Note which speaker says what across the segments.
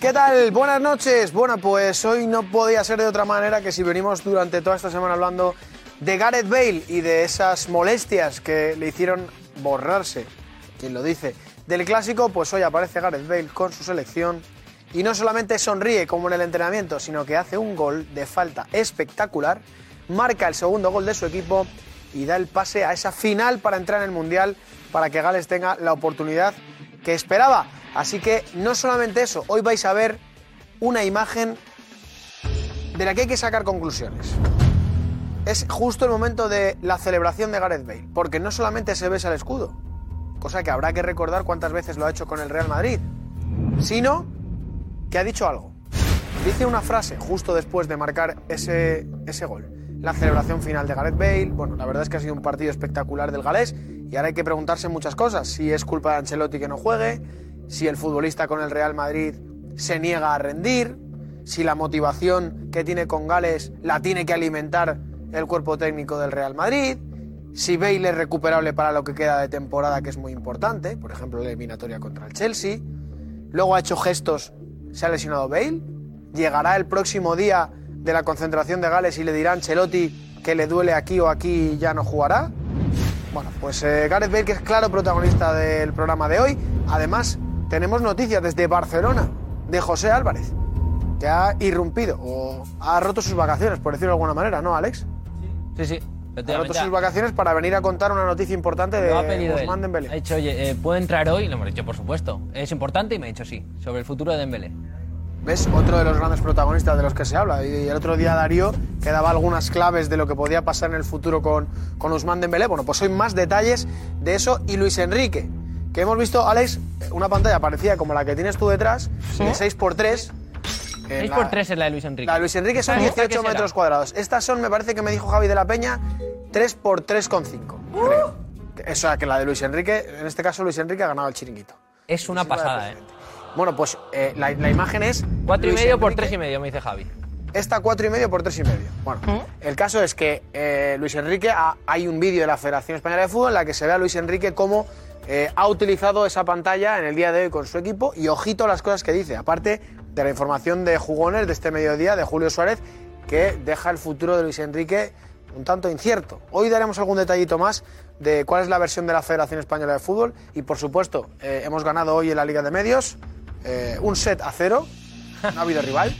Speaker 1: ¿Qué tal? Buenas noches. Bueno, pues hoy no podía ser de otra manera que si venimos durante toda esta semana hablando de Gareth Bale y de esas molestias que le hicieron borrarse, quien lo dice, del clásico, pues hoy aparece Gareth Bale con su selección y no solamente sonríe como en el entrenamiento, sino que hace un gol de falta espectacular, marca el segundo gol de su equipo y da el pase a esa final para entrar en el Mundial para que Gales tenga la oportunidad que esperaba. Así que no solamente eso, hoy vais a ver una imagen de la que hay que sacar conclusiones. Es justo el momento de la celebración de Gareth Bale, porque no solamente se besa el escudo, cosa que habrá que recordar cuántas veces lo ha hecho con el Real Madrid, sino que ha dicho algo. Dice una frase justo después de marcar ese, ese gol. La celebración final de Gareth Bale, bueno, la verdad es que ha sido un partido espectacular del galés y ahora hay que preguntarse muchas cosas. Si es culpa de Ancelotti que no juegue, si el futbolista con el Real Madrid se niega a rendir, si la motivación que tiene con Gales la tiene que alimentar el cuerpo técnico del Real Madrid, si Bale es recuperable para lo que queda de temporada, que es muy importante, por ejemplo, la eliminatoria contra el Chelsea. Luego ha hecho gestos, se ha lesionado Bale. Llegará el próximo día de la concentración de Gales y le dirá a Ancelotti que le duele aquí o aquí y ya no jugará. Bueno, pues eh, Gareth Bale, que es claro protagonista del programa de hoy. Además, tenemos noticias desde Barcelona de José Álvarez, que ha irrumpido o ha roto sus vacaciones, por decirlo de alguna manera, ¿no, Alex?
Speaker 2: Sí, sí.
Speaker 1: Ha roto sus vacaciones para venir a contar una noticia importante de. Ousmane Dembélé.
Speaker 2: Ha dicho, oye, eh, ¿puedo entrar hoy? Le hemos dicho, por supuesto. Es importante y me ha dicho sí, sobre el futuro de Dembélé.
Speaker 1: ¿Ves? Otro de los grandes protagonistas de los que se habla. Y el otro día Darío que daba algunas claves de lo que podía pasar en el futuro con, con Ousmane Dembélé. Bueno, pues hoy más detalles de eso. Y Luis Enrique, que hemos visto, Alex, una pantalla parecida como la que tienes tú detrás, de 6x3.
Speaker 2: 6x3 es la de Luis Enrique.
Speaker 1: La de Luis Enrique son
Speaker 2: ¿Esta qué
Speaker 1: 18
Speaker 2: será?
Speaker 1: metros cuadrados. Estas son, me parece que me dijo Javi de la Peña, 3x3,5. creo. O sea, que la de Luis Enrique, en este caso Luis Enrique ha ganado el chiringuito.
Speaker 2: Es una pasada, ¿eh?
Speaker 1: Bueno, pues eh, la, la imagen es...
Speaker 2: 4 y
Speaker 1: Luis
Speaker 2: medio por
Speaker 1: Enrique-
Speaker 2: 3 y medio, me dice Javi.
Speaker 1: esta cuatro y medio por tres y medio. Bueno, el caso es que eh, Luis Enrique, ha- hay un vídeo de la Federación Española de Fútbol en la que se ve a Luis Enrique cómo eh, ha utilizado esa pantalla en el día de hoy con su equipo y ojito a las cosas que dice, aparte de la información de jugones de este mediodía de Julio Suárez que deja el futuro de Luis Enrique un tanto incierto. Hoy daremos algún detallito más de cuál es la versión de la Federación Española de Fútbol y por supuesto eh, hemos ganado hoy en la Liga de Medios eh, un set a cero, no ha habido rival.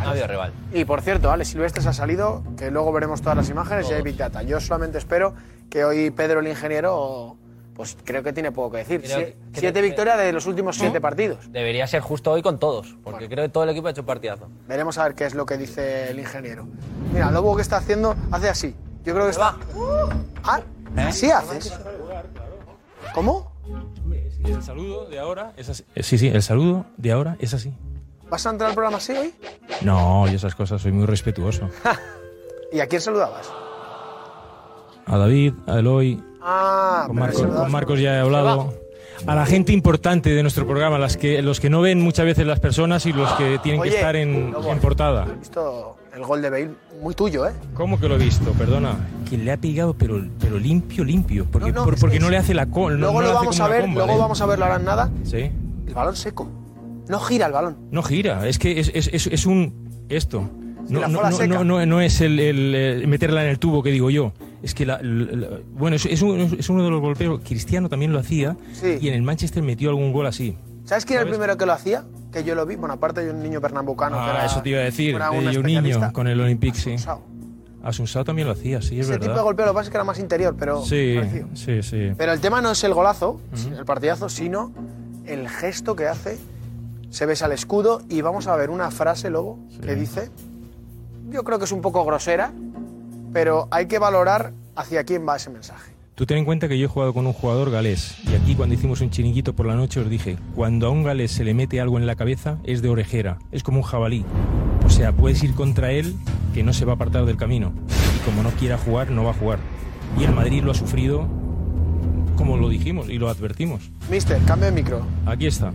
Speaker 2: No ha habido rival.
Speaker 1: Y por cierto, Alex Silvestres ha salido, que luego veremos todas las imágenes y hay Big Data. Yo solamente espero que hoy Pedro el ingeniero, pues creo que tiene poco que decir.
Speaker 2: Creo
Speaker 1: siete
Speaker 2: creo-
Speaker 1: victorias de los últimos siete partidos.
Speaker 2: Debería ser justo hoy con todos, porque creo que todo el equipo ha hecho un partidazo.
Speaker 1: Veremos a ver qué es lo que dice el ingeniero. Mira, Lobo que está haciendo, hace así. Yo creo que está. Ah, así haces. ¿Cómo?
Speaker 3: El saludo de ahora es así. Eh, Sí, sí, el saludo de ahora es así.
Speaker 1: ¿Vas a entrar al programa así hoy?
Speaker 3: No, yo esas cosas soy muy respetuoso.
Speaker 1: ¿Y a quién saludabas?
Speaker 3: A David, a Eloy,
Speaker 1: Ah,
Speaker 3: con Marcos, con Marcos ya he hablado. A la gente importante de nuestro programa, las que, los que no ven muchas veces las personas y los que tienen
Speaker 1: Oye,
Speaker 3: que estar en,
Speaker 1: Lobo,
Speaker 3: en portada.
Speaker 1: He visto el gol de Bale, muy tuyo, ¿eh?
Speaker 3: ¿Cómo que lo he visto? Perdona. Que le ha pegado, pero, pero limpio, limpio. Porque
Speaker 1: No, no,
Speaker 3: por- porque
Speaker 1: que
Speaker 3: no le hace la co- no-
Speaker 1: Luego
Speaker 3: no
Speaker 1: lo
Speaker 3: hace
Speaker 1: vamos a ver,
Speaker 3: comba,
Speaker 1: luego
Speaker 3: ¿eh?
Speaker 1: vamos a verlo ahora en nada.
Speaker 3: Sí.
Speaker 1: El balón seco. No gira el balón.
Speaker 3: No gira, es que es, es, es, es un. Esto. No, no, no, no, es el, el, eh, meterla en el tubo que digo yo. Es que, la, la- la- bueno, es, es, un- es uno de los golpeos. Cristiano también lo hacía
Speaker 1: Sí.
Speaker 3: y en el Manchester metió algún gol así.
Speaker 1: ¿Sabes quién era el primero que lo hacía? Que yo lo vi. Bueno, aparte de un niño pernambucano que
Speaker 3: Ah,
Speaker 1: era.
Speaker 3: eso te iba a decir.
Speaker 1: era
Speaker 3: de
Speaker 1: un especialista.
Speaker 3: niño con el Olympique, sí.
Speaker 1: Sao.
Speaker 3: Asunsao también lo hacía, sí, es
Speaker 1: Ese tipo de golpeo lo que pasa es que era más interior, pero.
Speaker 3: Sí,
Speaker 1: parecido.
Speaker 3: sí, sí.
Speaker 1: Pero el tema no es el golazo, el partidazo, sino el gesto que hace. Se besa el escudo y vamos a ver una frase, Lobo, que dice. Yo creo que es un poco grosera, pero hay que valorar hacia quién va ese mensaje.
Speaker 3: Tú ten en cuenta que yo he jugado con un jugador galés y aquí cuando hicimos un chiringuito por la noche os dije, cuando a un galés se le mete algo en la cabeza es de orejera, es como un jabalí. O sea, puedes ir contra él que no se va a apartar del camino y como no quiera jugar, no va a jugar. Y el Madrid lo ha sufrido como lo dijimos y lo advertimos.
Speaker 1: Mister, cambio de micro.
Speaker 3: Aquí está.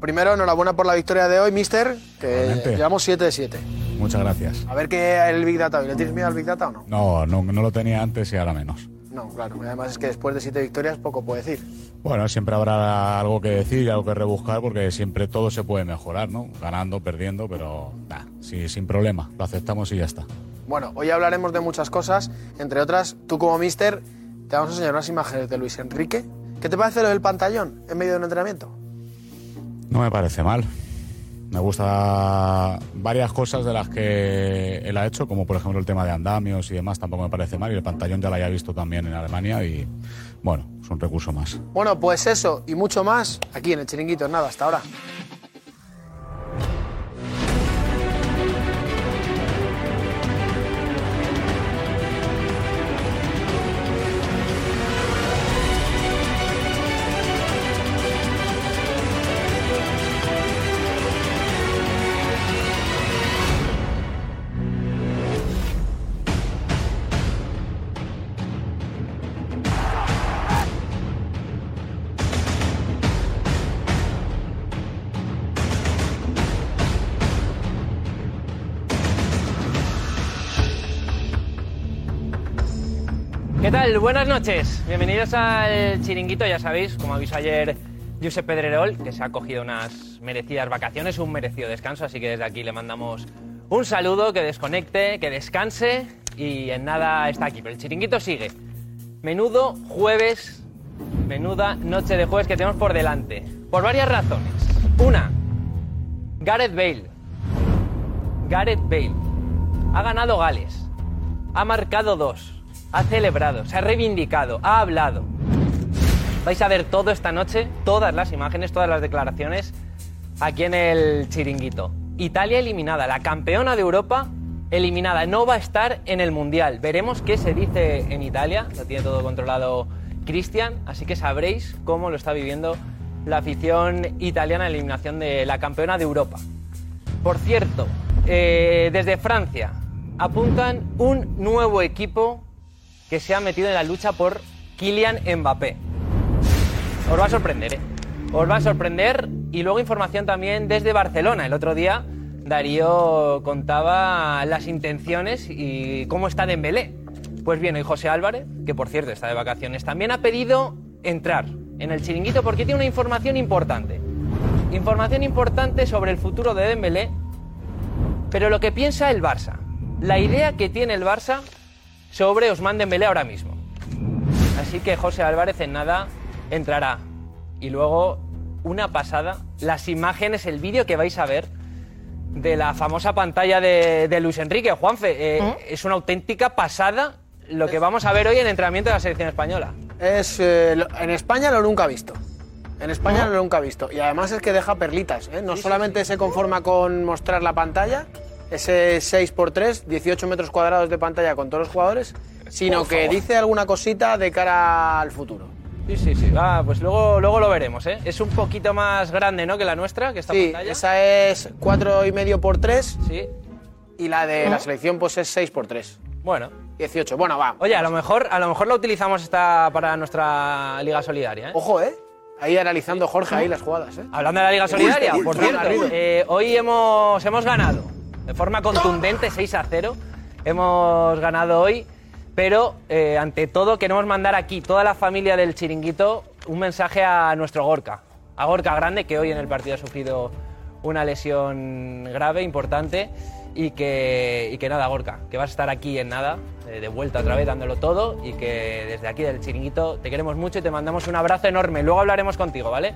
Speaker 1: Primero, enhorabuena por la victoria de hoy, Mister, que
Speaker 4: Igualmente.
Speaker 1: llevamos 7 de 7.
Speaker 4: Muchas gracias.
Speaker 1: A ver qué el Big Data. ¿Le tienes miedo al Big Data o no?
Speaker 4: No, no, no lo tenía antes y ahora menos.
Speaker 1: No, claro. Además es que después de siete victorias poco puede decir.
Speaker 4: Bueno, siempre habrá algo que decir y algo que rebuscar porque siempre todo se puede mejorar, ¿no? Ganando, perdiendo, pero nah, sí, sin problema. Lo aceptamos y ya está.
Speaker 1: Bueno, hoy hablaremos de muchas cosas, entre otras, tú como mister, te vamos a enseñar unas imágenes de Luis Enrique. ¿Qué te parece lo del pantallón en medio de un entrenamiento?
Speaker 4: No me parece mal. Me gusta varias cosas de las que él ha hecho, como por ejemplo el tema de andamios y demás, tampoco me parece mal. Y el pantallón ya lo haya visto también en Alemania y bueno, es un recurso más.
Speaker 1: Bueno, pues eso y mucho más aquí en el chiringuito. Nada, hasta ahora.
Speaker 2: Buenas noches. Bienvenidos al chiringuito. Ya sabéis, como avisó ayer Josep Pedrerol, que se ha cogido unas merecidas vacaciones, un merecido descanso. Así que desde aquí le mandamos un saludo, que desconecte, que descanse y en nada está aquí. Pero el chiringuito sigue. Menudo jueves, menuda noche de jueves que tenemos por delante. Por varias razones. Una, Gareth Bale. Gareth Bale. Ha ganado Gales. Ha marcado dos. Ha celebrado, se ha reivindicado, ha hablado. Vais a ver todo esta noche, todas las imágenes, todas las declaraciones aquí en el chiringuito. Italia eliminada, la campeona de Europa eliminada, no va a estar en el Mundial. Veremos qué se dice en Italia, lo tiene todo controlado Cristian, así que sabréis cómo lo está viviendo la afición italiana la eliminación de la campeona de Europa. Por cierto, eh, desde Francia apuntan un nuevo equipo se ha metido en la lucha por Kylian Mbappé. Os va a sorprender, ¿eh? Os va a sorprender. Y luego información también desde Barcelona. El otro día Darío contaba las intenciones y cómo está Dembélé. Pues bien, hoy José Álvarez, que por cierto está de vacaciones, también ha pedido entrar en el chiringuito porque tiene una información importante. Información importante sobre el futuro de Dembélé, pero lo que piensa el Barça. La idea que tiene el Barça sobre Osman Dembélé ahora mismo. Así que José Álvarez en nada entrará. Y luego, una pasada, las imágenes, el vídeo que vais a ver de la famosa pantalla de, de Luis Enrique. Juanfe, eh, es una auténtica pasada lo que vamos a ver hoy en el entrenamiento de la selección española.
Speaker 1: Es, eh, lo- en España lo nunca visto. En España lo nunca visto. Y además es que deja perlitas. ¿eh? No solamente se conforma con mostrar la pantalla, ese 6x3, 18 metros cuadrados de pantalla con todos los jugadores, sino
Speaker 2: Por
Speaker 1: que
Speaker 2: favor.
Speaker 1: dice alguna cosita de cara al futuro.
Speaker 2: Sí, sí, sí. Ah, pues luego, luego lo veremos, ¿eh? Es un poquito más grande, ¿no? Que la nuestra, que esta
Speaker 1: Sí,
Speaker 2: pantalla.
Speaker 1: esa es 4,5 por 3
Speaker 2: Sí.
Speaker 1: y la de la selección pues es 6 por 3.
Speaker 2: Bueno.
Speaker 1: 18. Bueno, va.
Speaker 2: Oye, a lo mejor, a lo mejor la utilizamos esta para nuestra Liga Solidaria, ¿eh?
Speaker 1: Ojo, ¿eh? Ahí analizando Jorge ahí las jugadas, ¿eh?
Speaker 2: Hablando de la Liga Solidaria, por cierto, eh, hoy hemos, hemos ganado de forma contundente 6 a 0. Hemos ganado hoy, pero eh, ante todo queremos mandar aquí, toda la familia del chiringuito, un mensaje a nuestro Gorka. A Gorka Grande, que hoy en el partido ha sufrido una lesión grave, importante. Y que, nada, Gorka, que vas a estar aquí en nada, eh, de vuelta otra vez dándolo todo. Y que desde aquí del chiringuito te queremos mucho y te mandamos un abrazo enorme. Luego hablaremos contigo, ¿vale?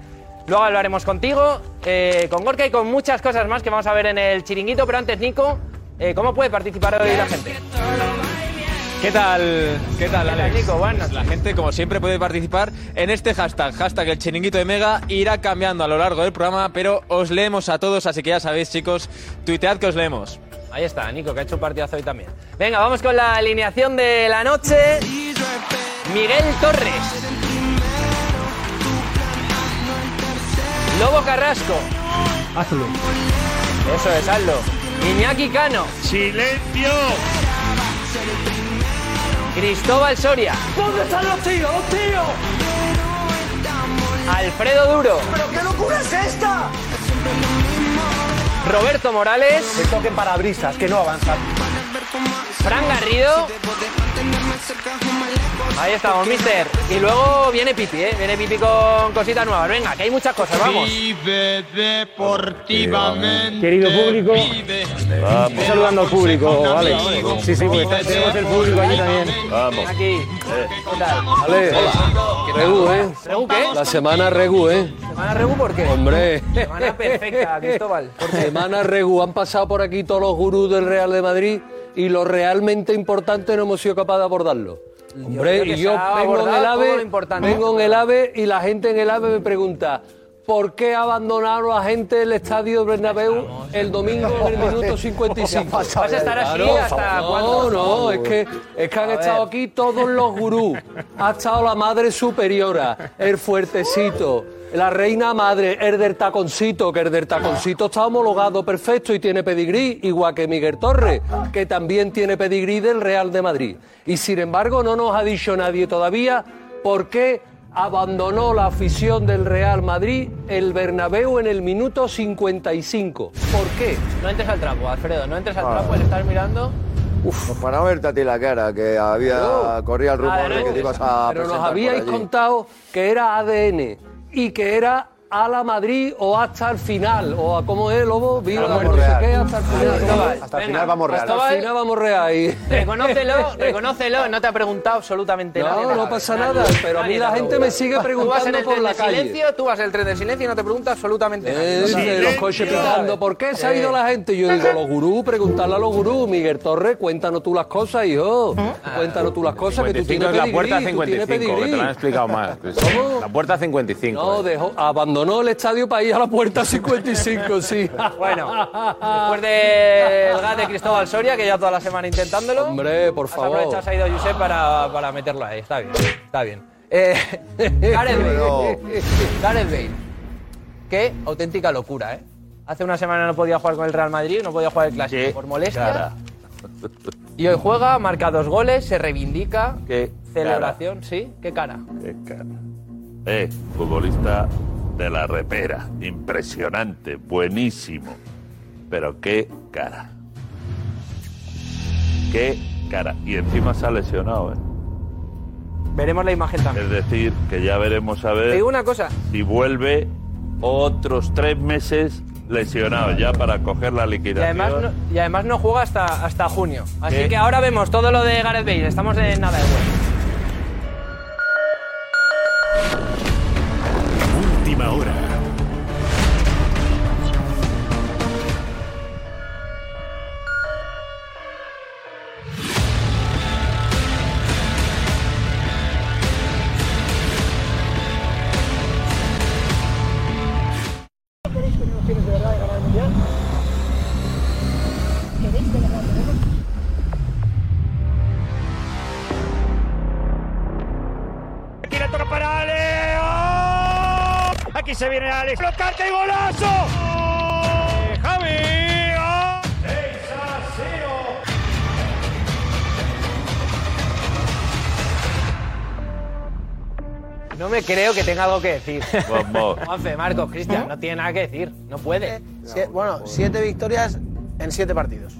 Speaker 2: Luego hablaremos contigo, eh, con Gorka y con muchas cosas más que vamos a ver en el chiringuito. Pero antes, Nico, eh, ¿cómo puede participar hoy la gente?
Speaker 5: ¿Qué tal? ¿Qué tal, Alex?
Speaker 2: Nico? Buenas
Speaker 5: La gente, como siempre, puede participar en este hashtag. Hashtag el chiringuito de Mega irá cambiando a lo largo del programa, pero os leemos a todos, así que ya sabéis, chicos, tuitead que os leemos.
Speaker 2: Ahí está, Nico, que ha hecho un partidazo hoy también. Venga, vamos con la alineación de la noche. Miguel Torres. Lobo Carrasco.
Speaker 6: Hazlo.
Speaker 2: Eso es, hazlo. Iñaki Cano.
Speaker 6: ¡Silencio!
Speaker 2: Cristóbal Soria.
Speaker 6: ¿Dónde están los tíos, los tíos?
Speaker 2: Alfredo Duro.
Speaker 6: ¿Pero qué locura es esta?
Speaker 2: Roberto Morales.
Speaker 6: Que toquen parabrisas, que no avanzan.
Speaker 2: Fran Garrido. Ahí estamos, mister. Y luego viene Pipi, ¿eh? Viene Pipi con cositas nuevas. Venga, que hay muchas cosas, vamos.
Speaker 7: Vive deportivamente.
Speaker 3: Querido público,
Speaker 7: Vamos.
Speaker 3: saludando al público, ¿vale? Sí, sí, porque tenemos el público allí también.
Speaker 7: Vamos.
Speaker 2: Aquí. ¿Qué tal?
Speaker 8: Vale. Regu, ¿eh?
Speaker 2: ¿Regu qué?
Speaker 8: La semana Regu, ¿eh?
Speaker 2: ¿Semana Regu por qué?
Speaker 8: Hombre.
Speaker 2: Semana perfecta, Cristóbal. ¿Por qué?
Speaker 8: Semana Regu. Han pasado por aquí todos los gurús del Real de Madrid y lo realmente importante no hemos sido capaces de abordarlo. Hombre, yo
Speaker 2: ha
Speaker 8: vengo en el AVE,
Speaker 2: lo importante.
Speaker 8: vengo en el AVE y la gente en el AVE me pregunta ¿Por qué abandonaron a gente del estadio Bernabéu el domingo en el minuto 55?
Speaker 2: Vas a estar así
Speaker 8: Claro.
Speaker 2: hasta
Speaker 8: No,
Speaker 2: cuándo?
Speaker 8: no, es que, es que han estado aquí todos los gurús. Ha estado la madre superiora, el fuertecito, la reina madre, el del taconcito, que el del taconcito está homologado perfecto y tiene pedigrí, igual que Miguel Torres, que también tiene pedigrí del Real de Madrid. Y sin embargo no nos ha dicho nadie todavía por qué abandonó la afición del Real Madrid el Bernabéu en el minuto 55. ¿Por qué?
Speaker 2: No entres al trapo, Alfredo, no entres al trapo, le estás mirando.
Speaker 9: Pues para no verte a ti la cara, que había corría el rumor
Speaker 2: no
Speaker 9: de que te ibas a
Speaker 8: Pero nos
Speaker 9: allí.
Speaker 8: contado que era ADN y que era a la Madrid o hasta el final, o a cómo es, Lobo, viva
Speaker 9: Vamos
Speaker 8: no sé
Speaker 9: real.
Speaker 8: qué, hasta el final.
Speaker 9: Hasta el final vamos real.
Speaker 8: Hasta el final vamos real. Y...
Speaker 2: Reconócelo, reconócelo, no te ha preguntado absolutamente nada.
Speaker 8: No, no pasa nada, pero a mí la gente me sigue
Speaker 2: Tú vas en
Speaker 8: preguntando
Speaker 2: el
Speaker 8: por
Speaker 2: tren
Speaker 8: la
Speaker 2: de
Speaker 8: calle.
Speaker 2: silencio, tú vas el tren de silencio y no te pregunta absolutamente nada.
Speaker 8: Eh, los coches pitando, ¿por qué se ha ido la gente? Yo digo, los gurús, preguntarle a los gurús. Miguel Torres, cuéntanos tú las cosas, hijo. Cuéntanos tú las cosas, que tú
Speaker 10: 55
Speaker 8: tienes
Speaker 10: es la puerta
Speaker 8: tú tienes
Speaker 10: 55, que te lo han explicado más.
Speaker 8: ¿Cómo?
Speaker 10: La puerta 55.
Speaker 8: No,
Speaker 10: eh.
Speaker 8: dejó, abandonó el estadio para ir a la puerta 55, sí.
Speaker 2: Bueno, después del gas de Cristóbal Soria, que ya toda la semana intentándolo.
Speaker 8: Hombre, por
Speaker 2: Has
Speaker 8: favor.
Speaker 2: aprovechado, se ha ido Josep para, para meterlo ahí. Está bien, está bien. Eh, Gareth Bale. Gareth Bale. Qué auténtica locura, ¿eh? Hace una semana no podía jugar con el Real Madrid, no podía jugar el Clásico por molestia.
Speaker 7: cara.
Speaker 2: Y hoy juega, marca dos goles, se reivindica.
Speaker 7: Qué
Speaker 2: Celebración, sí. Qué cara.
Speaker 7: Qué cara. Eh, futbolista de la repera. Impresionante, buenísimo. Pero qué cara. Qué cara. Y encima se ha lesionado, ¿eh?
Speaker 2: Veremos la imagen también.
Speaker 7: Es decir, que ya veremos a
Speaker 2: Te
Speaker 7: ver
Speaker 2: digo una cosa.
Speaker 7: si vuelve otros tres meses lesionado ya para coger la
Speaker 2: Y
Speaker 7: liquidación.
Speaker 2: además, no, y además no juega hasta, hasta junio. Así
Speaker 7: ¿Qué?
Speaker 2: que ahora vemos todo lo de Gareth Bale. Estamos de nada de bueno.
Speaker 7: ¡Blocarte y golazo! ¡Oh! ¡Javi! ¡Oh! ¡Seis a cero!
Speaker 2: No me creo que tenga algo que decir.
Speaker 7: Vamos.
Speaker 2: Juanfe, Marcos, Cristian, no tiene nada que decir. No puede.
Speaker 1: Sie- bueno, siete victorias en siete partidos.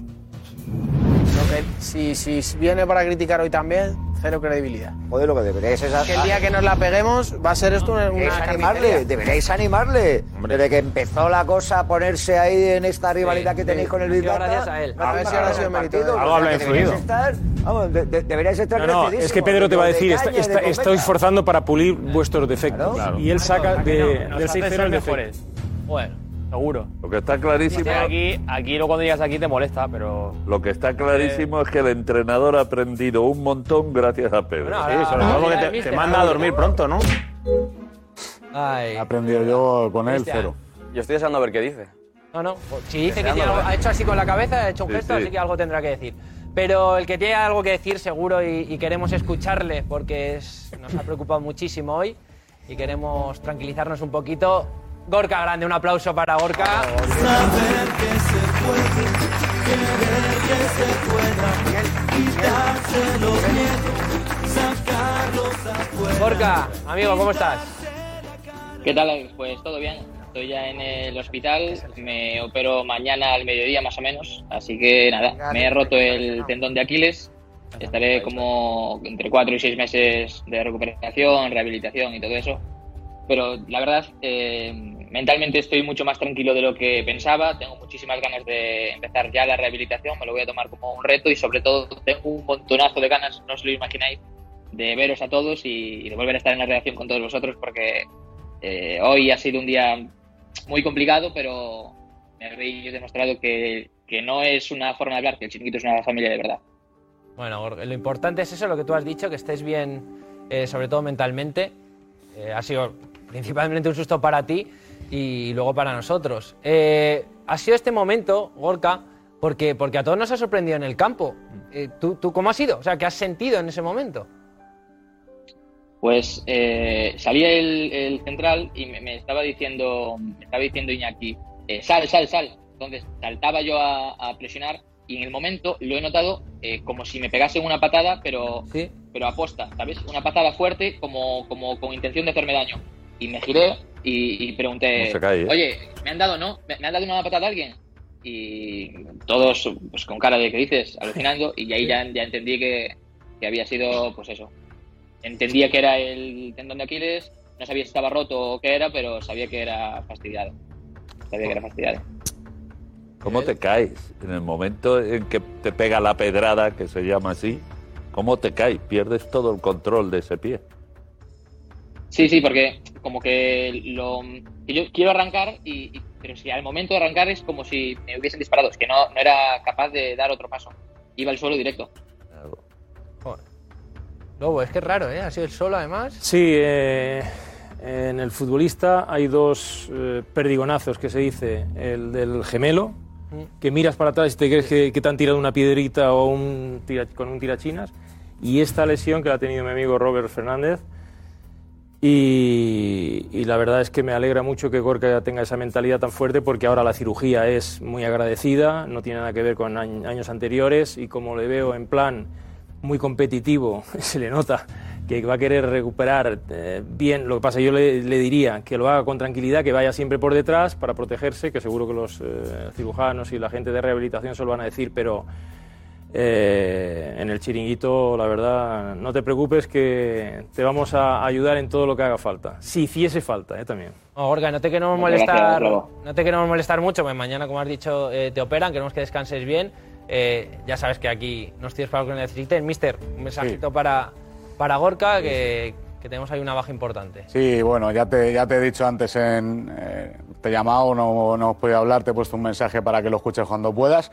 Speaker 1: Lo que, si, si viene para criticar hoy también, cero credibilidad.
Speaker 9: Joder, lo que deberíais es...
Speaker 1: Que el día que nos la peguemos va a ser esto una,
Speaker 9: Deberéis
Speaker 1: una
Speaker 9: animarle, deberéis animarle. Desde que empezó la cosa a ponerse ahí en esta rivalidad que tenéis con el Bilbao.
Speaker 2: gracias a él.
Speaker 1: A ver si ahora ha sido mérito.
Speaker 10: Algo habrá influido.
Speaker 9: Vamos, de- de- deberíais estar
Speaker 3: No, no, es que Pedro te va a decir, está,
Speaker 9: está,
Speaker 3: está- estáis forzando para pulir vuestros defectos.
Speaker 9: Claro.
Speaker 3: Y él saca de-
Speaker 11: Nos
Speaker 3: del
Speaker 11: hace
Speaker 3: 6-0
Speaker 11: ser
Speaker 3: el defecto.
Speaker 11: Bueno, seguro.
Speaker 7: Lo que está clarísimo,
Speaker 11: Sí, aquí, aquí luego cuando llegas aquí te molesta, pero...
Speaker 7: lo que está clarísimo es que el entrenador ha aprendido un montón gracias a Pedro.
Speaker 2: Bueno,
Speaker 3: Sí,
Speaker 2: ahora-
Speaker 3: sobre todo porque te, te manda a dormir pronto, ¿no?
Speaker 2: Ay.
Speaker 4: He aprendido yo con él cero.
Speaker 11: Yo estoy deseando a ver qué dice.
Speaker 2: No, no. Si dice que tiene algo- ha hecho así con la cabeza, ha hecho un
Speaker 7: Sí,
Speaker 2: gesto,
Speaker 7: sí.
Speaker 2: así que algo tendrá que decir. Pero el que tiene algo que decir seguro y, y queremos escucarle porque es- nos ha preocupado muchísimo hoy y queremos tranquilizarnos un poquito. Gorka Grande, un aplauso para Gorka. Gorka, amigo, ¿cómo estás?
Speaker 12: ¿Qué tal? Pues todo bien. estoy ya en el hospital, me opero mañana al mediodía más o menos, así que nada, me he roto el tendón de Aquiles, estaré como entre cuatro y seis meses de recuperación, rehabilitación y todo eso, pero la verdad, eh, mentalmente estoy mucho más tranquilo de lo que pensaba, tengo muchísimas ganas de empezar ya la rehabilitación, me lo voy a tomar como un reto y sobre todo tengo un montonazo de ganas, no os lo imagináis, de veros a todos y, y de volver a estar en la redacción con todos vosotros porque eh, hoy ha sido un día muy complicado, pero me habéis demostrado que, que no es una forma de hablar, que el chiquito es una familia de verdad.
Speaker 2: Bueno, lo importante es eso, lo que tú has dicho, que estés bien, eh, sobre todo mentalmente. Eh, ha sido principalmente un susto para ti y luego para nosotros. Eh, ha sido este momento, Gorka, porque, porque a todos nos ha sorprendido en el campo. Eh, ¿tú, ¿Tú cómo has sido? O sea, ¿qué has sentido en ese momento?
Speaker 12: Pues eh, salía el, el central y me, me estaba diciendo, me estaba diciendo Iñaki, eh, sal, sal, sal. Entonces saltaba yo a, a presionar y en el momento lo he notado eh, como si me pegase una patada, pero, pero aposta, ¿sabes? Una patada fuerte como, como con intención de hacerme daño. Y me giré y, y pregunté,
Speaker 7: No cae, ¿eh?
Speaker 12: oye, ¿me han dado, no? ¿Me, me han dado una patada a alguien? Y todos pues con cara de que dices, alucinando, y ahí ya, ya entendí que, que había sido, pues eso, entendía que era el tendón de Aquiles, no sabía si estaba roto o qué era, pero sabía que era fastidiado. Sabía que era fastidiado.
Speaker 7: ¿Cómo te caes? En el momento en que te pega la pedrada, que se llama así, ¿cómo te caes? Pierdes todo el control de ese pie.
Speaker 12: Sí, sí, porque como que lo que yo quiero arrancar, y, y- pero si al momento de arrancar es como si me hubiesen disparado, es que no, no era capaz de dar otro paso. Iba al suelo directo.
Speaker 2: Lobo, es que es raro, ¿eh? Ha sido el solo, además.
Speaker 3: Sí, eh, en el futbolista hay dos eh, perdigonazos que se dice. El del gemelo, que miras para atrás y te crees que, que te han tirado una piedrita o un tira- con un tirachinas. Y esta lesión que la ha tenido mi amigo Robert Fernández. Y, la verdad es que me alegra mucho que Gorka tenga esa mentalidad tan fuerte porque ahora la cirugía es muy agradecida, no tiene nada que ver con añ- años anteriores y como le veo en plan muy competitivo, se le nota que va a querer recuperar eh, bien. Lo que pasa, yo le, le diría que lo haga con tranquilidad, que vaya siempre por detrás para protegerse, que seguro que los eh, cirujanos y la gente de rehabilitación se lo van a decir, pero eh, en el chiringuito, la verdad, no te preocupes que te vamos a ayudar en todo lo que haga falta. Si hiciese falta, eh, también.
Speaker 2: No, Gorka, no te queremos molestar, no te queremos molestar mucho, pues mañana, como has dicho, eh, te operan, queremos que descanses bien. Eh, ya sabes que aquí nos tienes para lo que necesites. Mister, un mensajito para, para Gorka, que, que tenemos ahí una baja importante.
Speaker 4: Sí, bueno, ya te, ya te he dicho antes, en, eh, te he llamado, no, no he podido hablar, te he puesto un mensaje para que lo escuches cuando puedas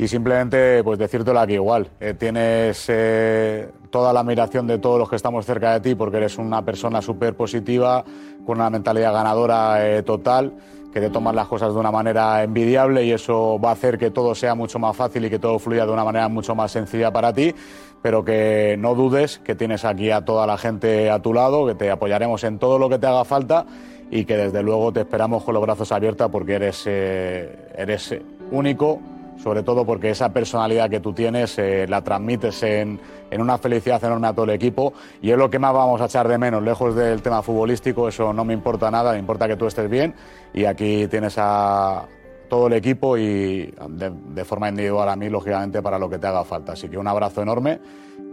Speaker 4: y simplemente pues decírtelo aquí igual. Eh, tienes eh, toda la admiración de todos los que estamos cerca de ti porque eres una persona súper positiva, con una mentalidad ganadora eh, total, que te tomas las cosas de una manera envidiable y eso va a hacer que todo sea mucho más fácil y que todo fluya de una manera mucho más sencilla para ti, pero que no dudes que tienes aquí a toda la gente a tu lado, que te apoyaremos en todo lo que te haga falta y que desde luego te esperamos con los brazos abiertos porque eres, eres único, sobre todo porque esa personalidad que tú tienes eh, la transmites en, en una felicidad enorme a todo el equipo y es lo que más vamos a echar de menos, lejos del tema futbolístico, eso no me importa nada, me importa que tú estés bien y aquí tienes a todo el equipo y de, de forma individual a mí, lógicamente, para lo que te haga falta. Así que un abrazo enorme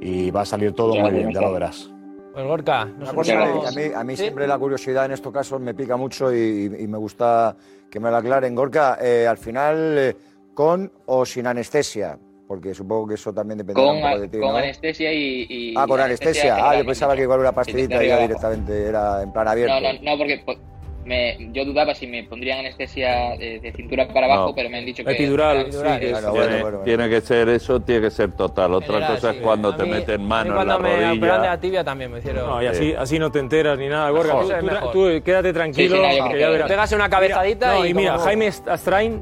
Speaker 4: y va a salir todo muy bien, ya lo verás.
Speaker 2: Pues Gorka,
Speaker 9: cosa, a mí, a mí
Speaker 2: ¿Sí?
Speaker 9: siempre la curiosidad en estos casos me pica mucho y, y me gusta que me lo aclaren. Gorka, eh, al final, eh, ¿con o sin anestesia? Porque supongo que eso también depende
Speaker 12: Con,
Speaker 9: un poco de ti,
Speaker 12: con
Speaker 9: ¿no?
Speaker 12: anestesia y, y-
Speaker 9: Ah, con
Speaker 12: y
Speaker 9: anestesia. Ah, yo pensaba que igual una pastillita y ya directamente era en plan abierto.
Speaker 12: No, no, no, porque pues, me, yo dudaba si me pondrían anestesia de, de cintura para abajo,
Speaker 7: No.
Speaker 12: pero me han dicho que...
Speaker 3: Epidural,
Speaker 12: Epidural,
Speaker 3: sí, que
Speaker 12: es-
Speaker 3: es-
Speaker 7: tiene, tiene que ser eso, tiene que ser total. Otra
Speaker 2: General,
Speaker 7: cosa
Speaker 2: sí.
Speaker 7: es cuando te
Speaker 2: mí-
Speaker 7: meten mano en la
Speaker 2: cuando me de la
Speaker 7: rodilla.
Speaker 2: tibia también me hicieron...
Speaker 3: No, y así, así no te enteras ni nada, Gorka. Tú, tú- tú quédate tranquilo,
Speaker 2: Sí, sí, no,
Speaker 3: que ya verás.
Speaker 2: Pegas una cabezadita
Speaker 3: Mira, no,
Speaker 2: y
Speaker 3: y mira, Jaime Astrain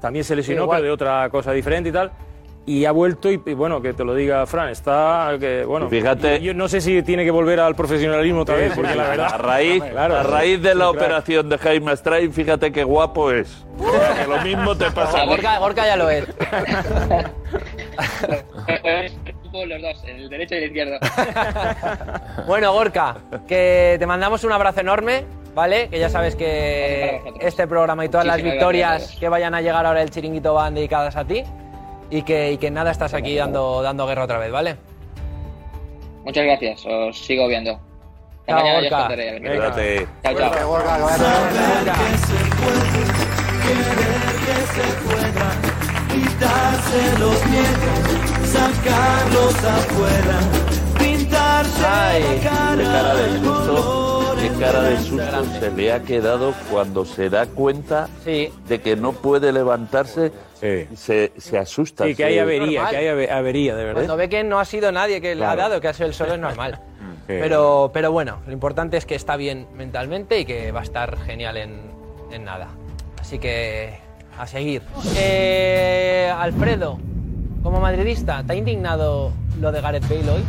Speaker 3: también se lesionó, pero de otra cosa diferente y tal. Y ha vuelto y, y bueno, que te lo diga Fran, está que bueno,
Speaker 7: Y fíjate-
Speaker 3: yo, yo no sé si tiene que volver al profesionalismo otra vez, porque la verdad
Speaker 7: A raíz,
Speaker 3: Claro,
Speaker 7: a raíz de la
Speaker 3: sí, claro.
Speaker 7: operación de Jaime Astrain, fíjate qué guapo es. Que lo mismo te pasa.
Speaker 2: Gorka, Gorka ya lo es.
Speaker 12: los dos, el derecho y el izquierdo.
Speaker 2: Bueno, Gorka, que te mandamos un abrazo enorme. ¿Vale? Que ya sabes que este programa y todas las victorias
Speaker 12: gracias.
Speaker 2: que vayan a llegar ahora del chiringuito van dedicadas a ti. Y que, y que nada, estás aquí dando, dando guerra otra vez, ¿vale?
Speaker 12: Muchas gracias, os sigo viendo. Hasta
Speaker 2: Chao,
Speaker 12: mañana ya tal.
Speaker 7: Cuídate.
Speaker 12: Chao, chao.
Speaker 13: Quitarse los miedos, sacarlos afuera, pintarse
Speaker 2: Ay,
Speaker 13: la
Speaker 7: cara de qué cara de susto
Speaker 2: Grande.
Speaker 7: se le ha quedado cuando se da cuenta
Speaker 2: Sí.
Speaker 7: de que no puede levantarse.
Speaker 4: Sí.
Speaker 7: Se, se asusta.
Speaker 14: Y que hay avería,
Speaker 2: normal.
Speaker 14: que hay ave- avería, de
Speaker 2: Cuando
Speaker 14: verdad.
Speaker 2: ve que no ha sido nadie que le ha dado, que ha sido el solo, es normal.
Speaker 4: Sí.
Speaker 2: Pero, pero bueno, lo importante es que está bien mentalmente y que va a estar genial en, en nada. Así que a seguir. Eh, Alfredo, como madridista, ¿te ha indignado lo de Gareth Bale hoy?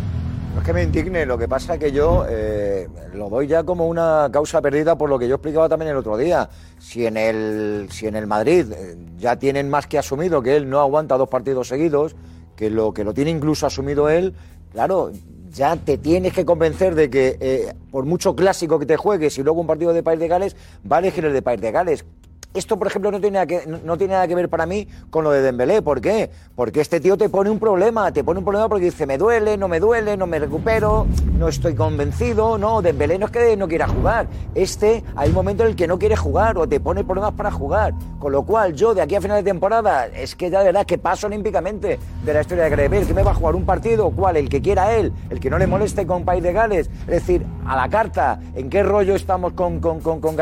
Speaker 9: No es que me indigne, lo que pasa es que yo eh, lo doy ya como una causa perdida por lo que yo explicaba también el otro día. Si en el, si en el Madrid eh, ya tienen más que asumido que él no aguanta dos partidos seguidos, que lo, que lo tiene incluso asumido él, claro, ya te tienes que convencer de que eh, por mucho clásico que te juegues y luego un partido de País de Gales, va a elegir el de País de Gales. Esto, por ejemplo, no tiene, nada que, no- tiene nada que ver para mí con lo de Dembélé. ¿Por qué? Porque este tío te pone un problema. Te pone un problema porque dice, me duele, no me duele, no me recupero, no estoy convencido. No, Dembélé no es que no quiera jugar. Este, hay un momento en el que no quiere jugar o te pone problemas para jugar. Con lo cual, yo de aquí a final de temporada, es que ya de verdad que paso olímpicamente de la historia de Bale, que me va a jugar un partido, ¿cuál? El que quiera él, el que no le moleste con País de Gales. Es decir, a la carta, ¿en qué rollo estamos con, con, con, con?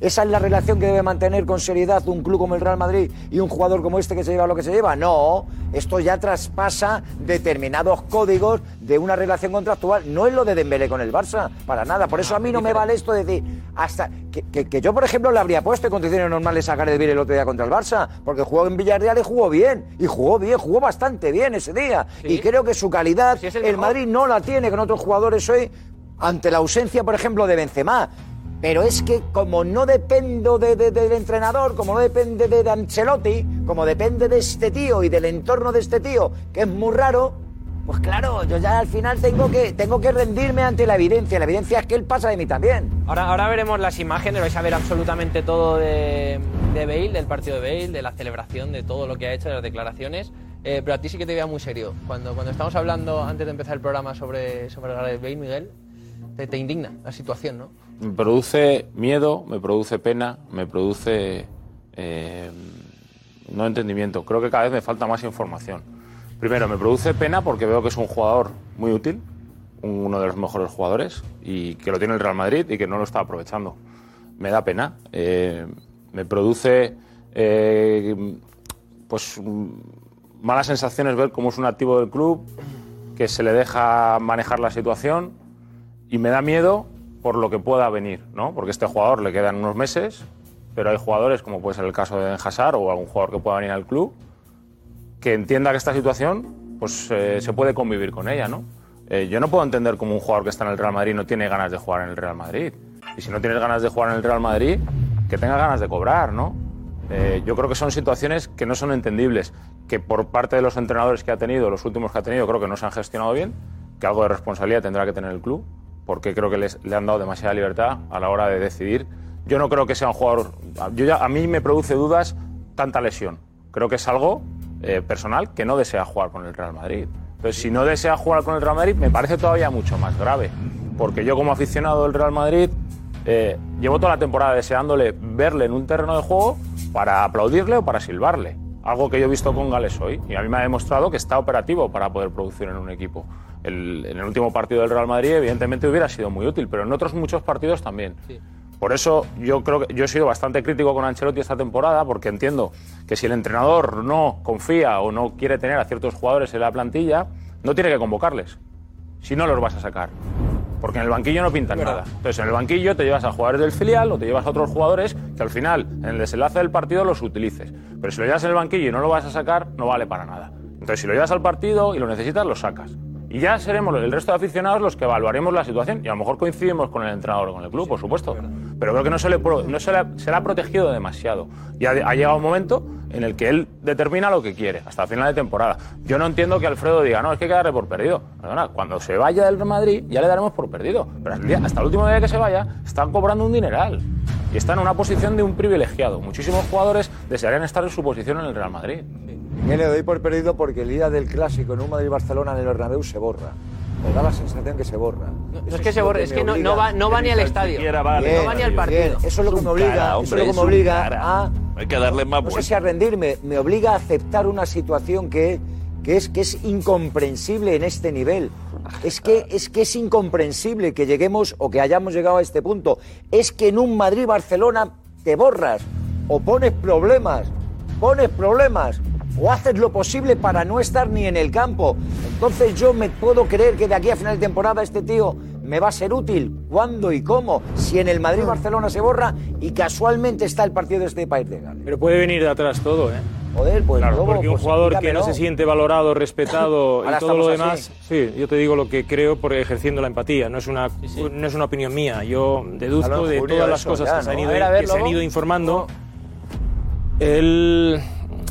Speaker 9: Esa es la relación que debe mantener con seriedad un club como el Real Madrid y un jugador como este que se lleva lo que se lleva. No, esto ya traspasa determinados códigos de una relación contractual. No es lo de Dembélé con el Barça, para nada. Por eso a mí no me vale esto de decir, hasta que, que- que yo, por ejemplo, le habría puesto en condiciones normales a Gareth Bale el otro día contra el Barça, porque jugó en Villarreal y jugó bien, y jugó bien, jugó bastante bien ese día. Y creo que su calidad,
Speaker 2: Si es el
Speaker 9: el. Madrid no la tiene con otros jugadores hoy, ante la ausencia, por ejemplo, de Benzema. Pero es que como no dependo de- de- del entrenador, como no depende de Ancelotti, como depende de este tío y del entorno de este tío, que es muy raro, pues claro, yo ya al final tengo que, tengo que rendirme ante la evidencia. La evidencia es que él pasa de mí también.
Speaker 2: Ahora, ahora veremos las imágenes, vais a ver absolutamente todo de, de Bale, del partido de Bale, de la celebración, de todo lo que ha hecho, de las declaraciones. Eh, pero a ti sí que te veía muy serio. Cuando, cuando estamos hablando antes de empezar el programa sobre, sobre Gareth Bale, Miguel, te indigna la situación, ¿no?
Speaker 10: Me produce miedo, me produce pena, me produce eh, no entendimiento. Creo que cada vez me falta más información. Primero, me produce pena porque veo que es un jugador muy útil, uno de los mejores jugadores, y que lo tiene el Real Madrid y que no lo está aprovechando. Me da pena. Eh, me produce eh, pues malas sensaciones ver cómo es un activo del club, que se le deja manejar la situación y me da miedo por lo que pueda venir, ¿no? Porque este jugador le quedan unos meses, pero hay jugadores, como puede ser el caso de Hazard o algún jugador que pueda venir al club, que entienda que esta situación pues eh, se puede convivir con ella, ¿no? Eh, yo no puedo entender cómo un jugador que está en el Real Madrid no tiene ganas de jugar en el Real Madrid. Y si no tienes ganas de jugar en el Real Madrid, que tenga ganas de cobrar, ¿no? Eh, yo creo que son situaciones que no son entendibles, que por parte de los entrenadores que ha tenido, los últimos que ha tenido, creo que no se han gestionado bien, que algo de responsabilidad tendrá que tener el club, porque creo que les- le han dado demasiada libertad a la hora de decidir. Yo no creo que sea un jugador. Yo a mí me produce dudas tanta lesión. Creo que es algo eh, personal que no desea jugar con el Real Madrid. Entonces, si no desea jugar con el Real Madrid, me parece todavía mucho más grave. Porque yo, como aficionado del Real Madrid, eh, llevo toda la temporada deseándole verle en un terreno de juego para aplaudirle o para silbarle. Algo que yo he visto con Gales hoy. Y a mí me ha demostrado que está operativo para poder producir en un equipo. El- en el último partido del Real Madrid, evidentemente, hubiera sido muy útil, pero en otros muchos partidos también. Por eso yo creo que yo he sido bastante crítico con Ancelotti esta temporada, porque entiendo que si el entrenador no confía o no quiere tener a ciertos jugadores en la plantilla, no tiene que convocarles. Si no los vas a sacar. Porque en el banquillo no pintan nada. Entonces en el banquillo te llevas a jugadores del filial o te llevas a otros jugadores que al final, en el desenlace del partido, los utilices. Pero si lo llevas en el banquillo y no lo vas a sacar, no vale para nada. Entonces si lo llevas al partido y lo necesitas, lo sacas. Y ya seremos el resto de aficionados los que evaluaremos la situación. Y a lo mejor coincidimos con el entrenador o con el club, por supuesto. Pero creo que no se le, no se le, se ha protegido demasiado. Y ha, llegado un momento en el que él determina lo que quiere, hasta el final de temporada. Yo no entiendo que Alfredo diga, no, es que hay que darle por perdido. Perdona, cuando se vaya del Real Madrid ya le daremos por perdido. Pero hasta el último día que se vaya, están cobrando un dineral. Y está en una posición de un privilegiado. Muchísimos jugadores desearían estar en su posición en el Real Madrid.
Speaker 9: Yo le doy por perdido porque el día del clásico en un Madrid-Barcelona en el Bernabéu se borra. Me da la sensación que se borra.
Speaker 2: No es que se borre, es que no, no va, no va ni al estadio.
Speaker 9: Bien,
Speaker 2: no va ni al
Speaker 9: bien.
Speaker 2: partido.
Speaker 9: Eso es lo que me obliga,
Speaker 7: cara,
Speaker 9: eso es lo que me obliga a
Speaker 7: Hay que darle más
Speaker 9: no sé si a rendirme, me obliga a aceptar una situación que, que es que es incomprensible en este nivel. Es que, es que es incomprensible que lleguemos o que hayamos llegado a este punto. Es que en un Madrid-Barcelona te borras o pones problemas, pones problemas o haces lo posible para no estar ni en el campo. Entonces yo me puedo creer que de aquí a final de temporada este tío me va a ser útil. ¿Cuándo y cómo? Si en el Madrid-Barcelona se borra y casualmente está el partido de este país de Gales.
Speaker 3: Pero puede venir de atrás todo, ¿eh?
Speaker 9: Joder, pues
Speaker 3: Claro,
Speaker 9: Lobo,
Speaker 3: porque un
Speaker 9: pues
Speaker 3: jugador que no se siente valorado, respetado
Speaker 9: Ahora
Speaker 3: y todo lo demás, sí, yo te digo lo que creo por ejerciendo la empatía, no es una no es una opinión mía, yo deduzco de todas las cosas
Speaker 9: ya,
Speaker 3: que, se han ido,
Speaker 9: A ver, a ver,
Speaker 3: que se han
Speaker 9: Lobo.
Speaker 3: ido informando. El,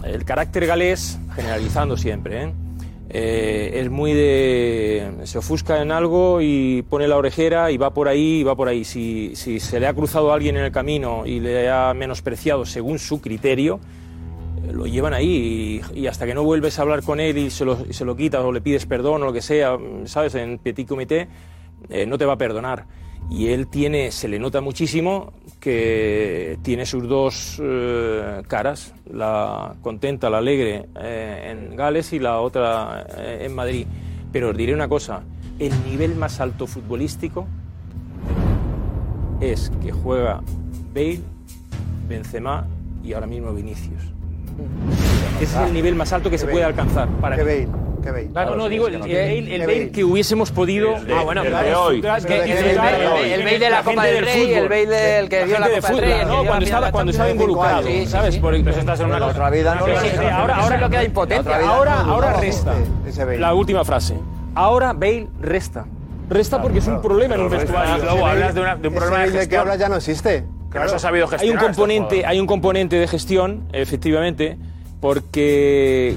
Speaker 3: el carácter galés, generalizando siempre, ¿eh? Eh, es muy de. se ofusca en algo y pone la orejera y va por ahí y va por ahí. Si, se le ha cruzado a alguien en el camino y le ha menospreciado según su criterio, eh, lo llevan ahí y, hasta que no vuelves a hablar con él y se lo, se lo quitas o le pides perdón o lo que sea, ¿sabes? En petit comité, no te va a perdonar. Y él tiene, se le nota muchísimo que tiene sus dos eh, caras, la contenta, la alegre eh, en Gales y la otra eh, en Madrid. Pero os diré una cosa, el nivel más alto futbolístico es que juega Bale, Benzema y ahora mismo Vinicius. Ese es el nivel más alto que se puede alcanzar para
Speaker 15: Que
Speaker 3: mí.
Speaker 15: Bale, que Bale.
Speaker 3: Claro, no, digo el, el, Bale, el
Speaker 15: Que
Speaker 3: Bale que hubiésemos podido.
Speaker 7: Ah, bueno, el de
Speaker 3: claro,
Speaker 7: hoy. el Bale-
Speaker 2: de la Copa del Rey, el Bale del que dio la Copa del Rey,
Speaker 3: ¿no? Cuando estaba, cuando estaba involucrado, ¿sabes? Por-
Speaker 2: Pero eso está en una- otra vida no
Speaker 3: ahora, ahora
Speaker 2: lo que da impotencia.
Speaker 3: Ahora, ahora, resta.
Speaker 15: ese- ese Bale.
Speaker 3: La última frase. Ahora Bale resta. Resta porque es un problema en un vestuario.
Speaker 10: luego hablas de un problema de
Speaker 15: que hablas ya no existe.
Speaker 10: Que no se ha sabido
Speaker 3: Hay un
Speaker 10: gestionar. este
Speaker 3: componente, hay un componente de gestión, efectivamente, porque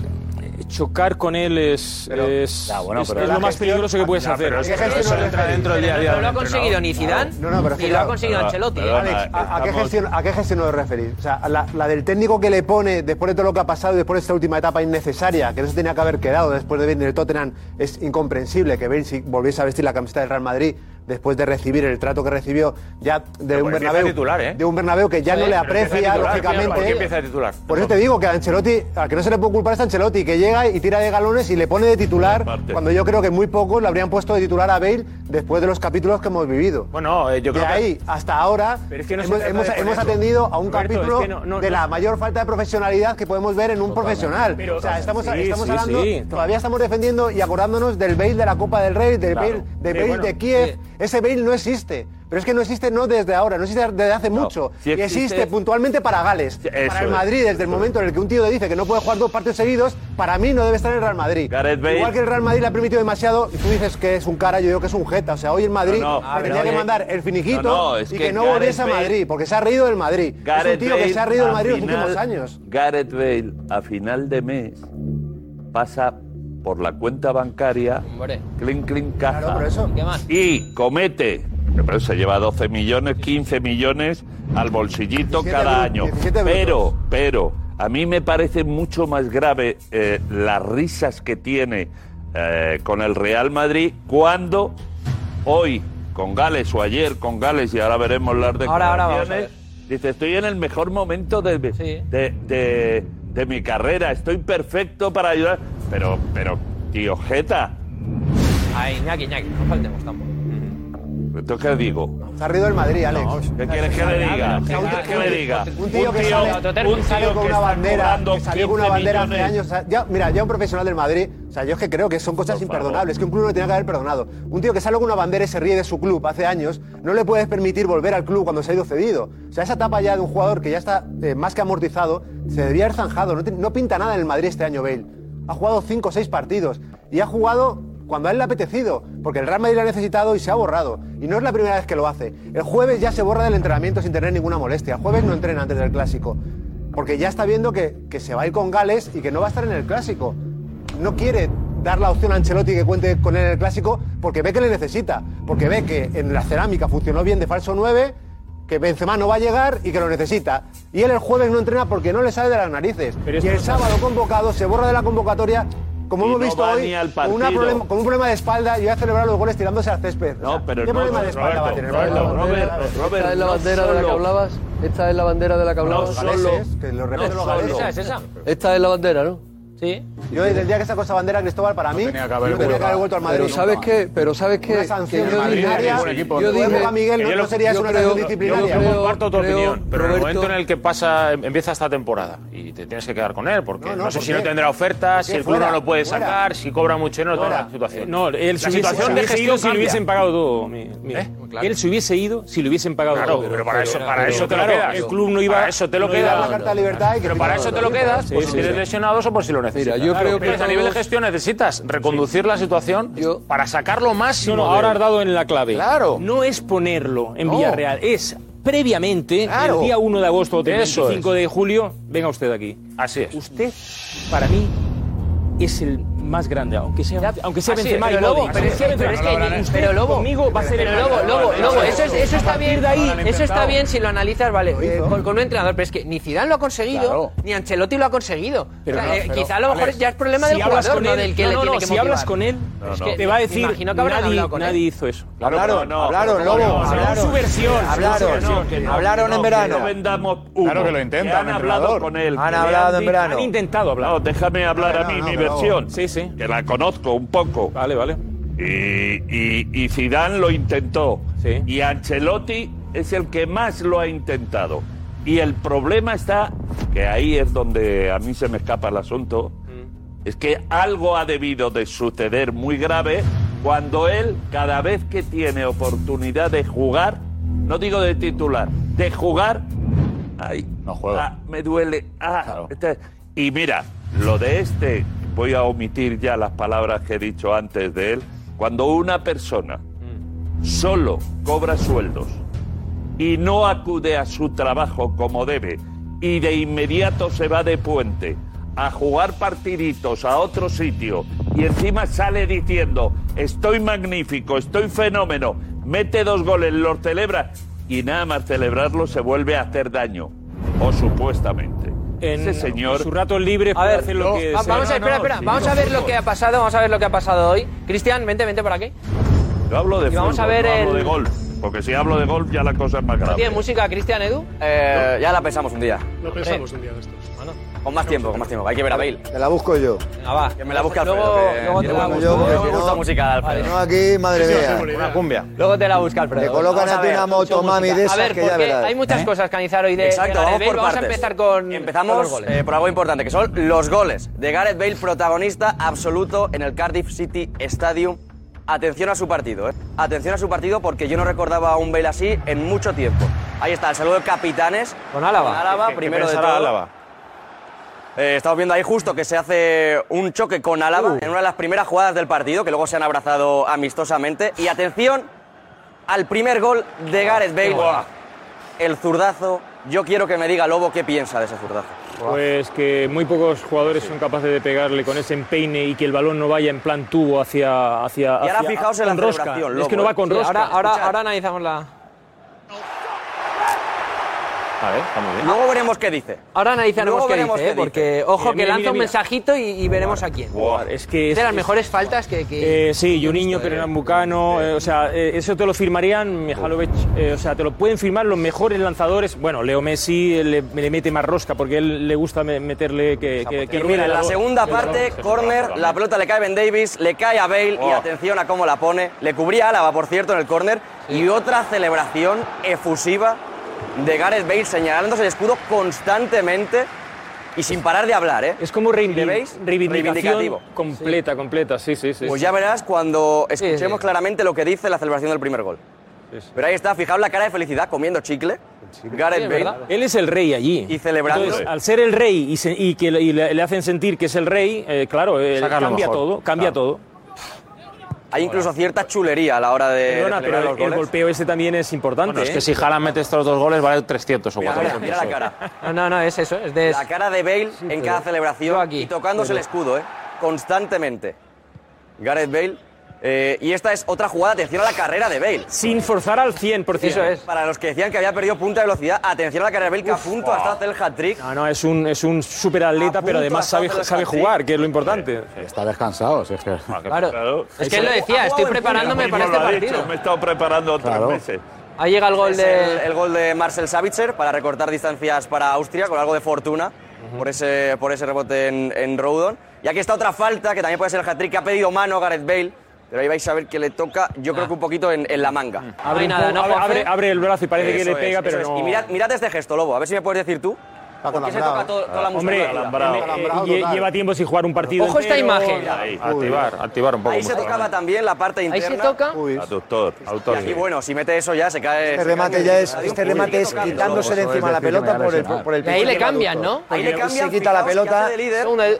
Speaker 3: chocar con él es, es,
Speaker 10: Ya, bueno,
Speaker 3: es-
Speaker 10: pero
Speaker 3: es
Speaker 10: la
Speaker 3: lo más peligroso que puedes
Speaker 10: Ya,
Speaker 3: hacer.
Speaker 10: pero es que eso entra dentro del día a día
Speaker 2: No lo ha conseguido ni Zidane,
Speaker 15: No, no, pero es que
Speaker 2: ni lo ha conseguido
Speaker 7: pero-
Speaker 2: Ancelotti.
Speaker 7: pero-
Speaker 15: Alex, ¿a, a qué gestión, ¿a qué gestión os referís? O sea, la del técnico que le pone después de todo lo que ha pasado y después de esta última etapa innecesaria, que no se tenía que haber quedado después de venir el Tottenham, es incomprensible que Bale si volviese a vestir la camiseta del Real Madrid después de recibir el trato que recibió ya de
Speaker 10: Pero
Speaker 15: un Bernabéu,
Speaker 10: titular, ¿eh?
Speaker 15: de un Bernabéu que ya
Speaker 10: Sí,
Speaker 15: no le aprecia
Speaker 10: titular,
Speaker 15: lógicamente.
Speaker 10: ¿Por qué empieza de titular?
Speaker 15: Por eso te digo que a Ancelotti, al que no se le puede culpar es a Ancelotti, que llega y tira de galones y le pone de titular, cuando yo creo que muy pocos le habrían puesto de titular a Bale después de los capítulos que hemos vivido.
Speaker 10: Bueno, eh, yo
Speaker 15: de
Speaker 10: creo que-
Speaker 15: ahí hasta ahora
Speaker 3: es que no
Speaker 15: hemos, hemos-
Speaker 3: de
Speaker 15: hemos atendido a un
Speaker 3: Roberto,
Speaker 15: capítulo
Speaker 3: es que no- no-
Speaker 15: de
Speaker 3: no-
Speaker 15: la mayor falta de profesionalidad que podemos ver en un profesional.
Speaker 3: Pero-
Speaker 15: o sea, estamos,
Speaker 3: sí,
Speaker 15: estamos
Speaker 3: sí,
Speaker 15: hablando,
Speaker 3: sí.
Speaker 15: todavía estamos defendiendo y acordándonos del Bale de la Copa del Rey, del
Speaker 7: Claro.
Speaker 15: Bale, de,
Speaker 3: Sí,
Speaker 15: Bale
Speaker 3: bueno,
Speaker 15: de Kiev. Ese Bale no existe. Pero es que no existe no desde ahora, no existe desde hace mucho.
Speaker 7: sí
Speaker 15: y existe,
Speaker 7: existe-
Speaker 15: puntualmente para Gales. Para el
Speaker 7: es,
Speaker 15: Madrid, desde el momento en el que un tío le dice que no puede jugar dos partidos seguidos, para mí no debe estar en el Real Madrid.
Speaker 7: Bale-
Speaker 15: Igual que el Real Madrid le ha permitido demasiado, y tú dices que es un cara, yo digo que es un jeta. O sea, hoy el Madrid
Speaker 7: No, no.
Speaker 15: le tenía
Speaker 7: pero-
Speaker 15: que mandar el finiquito y
Speaker 7: que
Speaker 15: no volviese a Madrid, porque se ha reído del Madrid. es un tío que se ha reído del Madrid los últimos años.
Speaker 7: Gareth Bale a final de mes pasa por la cuenta bancaria,
Speaker 2: Hombre.
Speaker 7: clink, clink, caja.
Speaker 15: Claro, por eso.
Speaker 2: ¿Qué más?
Speaker 7: Y comete, pero se lleva 12 millones, 15 millones al bolsillito
Speaker 15: 17
Speaker 7: cada año.
Speaker 15: 17
Speaker 7: Pero, pero, a mí me parece mucho más grave eh, las risas que tiene eh, con el Real Madrid cuando hoy con Gales o ayer con Gales y ahora veremos las
Speaker 2: Ahora, ahora vamos a
Speaker 7: declaraciones, dice estoy en el mejor momento de,
Speaker 2: Sí.
Speaker 7: de, de- de mi carrera, estoy perfecto para ayudar, pero, pero, tío Jeta,
Speaker 2: Ay, Iñaki, Iñaki, no faltemos tampoco.
Speaker 7: ¿esto qué digo?
Speaker 15: Se ha reído del Madrid, Alex.
Speaker 7: ¿Qué quieres que le diga? ¿Qué quieres que le diga?
Speaker 15: Un tío que sale,
Speaker 7: un tío
Speaker 15: con una bandera,
Speaker 7: cobrando
Speaker 15: que salió con una
Speaker 7: 15
Speaker 15: bandera hace años. ya, mira, ya un profesional del Madrid, o sea, yo es que creo que son cosas
Speaker 7: Por favor.
Speaker 15: imperdonables, que un club no le tenía que haber perdonado. Un tío que sale con una bandera y se ríe de su club hace años, no le puedes permitir volver al club cuando se ha ido cedido. O sea, esa etapa ya de un jugador que ya está eh, más que amortizado, se debía haber zanjado. No, te- no pinta nada en el Madrid este año, Bale. Ha jugado 5 o 6 partidos y ha jugado cuando a él le ha apetecido, porque el Real Madrid ha necesitado y se ha borrado. Y no es la primera vez que lo hace. El jueves ya se borra del entrenamiento sin tener ninguna molestia. El jueves no entrena antes del clásico. Porque ya está viendo que, que se va a ir con Gales y que no va a estar en el clásico. No quiere dar la opción a Ancelotti que cuente con él en el clásico porque ve que le necesita. Porque ve que en la cerámica funcionó bien de falso 9 que Benzema no va a llegar y que lo necesita. Y él el jueves no entrena porque no le sale de las narices.
Speaker 10: Pero
Speaker 15: y el
Speaker 10: no
Speaker 15: sábado convocado se borra de la convocatoria. Como
Speaker 7: Y
Speaker 15: hemos
Speaker 7: no
Speaker 15: visto hoy, con, una problema- con un problema de espalda y va a celebrar los goles tirándose al césped. O sea,
Speaker 7: No, pero
Speaker 15: ¿Qué
Speaker 7: no,
Speaker 15: problema de espalda va a
Speaker 7: Roberto,
Speaker 15: tener?
Speaker 7: Roberto, Robert, Robert,
Speaker 8: ¿Esta es la
Speaker 7: no
Speaker 8: bandera de la que
Speaker 7: solo-
Speaker 8: hablabas? ¿Esta es la bandera de la que hablabas?
Speaker 15: Galeses, que lo los galeses.
Speaker 2: Esa es esa.
Speaker 8: Esta es la bandera, ¿no?
Speaker 2: Sí.
Speaker 15: Yo desde el día que sacó esa bandera Cristóbal para mí,
Speaker 4: tenía que
Speaker 15: no
Speaker 4: haber
Speaker 15: tenía que
Speaker 4: vuelto.
Speaker 15: haber vuelto al Madrid.
Speaker 8: Pero ¿sabes qué? Pero ¿sabes qué?
Speaker 15: Una
Speaker 8: Que
Speaker 15: sanción
Speaker 8: yo
Speaker 4: equipo.
Speaker 8: yo dije,
Speaker 15: a Miguel no,
Speaker 10: yo
Speaker 15: no
Speaker 10: lo-
Speaker 15: sería
Speaker 8: yo
Speaker 15: una
Speaker 8: creo-
Speaker 15: sanción
Speaker 10: Yo
Speaker 15: disciplinaria.
Speaker 8: creo-
Speaker 10: comparto tu
Speaker 8: creo,
Speaker 10: opinión, pero en el momento en el que pasa, empieza esta temporada y te tienes que quedar con él, porque
Speaker 15: No,
Speaker 10: no,
Speaker 15: no,
Speaker 10: sé
Speaker 15: ¿por
Speaker 10: si no tendrá ofertas, si el club
Speaker 15: Fuera,
Speaker 10: no lo puede
Speaker 15: fuera.
Speaker 10: sacar, si cobra mucho dinero, toda la situación.
Speaker 3: No, él
Speaker 10: la situación de gestión
Speaker 3: si le
Speaker 10: cambia.
Speaker 3: hubiesen pagado todo. mi- Él se hubiese ido si le hubiesen pagado
Speaker 10: Claro,
Speaker 3: todo.
Speaker 10: pero para eso, para eso te lo quedas.
Speaker 3: El club no iba.
Speaker 10: Para eso te lo
Speaker 3: no
Speaker 10: quedas.
Speaker 15: la carta de libertad y que
Speaker 10: Pero para eso te lo quedas, por
Speaker 3: sí,
Speaker 10: si tienes lesionados o por si lo necesitas.
Speaker 8: Mira, yo creo que
Speaker 10: Pero a nivel de gestión necesitas reconducir la situación para sacar lo máximo.
Speaker 3: No, ahora has dado en la clave.
Speaker 10: Claro.
Speaker 3: No es ponerlo en. Villarreal, es previamente,
Speaker 10: Claro.
Speaker 3: el día 1 de agosto o del
Speaker 10: Eso
Speaker 3: 25 de julio, venga usted aquí.
Speaker 10: Así es.
Speaker 3: Usted, para mí, es el más grande, aunque sea, aunque sea Benzema y
Speaker 2: Lobo,
Speaker 3: Modric.
Speaker 2: pero es que- pero es que-
Speaker 3: usted
Speaker 2: pero Lobo,
Speaker 3: conmigo va a ser
Speaker 2: Pero
Speaker 3: el
Speaker 2: Lobo, Lobo. Lobo, eso, es- eso está bien.
Speaker 3: de ahí,
Speaker 2: Eso está bien si lo analizas, vale, eh, con, con un entrenador, pero es que ni Zidane lo ha conseguido,
Speaker 3: Claro.
Speaker 2: ni Ancelotti lo ha conseguido.
Speaker 3: Pero
Speaker 2: O sea,
Speaker 3: no,
Speaker 2: eh,
Speaker 3: pero,
Speaker 2: quizá a lo mejor
Speaker 3: Alex,
Speaker 2: ya es problema
Speaker 3: si
Speaker 2: del jugador, no
Speaker 3: él-
Speaker 2: del que
Speaker 3: no,
Speaker 2: le tiene
Speaker 3: no,
Speaker 2: que
Speaker 3: si hablas
Speaker 2: motivar.
Speaker 3: con él,
Speaker 2: Es
Speaker 3: te va a decir,
Speaker 2: imagino que habrán
Speaker 3: nadie,
Speaker 2: hablado con él.
Speaker 3: nadie hizo eso.
Speaker 15: Hablaron,
Speaker 7: No, no,
Speaker 15: hablaron,
Speaker 7: no,
Speaker 15: Lobo, hablaron.
Speaker 3: Su versión,
Speaker 15: Hablaron. Hablaron en verano.
Speaker 4: Claro que lo intentan,
Speaker 7: han hablado con él.
Speaker 15: Han hablado en verano.
Speaker 3: Han intentado hablar.
Speaker 7: Déjame hablar a mí mi versión.
Speaker 3: Sí, sí.
Speaker 7: Que la conozco un poco.
Speaker 3: Vale, vale.
Speaker 7: Y, y, y Zidane lo intentó.
Speaker 3: Sí.
Speaker 7: Y Ancelotti es el que más lo ha intentado. Y el problema está, que ahí es donde a mí se me escapa el asunto,
Speaker 3: Mm.
Speaker 7: es que algo ha debido de suceder muy grave cuando él, cada vez que tiene oportunidad de jugar, no digo de titular, de jugar, ay,
Speaker 4: No juega.
Speaker 7: ah, me duele. ah,
Speaker 4: Claro.
Speaker 7: este- y mira, lo de este, voy a omitir ya las palabras que he dicho antes de él, cuando una persona solo cobra sueldos y no acude a su trabajo como debe y de inmediato se va de puente a jugar partiditos a otro sitio y encima sale diciendo estoy magnífico, estoy fenómeno, mete dos goles, los celebra y nada más celebrarlo se vuelve a hacer daño, o supuestamente.
Speaker 3: En
Speaker 7: Ese señor...
Speaker 3: su rato libre puede
Speaker 2: ver,
Speaker 3: hacer lo
Speaker 2: no,
Speaker 3: que
Speaker 2: va-
Speaker 3: sea.
Speaker 2: vamos a, espera, espera,
Speaker 7: sí,
Speaker 2: vamos a ver lo que ha pasado, vamos a ver lo que ha pasado hoy. Cristian, vente, vente por aquí.
Speaker 7: Yo hablo de
Speaker 2: Y vamos
Speaker 7: fútbol,
Speaker 2: a ver
Speaker 7: no hablo
Speaker 2: el-
Speaker 7: de golf, porque si hablo de golf ya la cosa es más
Speaker 2: ¿No
Speaker 7: grave.
Speaker 2: tiene música, Cristian, Edu?
Speaker 11: Eh, ya la pensamos un día.
Speaker 16: Lo pensamos un día de estos.
Speaker 11: Con más tiempo, con más tiempo. Hay que ver a Bale.
Speaker 15: Te la busco yo.
Speaker 2: Venga, va.
Speaker 11: Que me la busque
Speaker 2: luego,
Speaker 11: Alfredo. que
Speaker 2: luego te la busco.
Speaker 11: gusto.
Speaker 15: porque
Speaker 11: Me
Speaker 15: si
Speaker 11: gusta
Speaker 15: no-
Speaker 11: música de Alfredo.
Speaker 15: No, aquí, madre mía.
Speaker 16: Una
Speaker 11: cumbia.
Speaker 2: Luego te la busca, Alfredo.
Speaker 15: Te colocan
Speaker 11: Vamos a
Speaker 15: a ti una moto mami de
Speaker 2: A
Speaker 15: esas
Speaker 2: ver,
Speaker 15: que ya verás.
Speaker 2: hay muchas cosas que analizar hoy de,
Speaker 11: Exacto,
Speaker 2: de Gareth
Speaker 11: vamos
Speaker 2: Bale.
Speaker 11: por
Speaker 2: Vamos a
Speaker 11: partes.
Speaker 2: empezar con con
Speaker 11: Empezamos
Speaker 2: los goles.
Speaker 11: eh, por algo importante, que son los goles de Gareth Bale, protagonista absoluto en el Cardiff City Stadium. Atención a su partido, ¿eh? Atención a su partido porque yo no recordaba a un Bale así en mucho tiempo. Ahí está, el saludo de capitanes.
Speaker 2: Con Álava.
Speaker 11: Con Álava,
Speaker 10: ¿Qué- qué
Speaker 11: primero de todo.
Speaker 10: Álava?
Speaker 11: Eh, estamos viendo ahí justo que se hace un choque con Álava
Speaker 2: Uh.
Speaker 11: en una de las primeras jugadas del partido, que luego se han abrazado amistosamente. Y atención al primer gol de Gareth Bale. El zurdazo. Yo quiero que me diga Lobo qué piensa de ese zurdazo.
Speaker 3: Pues que muy pocos jugadores son capaces de pegarle con ese empeine y que el balón no vaya en plan tubo hacia. hacia
Speaker 11: Y ahora
Speaker 3: hacia-
Speaker 11: fijaos en la
Speaker 3: rosca. Es que no va
Speaker 11: ¿eh?
Speaker 3: con
Speaker 2: Sí,
Speaker 3: rosca.
Speaker 2: ahora, ahora analizamos la.
Speaker 10: Vale, está muy bien.
Speaker 11: Luego veremos qué dice.
Speaker 2: Ahora analizaremos
Speaker 11: Luego
Speaker 2: qué
Speaker 11: veremos
Speaker 2: dice,
Speaker 11: qué
Speaker 2: ¿eh? porque ojo
Speaker 3: Mira,
Speaker 2: que
Speaker 3: mira,
Speaker 2: lanza
Speaker 3: mira,
Speaker 2: un
Speaker 3: mira.
Speaker 2: mensajito y, y veremos a quién.
Speaker 3: Buah, es que
Speaker 2: Es de las
Speaker 3: es-
Speaker 2: mejores faltas que. que-
Speaker 3: Eh, sí, Juninho, Pernambucano, eh, o sea, eh, eso te lo firmarían Mihalovic, eh, o sea, te lo pueden firmar los mejores lanzadores. Bueno, Leo Messi eh, le, le mete más rosca porque él le gusta me- meterle que, que, que
Speaker 11: Y mira, en la segunda parte, córner, la pelota le cae a Ben Davis, le cae a Bale y
Speaker 7: Oh.
Speaker 11: atención a cómo la pone. Le cubría Álava, por cierto, en el córner. Y otra celebración efusiva de Gareth Bale señalándose el escudo constantemente y sin parar de hablar, ¿eh?
Speaker 3: Es como reivindic-
Speaker 11: ¿Le veis?
Speaker 3: reivindicación
Speaker 11: Reivindicativo.
Speaker 3: completa, completa, sí, sí, sí.
Speaker 11: Pues
Speaker 3: sí.
Speaker 11: ya verás cuando escuchemos
Speaker 2: sí.
Speaker 11: claramente lo que dice la celebración del primer gol. Pero ahí está, fijaos la cara de felicidad comiendo chicle. Gareth
Speaker 2: Sí, es
Speaker 11: Bale.
Speaker 2: verdad.
Speaker 3: Él es el rey allí.
Speaker 11: Y celebrando.
Speaker 3: Entonces, al ser el rey y, se- y que le, y le- hacen sentir que es el rey, eh, claro, eh,
Speaker 10: Saca lo
Speaker 3: cambia
Speaker 10: mejor.
Speaker 3: todo, cambia
Speaker 10: Claro.
Speaker 3: todo.
Speaker 11: Hay incluso cierta chulería a la hora de,
Speaker 14: Perdona, pero el,
Speaker 11: los
Speaker 14: el
Speaker 11: goles.
Speaker 14: golpeo ese también es importante.
Speaker 10: Bueno, es
Speaker 14: ¿eh?
Speaker 10: que si Haaland mete estos dos goles vale 300 o
Speaker 11: Mira,
Speaker 10: 400.
Speaker 11: mira la cara.
Speaker 2: No, no, no, es eso. Es de.
Speaker 11: La cara de Bale en cada celebración y tocándose el escudo, ¿eh? Constantemente. Gareth Bale. Eh, y esta es otra jugada, atención a la carrera de Bale.
Speaker 14: Sin forzar al 100%.
Speaker 11: Eso es. Para los que decían que había perdido punta de velocidad, atención a la carrera de Bale, que a punto hasta hacer el hat-trick.
Speaker 14: No, no, es un, es un super atleta, pero además sabe, sabe jugar, que es lo importante.
Speaker 4: Está descansado, si es que.
Speaker 2: Claro. Es que él lo decía, estoy preparándome para este partido.
Speaker 7: me he estado preparando tres
Speaker 4: Claro.
Speaker 7: meses.
Speaker 2: Ahí llega el gol
Speaker 11: Es el,
Speaker 2: de.
Speaker 11: el gol de Marcel Savitzer para recortar distancias para Austria con algo de fortuna por, ese, por ese rebote en, en Roudon. Y aquí está otra falta que también puede ser el hat-trick que ha pedido mano Gareth Bale. Pero ahí vais a ver que le toca, yo creo que un poquito en, en la manga.
Speaker 14: Abre, un poco- abre, abre- abre el brazo y parece que le pega,
Speaker 11: es,
Speaker 14: pero
Speaker 11: es.
Speaker 14: no.
Speaker 11: Y mirad, mirad este gesto, Lobo, a ver si me puedes decir tú. ¿Por qué se toca todo- toda la
Speaker 14: Hombre,
Speaker 11: musculatura?
Speaker 14: eh, lle- lleva tiempo sin jugar un partido.
Speaker 2: Ojo esta imagen.
Speaker 7: Ahí,
Speaker 10: Activar, activar un poco.
Speaker 11: Ahí se tocaba también la parte
Speaker 2: Ahí
Speaker 11: interna.
Speaker 2: se toca.
Speaker 7: Aductor.
Speaker 11: Y aquí, bueno, si mete eso ya se cae.
Speaker 9: Este
Speaker 11: se
Speaker 9: remate
Speaker 11: cae
Speaker 9: ya es, este remate es quitándose de encima la pelota por el, por el
Speaker 2: Y ahí le cambian. ¿no?
Speaker 11: Ahí le
Speaker 9: Se
Speaker 11: cambian,
Speaker 9: quita la pelota,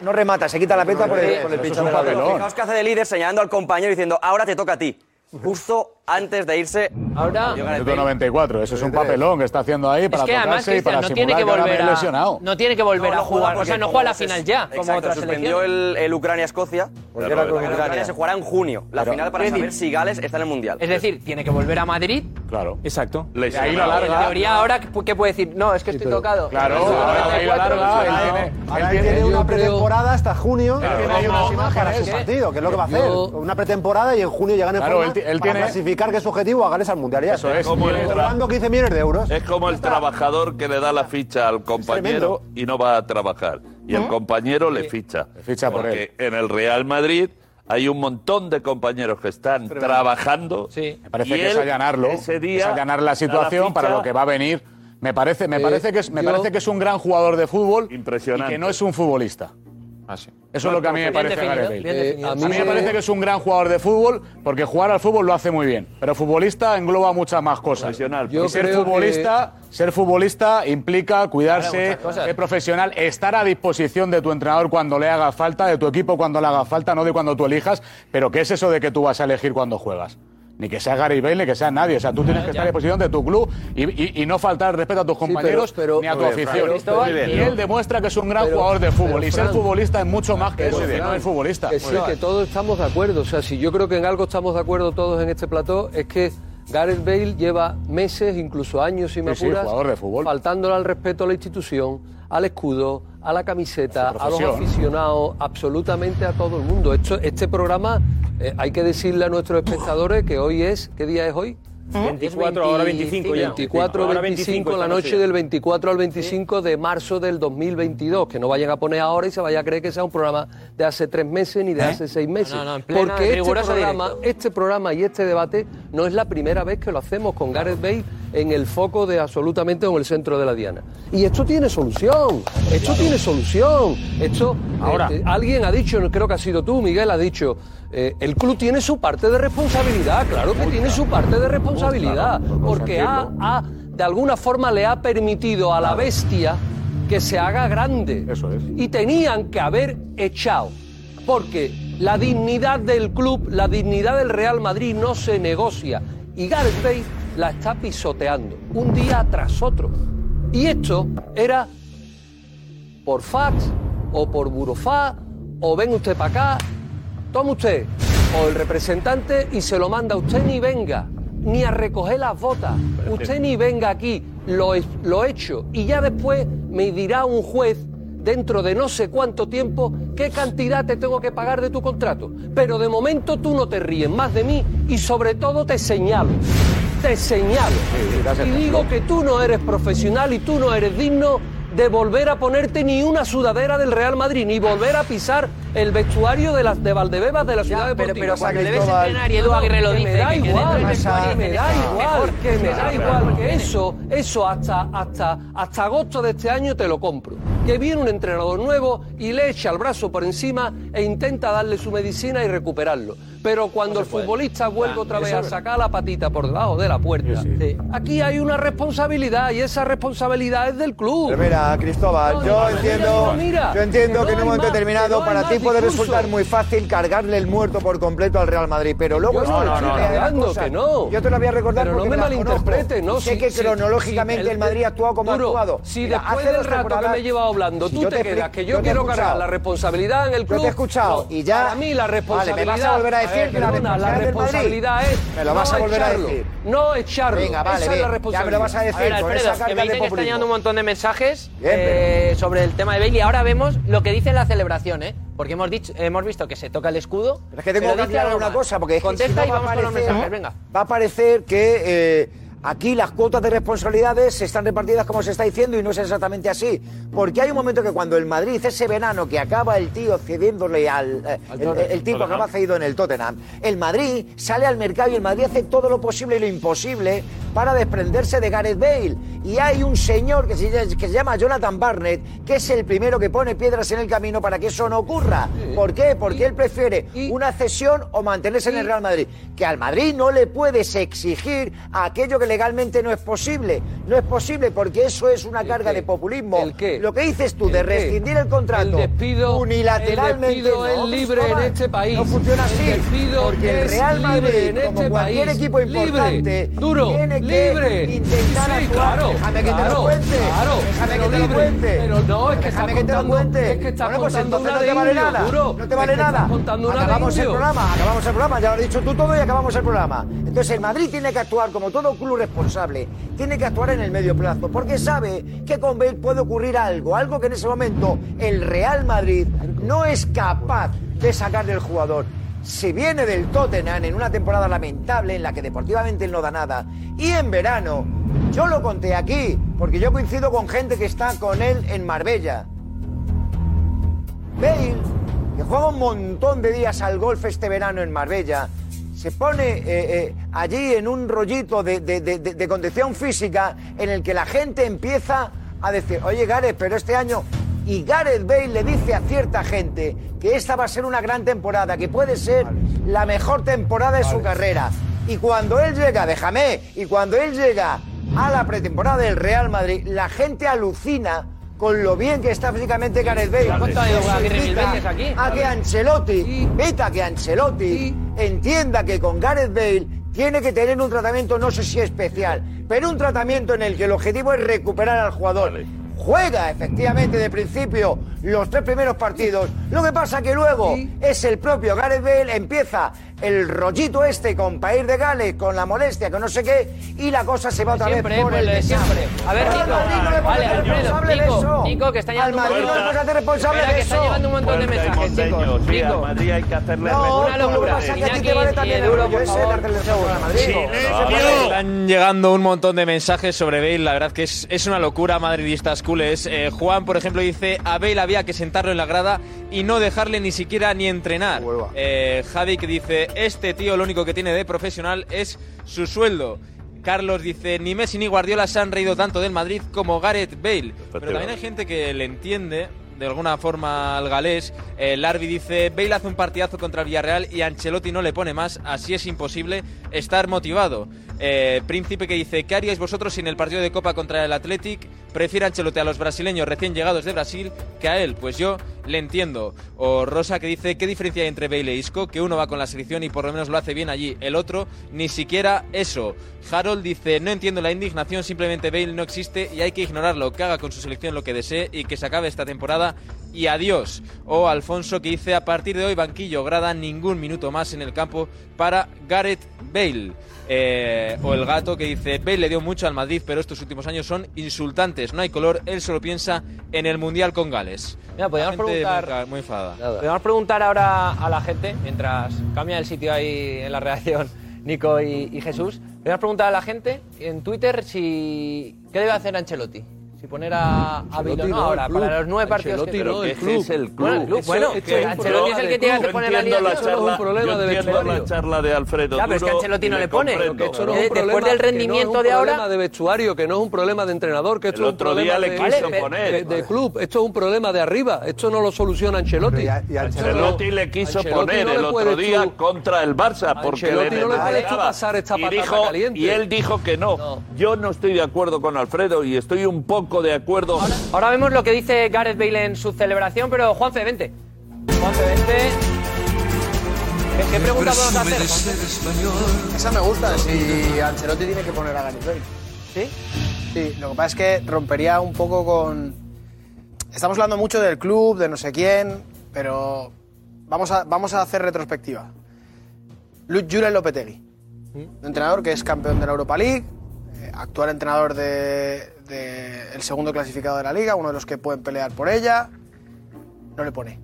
Speaker 9: no remata, se quita la pelota por el, pinchazo.
Speaker 11: Fijaos que hace de líder señalando al compañero diciendo, ahora te toca a ti. Justo antes de irse.
Speaker 2: Ahora.
Speaker 4: Minuto 94, eso es un papelón que está haciendo ahí para
Speaker 2: Es que además,
Speaker 4: y para
Speaker 2: no tiene
Speaker 4: simular
Speaker 2: que volver a.
Speaker 4: lesionado.
Speaker 2: No tiene que volver
Speaker 11: No,
Speaker 2: a jugar. O sea, no
Speaker 11: como
Speaker 2: juega la final ya, como
Speaker 11: Exacto,
Speaker 2: otras
Speaker 11: suspendió el, el Ucrania-Escocia.
Speaker 9: Porque era con
Speaker 11: Ucrania
Speaker 9: Ucrania.
Speaker 11: se jugará en junio, la final para saber si Gales está en el Mundial.
Speaker 2: Es decir, tiene que volver a Madrid.
Speaker 4: Claro.
Speaker 14: Exacto.
Speaker 7: Lesionado.
Speaker 4: ahí lo alarga.
Speaker 2: En teoría, ahora, ¿qué ¿qué puede decir? No, es que estoy tocado.
Speaker 4: Claro, ahí lo
Speaker 2: 94,
Speaker 4: alarga.
Speaker 2: claro.
Speaker 4: él tiene-
Speaker 15: una pretemporada hasta junio.
Speaker 4: Claro,
Speaker 15: tiene
Speaker 4: como-
Speaker 15: unas imágenes para su
Speaker 2: ¿qué?
Speaker 15: partido, que es lo que va a hacer. Una pretemporada y en junio llegan en
Speaker 4: Claro,
Speaker 15: forma
Speaker 4: él él
Speaker 15: para
Speaker 4: tiene-
Speaker 15: clasificar que es su objetivo a Gales al Mundial. Ya.
Speaker 4: Eso es.
Speaker 7: Como el-
Speaker 15: Cobrando 15 millones de euros.
Speaker 7: Es como el trabajador que le da la ficha al compañero y no va a trabajar. Y el compañero le ficha.
Speaker 4: ficha por
Speaker 7: Porque en el Real Madrid hay un montón de compañeros que están trabajando.
Speaker 2: Sí.
Speaker 4: Me parece
Speaker 7: y
Speaker 4: que es
Speaker 7: él
Speaker 4: allanarlo,
Speaker 7: Ese
Speaker 4: es
Speaker 7: día
Speaker 4: allanar la situación para lo que va a venir. Me parece, me
Speaker 8: Eh,
Speaker 4: parece que es, me
Speaker 8: yo-
Speaker 4: parece que es un gran jugador de fútbol
Speaker 7: Impresionante.
Speaker 4: y que no es un futbolista.
Speaker 10: Ah.
Speaker 4: Eso es lo que a mí me parece
Speaker 2: definido,
Speaker 8: Eh, a
Speaker 4: A
Speaker 8: mí
Speaker 4: me parece que es un gran jugador de fútbol porque jugar al fútbol lo hace muy bien, pero futbolista engloba muchas más cosas.
Speaker 8: Yo
Speaker 4: y ser futbolista, ser futbolista implica cuidarse, ser profesional, estar a disposición de tu entrenador cuando le haga falta, de tu equipo cuando le haga falta, no de cuando tú elijas, pero ¿qué es eso de que tú vas a elegir cuando juegas? Ni que sea Gary Bale, ni que sea nadie. O sea, tú tienes que estar a disposición de tu club y, y- y no faltar el respeto a tus compañeros
Speaker 8: pero-
Speaker 4: ni a tu afición. Y él demuestra que es un gran
Speaker 8: pero-
Speaker 4: jugador de fútbol.
Speaker 8: pero,
Speaker 4: y ser futbolista es mucho más que
Speaker 8: Pero,
Speaker 4: eso, y no es futbolista.
Speaker 8: Que sí, que todos estamos de acuerdo. O sea, si yo creo que en algo estamos de acuerdo todos en este plató, es que Gareth Bale lleva meses, incluso años, si me
Speaker 4: Sí,
Speaker 8: apuras, faltándole al respeto a la institución, al escudo, a la camiseta,
Speaker 4: A
Speaker 8: los aficionados, absolutamente a todo el mundo. Esto, este programa, eh, hay que decirle a nuestros espectadores que hoy es, ¿qué día es hoy?
Speaker 14: 24, ahora 25 ya.
Speaker 8: 24,
Speaker 14: Ahora
Speaker 8: 25,
Speaker 14: 25
Speaker 8: la noche del 24 al 25 de marzo del 2022. Que no vayan a poner ahora y se vaya a creer que sea un programa de hace tres meses ni de hace seis meses.
Speaker 2: No, no,
Speaker 8: Porque este programa, este programa y este debate no es la primera vez que lo hacemos con Gareth Bale en el foco de absolutamente en el centro de la diana. Y esto tiene solución. Esto tiene solución. Esto,
Speaker 14: Ahora.
Speaker 8: eh, alguien ha dicho, creo que ha sido tú, Miguel, ha dicho. eh, el club tiene su parte de responsabilidad, claro que tiene su parte de responsabilidad, porque ha, ha- de alguna forma le ha permitido a la bestia que se haga grande.
Speaker 4: Eso es.
Speaker 8: Y tenían que haber echado, porque la dignidad del club, la dignidad del Real Madrid no se negocia. Y Gareth Bale la está pisoteando, un día tras otro. Y esto era por fax o por burofax o ven usted para acá, toma usted o el representante y se lo manda usted ni venga ni a recoger las botas, usted ni venga aquí, lo, lo he hecho y ya después me dirá un juez dentro de no sé cuánto tiempo qué cantidad te tengo que pagar de tu contrato. Pero de momento tú no te ríes más de mí y sobre todo te señalo. Te señalo. Y digo que tú no eres profesional y tú no eres digno de volver a ponerte ni una sudadera del Real Madrid, ni volver a pisar el vestuario de, las de Valdebebas de la ciudad
Speaker 2: pero-
Speaker 8: deportiva.
Speaker 2: pero cuando le ves entrenar y Edu Aguirre lo dice,
Speaker 8: Me da igual, que me da igual, que me da igual, que eso, eso hasta, hasta, hasta agosto de este año te lo compro. Que viene un entrenador nuevo y le echa el brazo por encima e intenta darle su medicina y recuperarlo. Pero cuando el futbolista vuelve otra vez a sacar la patita por debajo de la puerta, aquí hay una responsabilidad y esa responsabilidad es del club.
Speaker 9: Pero mira, Cristóbal,
Speaker 8: No,
Speaker 9: yo
Speaker 8: no,
Speaker 9: entiendo,
Speaker 8: no, mira,
Speaker 9: yo entiendo
Speaker 8: que
Speaker 9: que,
Speaker 8: no
Speaker 9: en un momento
Speaker 8: más,
Speaker 9: determinado
Speaker 8: no
Speaker 9: para ti puede
Speaker 8: discurso.
Speaker 9: resultar muy fácil cargarle el muerto por completo al Real Madrid, pero luego
Speaker 8: Yo no, no, no, no, que no.
Speaker 9: Yo te lo voy a recordar
Speaker 8: Pero no me
Speaker 9: las
Speaker 8: malinterprete,
Speaker 9: conozco.
Speaker 8: ¿no?
Speaker 9: Sé
Speaker 8: Si-
Speaker 9: que cronológicamente
Speaker 8: si
Speaker 9: el Madrid ha actuado como ha actuado.
Speaker 8: Si
Speaker 9: Mira,
Speaker 8: después
Speaker 9: hace
Speaker 8: del rato que me he llevado hablando,
Speaker 9: Si
Speaker 8: tú
Speaker 9: yo
Speaker 8: te
Speaker 9: te
Speaker 8: quedas que
Speaker 9: yo
Speaker 8: yo quiero cargar la responsabilidad en el
Speaker 9: Yo
Speaker 8: club.
Speaker 9: te he escuchado
Speaker 8: No,
Speaker 9: y ya-
Speaker 8: Para mí la
Speaker 9: Vale,
Speaker 8: responsabilidad.
Speaker 9: me vas a volver a decir
Speaker 8: ver,
Speaker 9: que la
Speaker 8: perdona, la
Speaker 9: responsabilidad es
Speaker 8: responsabilidad es.
Speaker 9: Me lo vas
Speaker 8: no
Speaker 9: a volver a
Speaker 8: echarlo,
Speaker 9: decir.
Speaker 8: No echarlo.
Speaker 9: Venga, vale,
Speaker 8: Esa es
Speaker 9: bien.
Speaker 8: la
Speaker 9: Ya me
Speaker 8: responsabilidad.
Speaker 9: lo vas a
Speaker 2: A
Speaker 9: decir
Speaker 2: ver,
Speaker 9: con
Speaker 2: Alfredo,
Speaker 9: esa
Speaker 2: que dicen que están llegando un montón de mensajes
Speaker 9: Bien,
Speaker 2: eh, sobre el tema de Bale y ahora vemos lo que dice en la celebración, ¿eh? Porque hemos dicho, hemos visto que se toca el escudo.
Speaker 9: Pero es que tengo que aclarar una cosa, porque es que
Speaker 2: Contesta y
Speaker 9: a
Speaker 2: vamos con los mensajes, venga.
Speaker 9: Va a parecer que eh, aquí las cuotas de responsabilidades se están repartidas como se está diciendo y no es exactamente así. Porque hay un momento que cuando el Madrid, ese verano que acaba el tío cediéndole al... eh, el, el- el tipo acaba cedido en el Tottenham, el Madrid sale al mercado y el Madrid hace todo lo posible y lo imposible para desprenderse de Gareth Bale. Y hay un señor que se, que se llama Jonathan Barnett, que es el primero que pone piedras en el camino para que eso no ocurra. ¿Por qué? Porque él prefiere una cesión o mantenerse en el Real Madrid. Que al Madrid no le puedes exigir aquello que legalmente no es posible. No es posible porque eso es una carga de populismo. Lo que dices tú de
Speaker 8: ¿El qué?
Speaker 9: rescindir el contrato
Speaker 8: El despido-
Speaker 9: unilateralmente
Speaker 8: el despido
Speaker 9: no,
Speaker 8: es libre en este país.
Speaker 9: No funciona así.
Speaker 8: El despido
Speaker 9: porque el Real
Speaker 8: libre
Speaker 9: Madrid,
Speaker 8: en
Speaker 9: como
Speaker 8: este
Speaker 9: cualquier
Speaker 8: país.
Speaker 9: equipo
Speaker 8: Libre,
Speaker 9: importante,
Speaker 8: duro,
Speaker 9: tiene que
Speaker 8: libre.
Speaker 9: intentar
Speaker 8: Sí,
Speaker 9: actuar.
Speaker 8: claro,
Speaker 9: Déjame que te
Speaker 8: claro,
Speaker 9: lo cuente.
Speaker 8: claro,
Speaker 9: Déjame que te lo
Speaker 8: libre.
Speaker 9: cuente.
Speaker 8: Pero no, es que
Speaker 9: Déjame
Speaker 8: estás
Speaker 9: que te lo
Speaker 8: contando-
Speaker 9: cuente.
Speaker 8: es que
Speaker 9: Bueno, pues
Speaker 8: contando
Speaker 9: entonces
Speaker 8: una
Speaker 9: no te
Speaker 8: de
Speaker 9: vale nada.
Speaker 8: duro.
Speaker 9: No te vale nada.
Speaker 8: contando de
Speaker 9: Acabamos el programa, acabamos el programa. Ya lo has dicho tú todo y acabamos el programa. Entonces el Madrid tiene que actuar como todo club responsable. Tiene que actuar en el medio plazo. Porque sabe que con Bale puede ocurrir algo. Algo que en ese momento el Real Madrid no es capaz de sacar del jugador. Se viene del Tottenham en una temporada lamentable en la que deportivamente él no da nada. Y en verano, yo lo conté aquí, porque yo coincido con gente que está con él en Marbella. Bale, que juega un montón de días al golf este verano en Marbella, se pone eh, eh, allí en un rollito de, de- de- condición física en el que la gente empieza a decir, oye Gareth, pero este año... Y Gareth Bale le dice a cierta gente que esta va a ser una gran temporada, que puede ser la mejor temporada de su carrera. Y cuando él llega, déjame, y cuando él llega a la pretemporada del Real Madrid, la gente alucina con lo bien que está físicamente Gareth Bale. Eso
Speaker 2: aquí.
Speaker 9: A que Ancelotti, invita a que Ancelotti entienda que con Gareth Bale tiene que tener un tratamiento, no sé si especial, pero un tratamiento en el que el objetivo es recuperar al jugador. Juega efectivamente de principio los tres primeros partidos. Lo que pasa que luego es el propio Gareth Bale, empieza el rollito este con País de Gales, con la molestia, con no sé qué, y la cosa se va otra
Speaker 2: Siempre,
Speaker 9: vez por
Speaker 2: pues
Speaker 9: el
Speaker 2: lo de siempre. A ver,
Speaker 9: al
Speaker 2: Nico.
Speaker 9: Madrid no le puedes
Speaker 2: Vale,
Speaker 9: hacer
Speaker 2: Alfredo,
Speaker 9: responsable de
Speaker 2: Nico,
Speaker 9: eso.
Speaker 2: Nico, que está
Speaker 9: Al
Speaker 2: llegando un
Speaker 9: Madrid no
Speaker 2: montón-
Speaker 9: le puedes hacer responsable
Speaker 2: Espera,
Speaker 9: de
Speaker 2: que
Speaker 9: eso.
Speaker 2: está llegando un montón de mensajes, chicos. Nico.
Speaker 7: al Madrid hay que hacerle
Speaker 9: No,
Speaker 2: Una
Speaker 9: que
Speaker 2: locura.
Speaker 9: que.
Speaker 5: Están llegando un montón de mensajes sobre Bale, la verdad que es, es una locura, madridistas culés. Eh, Juan, por ejemplo, dice, a Bale había que sentarlo en la grada y no dejarle ni siquiera ni entrenar. Eh, Javi que dice, este tío lo único que tiene de profesional es su sueldo. Carlos dice, ni Messi ni Guardiola se han reído tanto del Madrid como Gareth Bale. Pero también hay gente que le entiende de alguna forma al galés. Larvi dice, Bale hace un partidazo contra el Villarreal y Ancelotti no le pone más, así es imposible estar motivado. Eh, Príncipe que dice, ¿qué haríais vosotros si en el partido de Copa contra el Athletic prefiere Ancelotti a los brasileños recién llegados de Brasil que a él? Pues yo le entiendo. O Rosa que dice, ¿qué diferencia hay entre Bale e Isco? Que uno va con la selección y por lo menos lo hace bien allí, el otro ni siquiera eso. Harold dice, no entiendo la indignación, simplemente Bale no existe y hay que ignorarlo, que haga con su selección lo que desee y que se acabe esta temporada y adiós. O Alfonso que dice, a partir de hoy banquillo, grada, ningún minuto más en el campo para Gareth Bale. Eh, o el gato que dice, Bale le dio mucho al Madrid, pero estos últimos años son insultantes, no hay color, él solo piensa en el Mundial con Gales.
Speaker 2: Mira, podríamos preguntar-
Speaker 5: Muy, muy
Speaker 2: preguntar ahora a la gente, mientras cambia el sitio ahí en la redacción Nico y, y Jesús. Podemos preguntar a la gente en Twitter si qué debe hacer Ancelotti. Si poner a, a Bale o
Speaker 8: Ancelotti
Speaker 2: no
Speaker 8: no,
Speaker 2: ahora,
Speaker 8: club.
Speaker 2: para los nueve partidos
Speaker 8: Ancelotti
Speaker 2: que
Speaker 8: no,
Speaker 2: tiene.
Speaker 8: el club.
Speaker 7: Es el
Speaker 2: Bueno, el
Speaker 7: club.
Speaker 2: club,
Speaker 8: Eso-
Speaker 2: bueno, que
Speaker 8: es un
Speaker 2: Ancelotti es el que tiene que
Speaker 8: club.
Speaker 2: poner la
Speaker 7: entiendo la
Speaker 8: es un
Speaker 7: charla,
Speaker 8: problema
Speaker 7: yo entiendo la charla de Alfredo
Speaker 2: Ya, pero es que Ancelotti no
Speaker 7: le
Speaker 2: pone.
Speaker 8: es un
Speaker 2: después del
Speaker 8: que no es
Speaker 2: rendimiento
Speaker 8: un
Speaker 2: de ahora-
Speaker 8: problema de vestuario, que no es un problema de entrenador, que esto
Speaker 7: El
Speaker 8: es un
Speaker 7: otro
Speaker 8: problema
Speaker 7: día le
Speaker 8: de,
Speaker 7: quiso
Speaker 8: de-
Speaker 7: poner.
Speaker 8: de- de club. Esto es un problema de arriba. Esto no lo soluciona Ancelotti.
Speaker 7: Ancelotti le quiso poner el otro día contra el Barça porque le
Speaker 8: pasar esta
Speaker 7: y,
Speaker 8: patata
Speaker 7: dijo,
Speaker 8: caliente.
Speaker 7: y él dijo que no. Yo no estoy de acuerdo con Alfredo y estoy un poco de acuerdo.
Speaker 2: Ahora vemos lo que dice Gareth Bale en su celebración, pero Juanfe, vente. Juanfe, vente. ¿Qué, qué pregunta podemos hacer? Juanfe?
Speaker 1: Esa me gusta, si Ancelotti tiene que poner a Gareth Bale.
Speaker 2: ¿Sí?
Speaker 1: Sí, lo que pasa es que rompería un poco con... Estamos hablando mucho del club, de no sé quién, pero vamos a, vamos a hacer retrospectiva. Luis Julen Lopetegui, un entrenador que es campeón de la Europa League, actual entrenador del de, el segundo clasificado de la liga, uno de los que pueden pelear por ella, no le pone.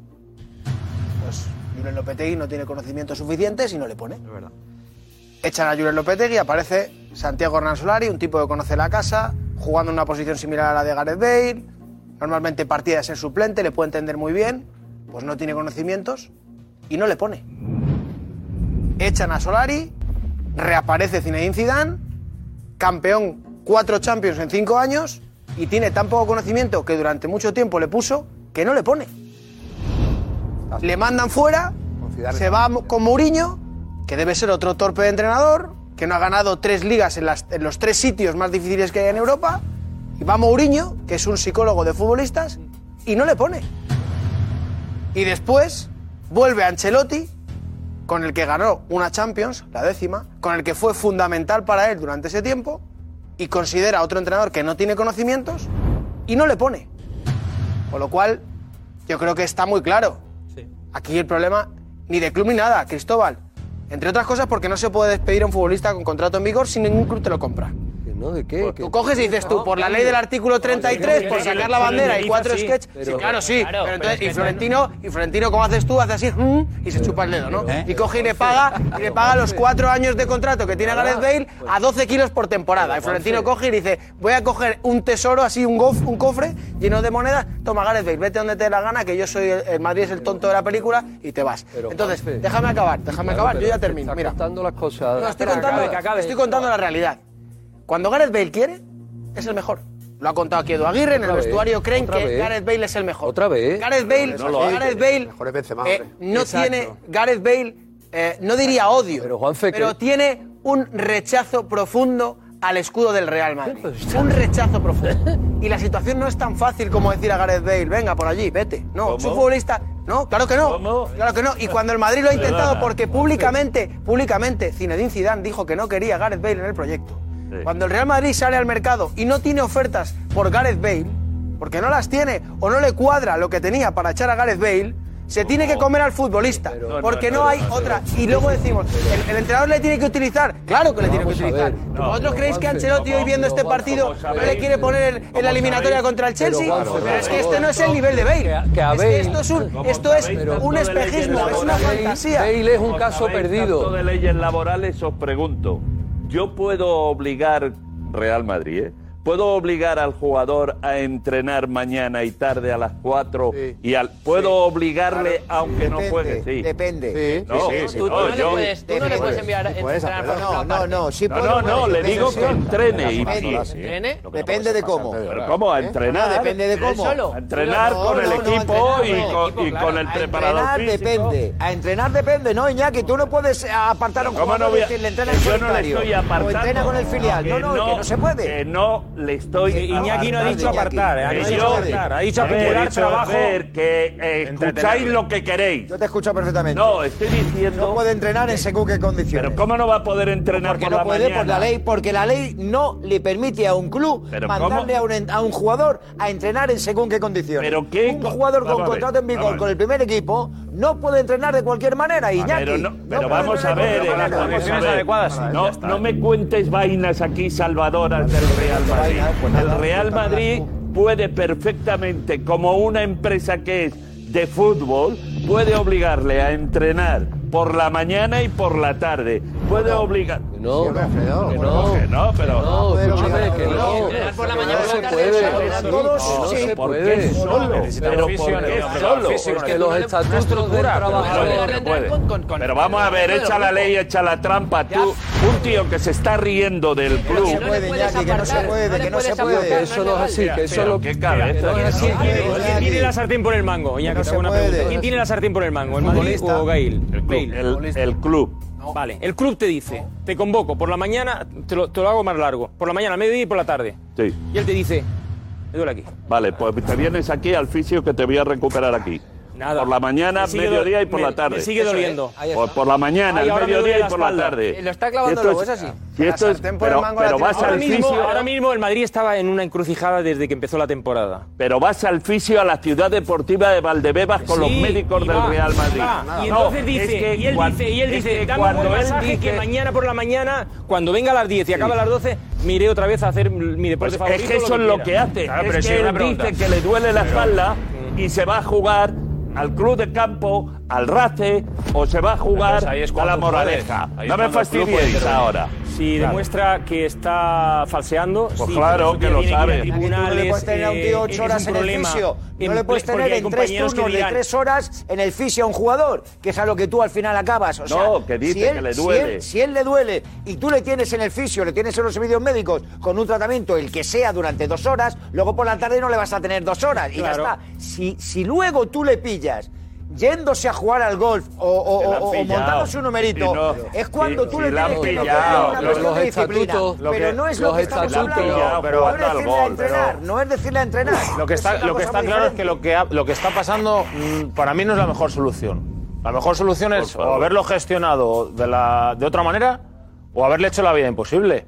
Speaker 1: Pues Julen Lopetegui no tiene conocimientos suficientes y no le pone. Es verdad. Echan a Julen Lopetegui, aparece Santiago Hernán Solari, un tipo que conoce la casa, jugando en una posición similar a la de Gareth Bale, normalmente partida de ser suplente, le puede entender muy bien, pues no tiene conocimientos y no le pone. Echan a Solari, reaparece Zinedine Zidane, campeón cuatro Champions en cinco años y tiene tan poco conocimiento que durante mucho tiempo le puso que no le pone. Le mandan fuera, se va con Mourinho, que debe ser otro torpe de entrenador, que no ha ganado tres ligas en, las- en los tres sitios más difíciles que hay en Europa, y va Mourinho, que es un psicólogo de futbolistas, y no le pone. Y después vuelve Ancelotti, con el que ganó una Champions, la décima, con el que fue fundamental para él durante ese tiempo, y considera a otro entrenador que no tiene conocimientos, y no le pone. Con lo cual, yo creo que está muy claro. Aquí el problema ni de club ni nada, Cristóbal. Entre otras cosas porque no se puede despedir a un futbolista con contrato en vigor si ningún club te lo compra.
Speaker 8: ¿No? ¿De qué?
Speaker 1: Tú coges y dices tú, por la ley del artículo 33, por sacar la bandera y cuatro sketches. Sí, claro, sí.
Speaker 2: Claro,
Speaker 1: Pero entonces, y Florentino, y Florentino, ¿cómo haces tú? Hace así, mm, y se chupa el dedo, ¿no?
Speaker 8: ¿Eh?
Speaker 1: Y coge y le paga, y le paga los cuatro años de contrato que tiene Gareth Bale a 12 kilos por temporada. Y Florentino coge y dice, voy a coger un tesoro así, un, gof- un cofre lleno de monedas, toma Gareth Bale, vete donde te dé la gana, que yo soy, el, el Madrid es el tonto de la película, y te vas. Entonces, déjame acabar, déjame acabar, yo ya
Speaker 8: te
Speaker 1: termino. Mira,
Speaker 8: contando las cosas.
Speaker 1: no, estoy contando, estoy contando la realidad. Cuando Gareth Bale quiere, es el mejor. Lo ha contado aquí Edu Aguirre, en el
Speaker 8: vez,
Speaker 1: vestuario creen que
Speaker 8: vez.
Speaker 1: Gareth Bale es el mejor.
Speaker 8: Otra vez.
Speaker 1: Gareth Bale,
Speaker 15: No lo.
Speaker 1: Gareth Bale
Speaker 15: Mejor es Benzema,
Speaker 1: eh, no tiene, Gareth Bale, eh, no diría odio,
Speaker 8: Pero, Juanfe,
Speaker 1: pero tiene un rechazo profundo al escudo del Real Madrid. Un rechazo profundo. Y la situación no es tan fácil como decir a Gareth Bale, venga por allí, vete. No,
Speaker 7: ¿Cómo?
Speaker 1: es un futbolista. No, claro que no.
Speaker 7: ¿Cómo?
Speaker 1: Claro que no. Y cuando el Madrid lo ha intentado, porque públicamente, públicamente, Zinedine Zidane dijo que no quería a Gareth Bale en el proyecto.
Speaker 7: Sí.
Speaker 1: Cuando el Real Madrid sale al mercado y no tiene ofertas por Gareth Bale, porque no las tiene o no le cuadra lo que tenía para echar a Gareth Bale, se tiene que comer al futbolista, porque no,
Speaker 7: no,
Speaker 1: hay
Speaker 7: no,
Speaker 1: otra. Y luego decimos, ¿el, el entrenador le tiene que utilizar? Claro que le tiene que utilizar.
Speaker 8: ver.
Speaker 1: ¿Pero ¿Vosotros
Speaker 8: No,
Speaker 1: creéis que Ancelotti hoy viendo este partido
Speaker 7: ¿cómo
Speaker 1: no le quiere poner en- en
Speaker 7: ¿Cómo
Speaker 1: la eliminatoria
Speaker 7: sabéis?
Speaker 1: contra el Chelsea?
Speaker 8: Pero,
Speaker 1: es que este no es el nivel de Bale.
Speaker 8: Que- que a
Speaker 1: Es que esto es un,
Speaker 7: ¿Cómo
Speaker 1: esto es
Speaker 7: sabéis
Speaker 1: un espejismo, es una fantasía.
Speaker 8: Bale es un caso perdido.
Speaker 7: de leyes laborales, os pregunto, ¿yo puedo obligar, Real Madrid, ¿eh? ¿Puedo obligar al jugador a entrenar mañana y tarde a las 4?
Speaker 15: Sí.
Speaker 7: Y al, ¿Puedo obligarle aunque no
Speaker 9: Depende,
Speaker 7: juegue? Sí.
Speaker 9: Depende.
Speaker 15: Sí.
Speaker 7: No,
Speaker 15: sí,
Speaker 7: sí,
Speaker 2: Tú, tú
Speaker 7: no,
Speaker 2: no, le puedes, tú no le puedes enviar
Speaker 15: Sí, puedes
Speaker 2: entrenar por
Speaker 9: No, no, no. Sí
Speaker 7: No,
Speaker 9: puede,
Speaker 7: no, no, le digo que entrene. Y,
Speaker 2: ¿Entrene?
Speaker 9: Depende de cómo.
Speaker 7: ¿Pero cómo? ¿A entrenar?
Speaker 9: No, depende de
Speaker 2: ¿Él
Speaker 9: cómo.
Speaker 2: solo?
Speaker 7: A entrenar
Speaker 9: No,
Speaker 7: con el
Speaker 9: no, no,
Speaker 7: equipo y
Speaker 9: con el
Speaker 2: claro.
Speaker 7: el
Speaker 9: A
Speaker 7: preparador
Speaker 9: entrenar
Speaker 7: físico.
Speaker 9: depende. A entrenar depende, no, Iñaki. Tú no puedes apartar a un
Speaker 7: ¿Cómo
Speaker 9: jugador
Speaker 7: no voy
Speaker 9: y
Speaker 7: a-
Speaker 9: decirle entrena en
Speaker 7: Yo no le
Speaker 9: solitario.
Speaker 7: estoy
Speaker 9: O
Speaker 7: apartando.
Speaker 9: entrena con el filial. No, no, que no se puede.
Speaker 7: Que no le estoy.
Speaker 9: Que
Speaker 14: Iñaki no ha dicho apartar, ¿eh? No ha dicho apartar, ha dicho acumular trabajo.
Speaker 7: que eh, escucháis lo que queréis.
Speaker 9: Yo te escucho perfectamente.
Speaker 7: No, estoy diciendo.
Speaker 9: No puede entrenar en según qué condiciones.
Speaker 7: Pero ¿cómo no va a poder entrenar
Speaker 9: Porque
Speaker 7: por
Speaker 9: no
Speaker 7: la
Speaker 9: puede
Speaker 7: mañana?
Speaker 9: por la ley, porque la ley no le permite a un club
Speaker 7: Pero
Speaker 9: mandarle a un, a un jugador a entrenar en según qué condiciones.
Speaker 7: Pero ¿qué
Speaker 9: un jugador con contrato en vigor con el primer equipo no puede entrenar de cualquier manera, Iñaki.
Speaker 7: Pero, no- pero
Speaker 9: puede
Speaker 7: vamos a ver, en las condiciones adecuadas. No, no me cuentes vainas aquí salvadoras del Real Madrid.
Speaker 9: Pues
Speaker 7: El Real Madrid puede perfectamente, como una empresa que es de fútbol, puede obligarle a entrenar por la mañana y por la tarde. Puede obligar.
Speaker 8: No,
Speaker 15: Sí,
Speaker 8: que no,
Speaker 7: Que no, pero.
Speaker 8: no, escúchame, que no.
Speaker 2: Por la mañana
Speaker 8: se puede. que
Speaker 9: todos,
Speaker 8: se
Speaker 9: sí.
Speaker 7: ¿Por
Speaker 8: puede.
Speaker 7: qué solo? Pero ¿por qué solo?
Speaker 8: Porque los estatutos del trabajador.
Speaker 7: No puede. Pero vamos a ver, echa la ley, echa la trampa. Tú, un tío que se está riendo del
Speaker 9: No se
Speaker 7: club.
Speaker 9: puede, que no se puede, que no se puede.
Speaker 8: Eso no es así, que eso lo
Speaker 7: ¿Qué cabeza?
Speaker 3: ¿Quién tiene, la sartén por el mango? Iñaki, una pregunta. ¿Quién tiene la sartén por el mango? ¿El Madrid o Gail?
Speaker 7: El club.
Speaker 3: Vale, el club te dice, te convoco por la mañana, te lo, te lo hago más largo, por la mañana, mediodía y por la tarde.
Speaker 7: Sí.
Speaker 3: Y él te dice, me duele aquí.
Speaker 7: Vale, pues te vienes aquí al fisio que te voy a recuperar aquí.
Speaker 3: Nada.
Speaker 7: Por la mañana,
Speaker 3: Me
Speaker 7: mediodía y por
Speaker 3: me-
Speaker 7: la tarde.
Speaker 3: me sigue
Speaker 7: Eso
Speaker 3: doliendo.
Speaker 7: es. Por, por la mañana,
Speaker 3: Ay, duele
Speaker 7: mediodía y por la tarde.
Speaker 2: Lo está clavando luego,
Speaker 7: es-
Speaker 2: es así.
Speaker 7: si esto es-
Speaker 9: el
Speaker 7: pero, pero vas
Speaker 3: Ahora
Speaker 7: al
Speaker 3: mismo,
Speaker 7: fisio,
Speaker 3: ahora mismo el Madrid estaba en una encrucijada desde que empezó la temporada.
Speaker 7: pero vas al fisio a la ciudad deportiva de Valdebebas con los
Speaker 3: Sí,
Speaker 7: médicos del
Speaker 3: va,
Speaker 7: Real Madrid.
Speaker 3: y va. Y
Speaker 7: No,
Speaker 3: entonces
Speaker 7: es
Speaker 3: dice,
Speaker 7: que
Speaker 3: y él dice, y él dice, dame un
Speaker 7: cuando dice-
Speaker 3: que mañana por la mañana, cuando venga a las 10 y acabe a las 12, me iré otra vez a hacer mi deporte
Speaker 7: Pues
Speaker 3: favorito.
Speaker 7: es que eso es lo que hace. Es
Speaker 3: sí,
Speaker 7: que él dice que le duele la espalda y se va a jugar al club de campo, al RACE o se va a jugar
Speaker 10: Entonces, ahí es
Speaker 7: a la moraleja. No me
Speaker 10: intervenir.
Speaker 7: ahora.
Speaker 3: Si
Speaker 7: Claro.
Speaker 3: demuestra que está falseando,
Speaker 7: Pues
Speaker 3: sí,
Speaker 7: claro que lo sabe.
Speaker 9: No le puedes tener a un
Speaker 3: eh,
Speaker 9: tío
Speaker 3: es
Speaker 9: ocho horas en el fisio. No le puedes tener en tres turnos de tres horas en el fisio a un jugador, que es a lo que tú al final acabas. O sea,
Speaker 7: No, que dice
Speaker 9: si él-
Speaker 7: que le
Speaker 9: si
Speaker 7: duele.
Speaker 9: él- Si él, le duele y tú le tienes en el fisio, le tienes en los servicios médicos con un tratamiento, el que sea, durante dos horas, luego por la tarde no le vas a tener dos horas y
Speaker 3: Claro.
Speaker 9: ya está. Si, si luego tú le pillas yéndose a jugar al golf o, o- o- montándose un numerito,
Speaker 7: no-
Speaker 9: es cuando
Speaker 7: si-
Speaker 9: tú
Speaker 7: si
Speaker 9: le tienes que
Speaker 7: pillado.
Speaker 9: una
Speaker 7: Los-
Speaker 8: los
Speaker 9: de disciplina. pero no es lo que estamos hablando.
Speaker 7: pero
Speaker 9: no es
Speaker 7: al
Speaker 9: decirle a
Speaker 7: gol,
Speaker 9: entrenar,
Speaker 7: pero-
Speaker 9: no es decirle a entrenar.
Speaker 10: Lo que
Speaker 9: Es
Speaker 10: está, lo que está claro es que lo que, ha- lo que está pasando mm, para mí no es la mejor solución. La mejor solución es o haberlo gestionado de, la, de otra manera o haberle hecho la vida imposible.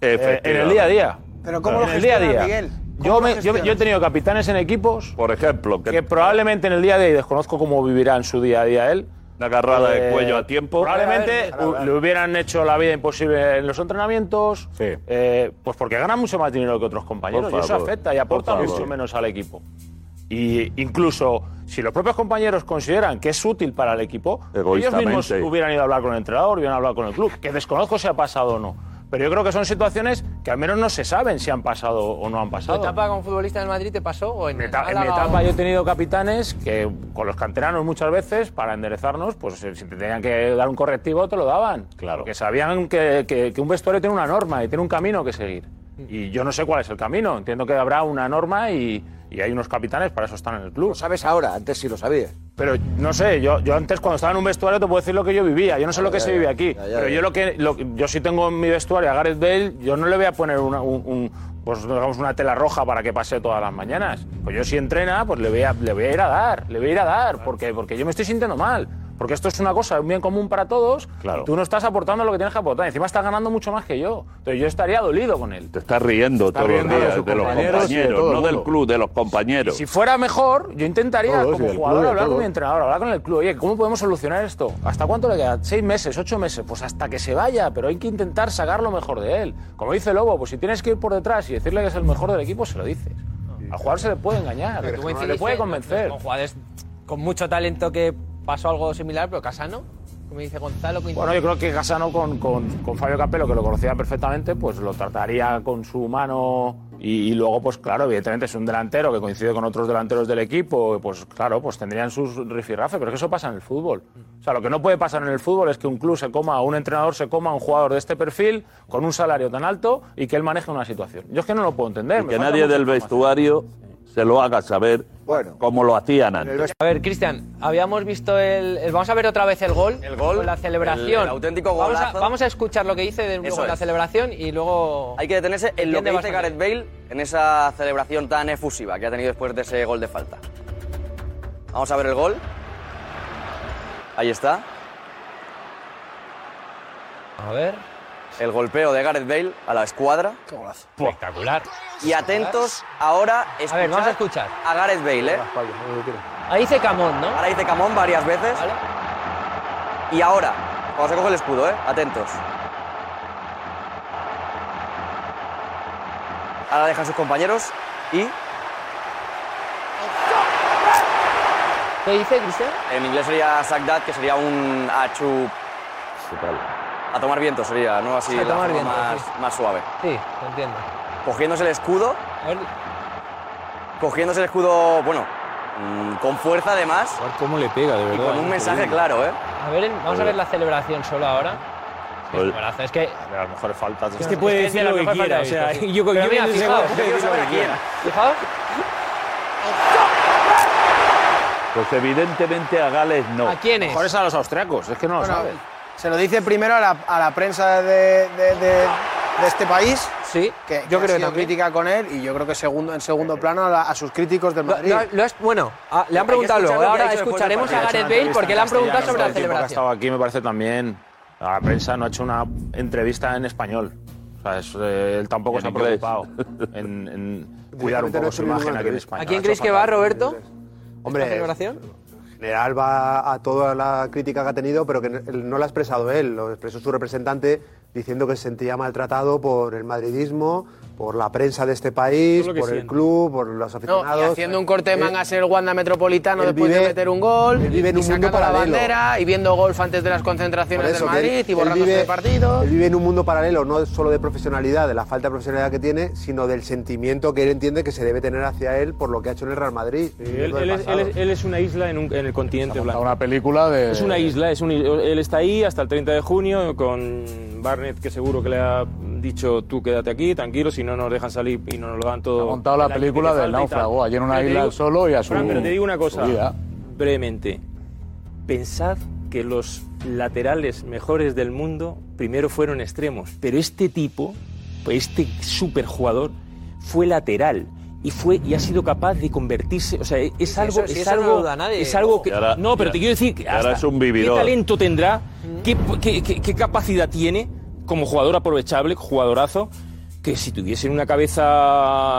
Speaker 10: Eh, en el día a día.
Speaker 9: Pero ¿cómo lo
Speaker 10: en el día a día.
Speaker 9: Miguel? ¿Cómo
Speaker 10: Yo, me- yo- yo he tenido capitanes en equipos
Speaker 7: Por ejemplo, que,
Speaker 10: que probablemente en el día a día, y desconozco cómo vivirá en su día a día él,
Speaker 7: una agarrada de
Speaker 10: eh,
Speaker 7: cuello a tiempo.
Speaker 10: Probablemente le hubieran hecho la vida imposible en los entrenamientos,
Speaker 4: Sí.
Speaker 10: eh, pues porque ganan mucho más dinero que otros compañeros y eso afecta y aporta
Speaker 7: por
Speaker 10: mucho menos al equipo. Y incluso si los propios compañeros consideran que es útil para el equipo, ellos mismos hubieran ido a hablar con el entrenador, hubieran hablado con el club, que desconozco si ha pasado o no. Pero yo creo que son situaciones que al menos no se saben si han pasado o no han
Speaker 2: ¿Tu
Speaker 10: pasado.
Speaker 2: etapa como futbolista en Madrid te pasó o en,
Speaker 10: mi eta- en mi etapa yo he tenido capitanes que con los canteranos muchas veces, para enderezarnos, pues eh, si te tenían que dar un correctivo te lo daban.
Speaker 7: Claro.
Speaker 10: Porque sabían que, que- que un vestuario tiene una norma y tiene un camino que seguir. Y yo no sé cuál es el camino. Entiendo que habrá una norma y, y hay unos capitanes, para eso están en el club.
Speaker 9: Lo sabes ahora, antes sí lo sabías.
Speaker 10: Pero no sé, yo, yo antes cuando estaba en un vestuario te puedo decir lo que yo vivía. Yo no sé lo que
Speaker 9: ya,
Speaker 10: se
Speaker 9: ya,
Speaker 10: vive aquí.
Speaker 9: ya, ya,
Speaker 10: pero
Speaker 9: ya.
Speaker 10: yo lo que lo- yo sí tengo en mi vestuario a Gareth Bale, yo no le voy a poner una, un, un- pues digamos una tela roja para que pase todas las mañanas. Pues yo si entrena, pues le voy a, le voy a ir a dar, le voy a ir a dar, porque, porque yo me estoy sintiendo mal. Porque esto es una cosa, un bien común para todos.
Speaker 7: Claro.
Speaker 10: y Tú no estás aportando lo que tienes que aportar. Encima estás ganando mucho más que yo. Entonces yo estaría dolido con él.
Speaker 7: Te estás riendo
Speaker 10: Está
Speaker 7: todos los
Speaker 10: riendo de
Speaker 7: días
Speaker 10: sus
Speaker 7: de los
Speaker 10: compañeros y de
Speaker 7: no del club, de los compañeros.
Speaker 10: Si fuera mejor, yo intentaría,
Speaker 15: Todos, y
Speaker 10: como jugador,
Speaker 15: club y
Speaker 10: hablar con mi entrenador, hablar con el club. Oye, ¿cómo podemos solucionar esto? ¿Hasta cuánto le queda? ¿Seis meses? ¿Ocho meses? Pues hasta que se vaya, pero hay que intentar sacar lo mejor de él. Como dice Lobo, pues si tienes que ir por detrás y decirle que es el mejor del equipo, se lo dices. Al jugador se le puede engañar, se le puede convencer.
Speaker 2: Con jugadores con mucho talento que pasó algo similar, pero Casano, como dice Gonzalo.
Speaker 10: Bueno, yo creo que Casano con, con, con Fabio Capello, que lo conocía perfectamente, pues lo trataría con su mano y, y luego, pues claro, evidentemente es un delantero que coincide con otros delanteros del equipo, pues claro, pues tendrían sus rifirrafes, pero es que eso pasa en el fútbol. O sea, lo que no puede pasar en el fútbol es que un club se coma, un entrenador se coma a un jugador de este perfil con un salario tan alto y que él maneje una situación. Yo es que no lo puedo entender.
Speaker 7: Y que nadie del vestuario se lo haga saber como lo hacían antes.
Speaker 2: A ver, Cristian, habíamos visto el, el- Vamos a ver otra vez el gol. El
Speaker 11: gol,
Speaker 2: la celebración.
Speaker 11: el- el auténtico
Speaker 2: vamos a,
Speaker 11: golazo.
Speaker 2: vamos a escuchar lo que dice de la celebración y luego.
Speaker 11: Hay que detenerse en lo que dice. Gareth Bale en esa celebración tan efusiva que ha tenido después de ese gol de falta. Vamos a ver el gol. Ahí está.
Speaker 2: A ver.
Speaker 11: El golpeo de Gareth Bale a la escuadra.
Speaker 2: Espectacular.
Speaker 11: Y atentos ahora
Speaker 2: A ver, vamos a escuchar.
Speaker 11: a Gareth Bale, ¿eh?
Speaker 2: Ahí dice Camón, ¿no?
Speaker 11: Ahora dice Camón varias veces.
Speaker 2: Vale.
Speaker 11: Y ahora, cuando se coge el escudo, ¿eh? Atentos. Ahora dejan sus compañeros y
Speaker 2: ¿Qué dice, Cristian?
Speaker 11: en inglés sería sack that, que sería un achu A tomar viento sería, ¿no? Así
Speaker 2: A
Speaker 11: la
Speaker 2: tomar
Speaker 11: forma
Speaker 2: viento,
Speaker 11: más,
Speaker 2: sí.
Speaker 11: más suave.
Speaker 2: Sí, lo entiendo.
Speaker 11: Cogiéndose el escudo.
Speaker 2: A ver,
Speaker 11: Cogiéndose el escudo, bueno, mm, con fuerza además.
Speaker 3: ¿Cómo le pega, de
Speaker 11: Y
Speaker 3: verdad?
Speaker 11: con un mensaje
Speaker 3: Increíble.
Speaker 11: claro, ¿eh?
Speaker 2: a ver, vamos a ver la celebración solo ahora. Es que
Speaker 10: De las mejores faltas.
Speaker 3: Es que puede
Speaker 2: de
Speaker 3: decir lo que
Speaker 2: mejores
Speaker 3: quiera. O sea, yo,
Speaker 2: mira, fijaos,
Speaker 3: gol,
Speaker 2: yo
Speaker 3: lo
Speaker 2: saber a quién. Fijaos.
Speaker 7: Pues evidentemente a Gales no.
Speaker 2: ¿A quién es?
Speaker 10: Mejor es a los austriacos, es que no lo saben.
Speaker 1: Se lo dice primero a la, a la prensa de, de- de- de este país.
Speaker 2: Sí,
Speaker 1: que,
Speaker 2: yo
Speaker 1: que
Speaker 2: creo
Speaker 1: ha sido
Speaker 2: también.
Speaker 1: crítica con él y yo creo que segundo, en segundo plano a, la- a sus críticos del Madrid.
Speaker 2: lo- lo es- bueno, ah, le han
Speaker 11: que
Speaker 2: preguntado luego.
Speaker 11: que
Speaker 2: Ahora escucharemos a. Gareth Bale porque le han preguntado sobre la
Speaker 10: tiempo que ha
Speaker 2: celebración.
Speaker 10: estado aquí me parece también. La prensa no ha hecho una entrevista en español. O sea, es, eh, él tampoco se ha preocupado en, en cuidar un poco su imagen aquí en. España.
Speaker 2: ¿A quién creéis que va, Roberto?
Speaker 15: Hombre,
Speaker 2: ¿Esta celebración?
Speaker 15: En general va a toda la crítica que ha tenido, pero que no la ha expresado él, lo expresó su representante diciendo que se sentía maltratado por el madridismo, por la prensa de este país, por el club, por los
Speaker 1: No,
Speaker 15: aficionados.
Speaker 1: y haciendo un corte de mangas en el Wanda Metropolitano después de meter un gol,
Speaker 15: él vive en
Speaker 1: y
Speaker 15: un mundo
Speaker 1: sacando la
Speaker 15: paralelo.
Speaker 1: bandera y viendo golf antes de las concentraciones
Speaker 15: eso,
Speaker 1: del
Speaker 15: que él-
Speaker 1: Madrid y borrándose
Speaker 15: vive-
Speaker 1: de partidos.
Speaker 15: Él vive en un mundo paralelo, no solo de profesionalidad, de la falta de profesionalidad que tiene, sino del sentimiento que él entiende que se debe tener hacia él por lo que ha hecho en el Real Madrid.
Speaker 3: Él, es, él es- él es una isla en, un- en el continente blanco.
Speaker 4: una película de.
Speaker 3: Es una isla, es un, él está ahí hasta el 30 de junio con Barnett, que seguro que le ha dicho tú quédate aquí, tranquilo, si no nos dejan salir y no nos lo dan todo.
Speaker 4: Ha montado la película del náufrago, allí en una
Speaker 3: Pero
Speaker 4: isla
Speaker 3: digo-
Speaker 4: solo y a su-
Speaker 3: Fran, pero te digo una cosa, brevemente. Pensad que los laterales mejores del mundo primero fueron extremos, pero este tipo, este superjugador, fue lateral. Y fue y ha sido capaz de convertirse, o sea, es
Speaker 2: Sí,
Speaker 3: algo, es algo,
Speaker 2: lo duda nadie.
Speaker 3: es algo que, no, pero te quiero decir, que
Speaker 7: y ahora
Speaker 3: hasta
Speaker 7: es un
Speaker 3: ¿qué
Speaker 7: vividor.
Speaker 3: talento tendrá? ¿Qué, qué- qué- qué capacidad tiene como jugador aprovechable, jugadorazo? Que si tuviesen una cabeza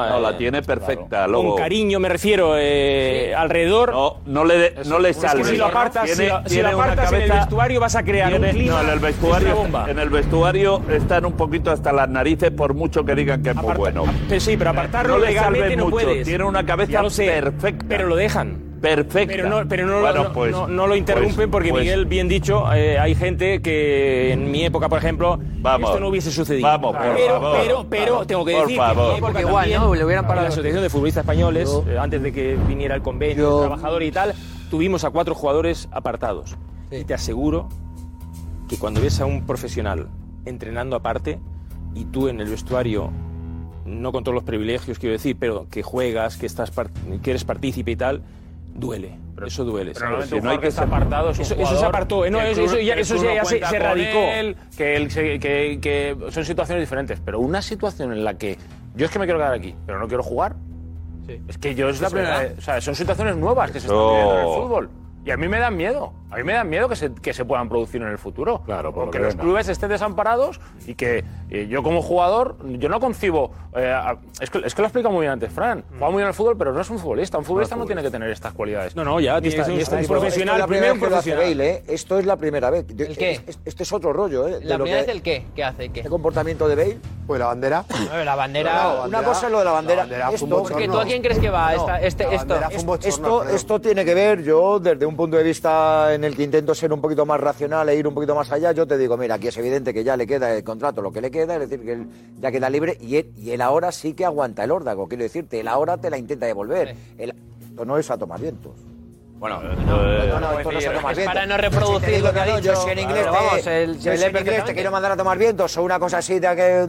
Speaker 7: No, la
Speaker 3: eh,
Speaker 7: tiene perfecta.
Speaker 3: con
Speaker 7: Luego,
Speaker 3: cariño, me refiero, eh, alrededor.
Speaker 7: no, no le, de- no le
Speaker 3: Es que
Speaker 7: salve.
Speaker 3: si lo apartas, si
Speaker 7: Tiene-
Speaker 3: lo, si lo apartas en el
Speaker 7: cabeza-
Speaker 3: vestuario vas a crear
Speaker 7: tiene-
Speaker 3: un clima.
Speaker 7: no, en el vestuario,
Speaker 3: bomba.
Speaker 7: en el vestuario están un poquito hasta las narices por mucho que digan que es muy
Speaker 3: Aparta-
Speaker 7: bueno.
Speaker 3: Sí, pero apartarlo
Speaker 7: No le
Speaker 3: legalmente
Speaker 7: salve
Speaker 3: no
Speaker 7: mucho,
Speaker 3: puedes.
Speaker 7: tiene una cabeza
Speaker 3: sé,
Speaker 7: perfecta.
Speaker 3: Pero lo dejan.
Speaker 7: Perfecta.
Speaker 3: Pero no, pero no,
Speaker 7: Bueno,
Speaker 3: no-
Speaker 7: pues-
Speaker 3: no- no lo interrumpen
Speaker 7: pues-
Speaker 3: porque
Speaker 7: pues-
Speaker 3: Miguel, bien dicho, eh, hay gente que en mi época, por ejemplo,
Speaker 7: Vamos.
Speaker 3: esto no hubiese sucedido.
Speaker 7: Vamos, por
Speaker 3: pero,
Speaker 7: favor.
Speaker 3: pero, pero
Speaker 7: Vamos.
Speaker 3: tengo que
Speaker 7: Por
Speaker 3: decir que en
Speaker 7: favor.
Speaker 3: mi época
Speaker 2: Porque igual,
Speaker 3: también,
Speaker 2: ¿no? Le hubieran parado.
Speaker 3: en la Asociación de Futbolistas Españoles, eh, antes de que viniera el convenio de trabajador y tal, tuvimos a cuatro jugadores apartados. Y te aseguro que cuando ves a un profesional entrenando aparte y tú en el vestuario no con todos los privilegios quiero decir, pero que juegas, que estás que eres partícipe y tal, duele. eso duele.
Speaker 10: Pero
Speaker 3: ¿sabes?
Speaker 10: un jugador que está apartado es
Speaker 3: eso, eso se apartó. eh, no,
Speaker 10: que
Speaker 3: eso, eso ya,
Speaker 10: que
Speaker 3: eso ya-
Speaker 10: no
Speaker 3: ya se, se radicó.
Speaker 10: él, que, él se- que- que son situaciones diferentes. Pero una situación en la que yo es que me quiero quedar aquí, pero no quiero jugar. Es que yo es la
Speaker 3: Es
Speaker 10: primera O sea, son situaciones nuevas que se están viviendo en el fútbol. Y a mí me dan miedo. A mí me dan miedo que se, que se puedan producir en el futuro. Claro,
Speaker 4: por lo
Speaker 10: Porque
Speaker 4: que
Speaker 10: los
Speaker 4: venga.
Speaker 10: clubes estén desamparados y que eh, yo como jugador, yo no concibo... eh, a- es, que, es que lo explica muy bien antes Fran. Juega muy bien al fútbol, pero no es un futbolista. Un futbolista no, tiene que tener estas cualidades.
Speaker 3: No, no, ya ser
Speaker 10: y
Speaker 3: un un profesional,
Speaker 9: Esto es la primera
Speaker 3: primero
Speaker 9: vez que lo hace
Speaker 3: profesional.
Speaker 9: Bale, ¿eh? Esto es la primera vez.
Speaker 2: ¿El qué?
Speaker 9: Es- Este es otro rollo, ¿eh? de
Speaker 2: ¿La
Speaker 9: lo
Speaker 2: primera
Speaker 9: que-
Speaker 2: vez el qué? ¿Qué hace? ¿Qué?
Speaker 9: ¿Qué comportamiento de Bale?
Speaker 15: Pues la bandera.
Speaker 2: No, la bandera.
Speaker 9: No, una cosa es lo de la bandera. esto.
Speaker 2: Porque tú a quién crees que va
Speaker 9: No,
Speaker 2: esta, este, esto?
Speaker 9: Esto, esto tiene que ver, yo desde un punto de vista en el que intento ser un poquito más racional e ir un poquito más allá, yo te digo, mira, aquí es evidente que ya le queda el contrato lo que le queda, es decir, que él ya queda libre y él, y él ahora sí que aguanta el órdago, quiero decirte, él ahora te la intenta devolver. Él- esto no es a tomar vientos.
Speaker 11: Bueno,
Speaker 9: No, no, esto no es a tomar
Speaker 2: Es
Speaker 9: vientos.
Speaker 2: para no reproducir lo que ha
Speaker 9: no,
Speaker 2: dicho.
Speaker 9: Yo si en inglés, te,
Speaker 2: vamos, el-
Speaker 9: en quiero mandar a tomar vientos o una cosa así de que...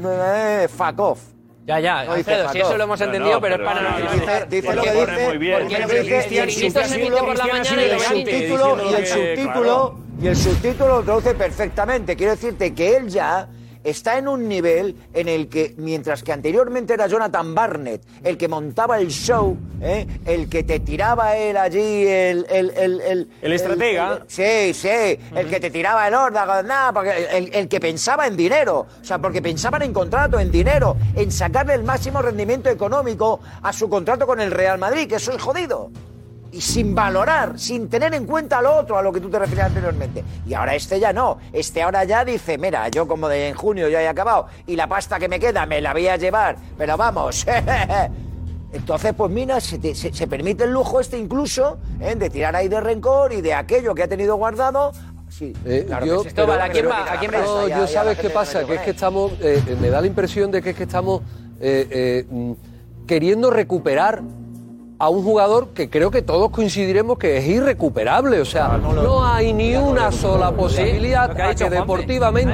Speaker 9: eh, fuck off.
Speaker 2: Ya, ya,
Speaker 9: No
Speaker 2: Alfredo, si eso lo hemos
Speaker 7: No,
Speaker 2: entendido,
Speaker 7: no,
Speaker 2: pero es para
Speaker 7: no,
Speaker 2: no...
Speaker 7: no,
Speaker 9: Dice, lo que dice,
Speaker 7: muy bien.
Speaker 9: porque lo
Speaker 7: Porque
Speaker 9: que dice, y el
Speaker 2: Chiringuito se emite por la
Speaker 9: subtítulo-
Speaker 2: mañana
Speaker 9: y el subtítulo, y el subtítulo, y el subtítulo lo traduce perfectamente. Quiero decirte que él ya está en un nivel en el que, mientras que anteriormente era Jonathan Barnett, el que montaba el show, ¿eh? el que te tiraba él allí, el... El, el, el,
Speaker 3: El estratega.
Speaker 9: sí, sí, el que te tiraba el órdago, nada, porque el, el que pensaba en dinero, o sea, porque pensaban en contrato, en dinero, en sacarle el máximo rendimiento económico a su contrato con el Real Madrid, que eso es jodido y sin valorar, sin tener en cuenta lo otro a lo que tú te referías anteriormente. Y ahora este ya no. Este ahora ya dice, mira, yo como de en junio ya he acabado y la pasta que me queda me la voy a llevar, pero vamos. Entonces, pues mira, se, te- se- se permite el lujo este incluso ¿eh? de tirar ahí de rencor y de aquello que ha tenido guardado, Sí,
Speaker 8: Eh,
Speaker 9: claro
Speaker 8: yo,
Speaker 9: que sí. Cristóbal, ¿a quién va- a quién?
Speaker 8: No, yo sabes qué pasa, que es que estamos, eh, eh, me da la impresión de que es que estamos mm, queriendo recuperar a un jugador que creo que todos coincidiremos que es irrecuperable. O sea, no hay ni una sola posibilidad a que deportivamente,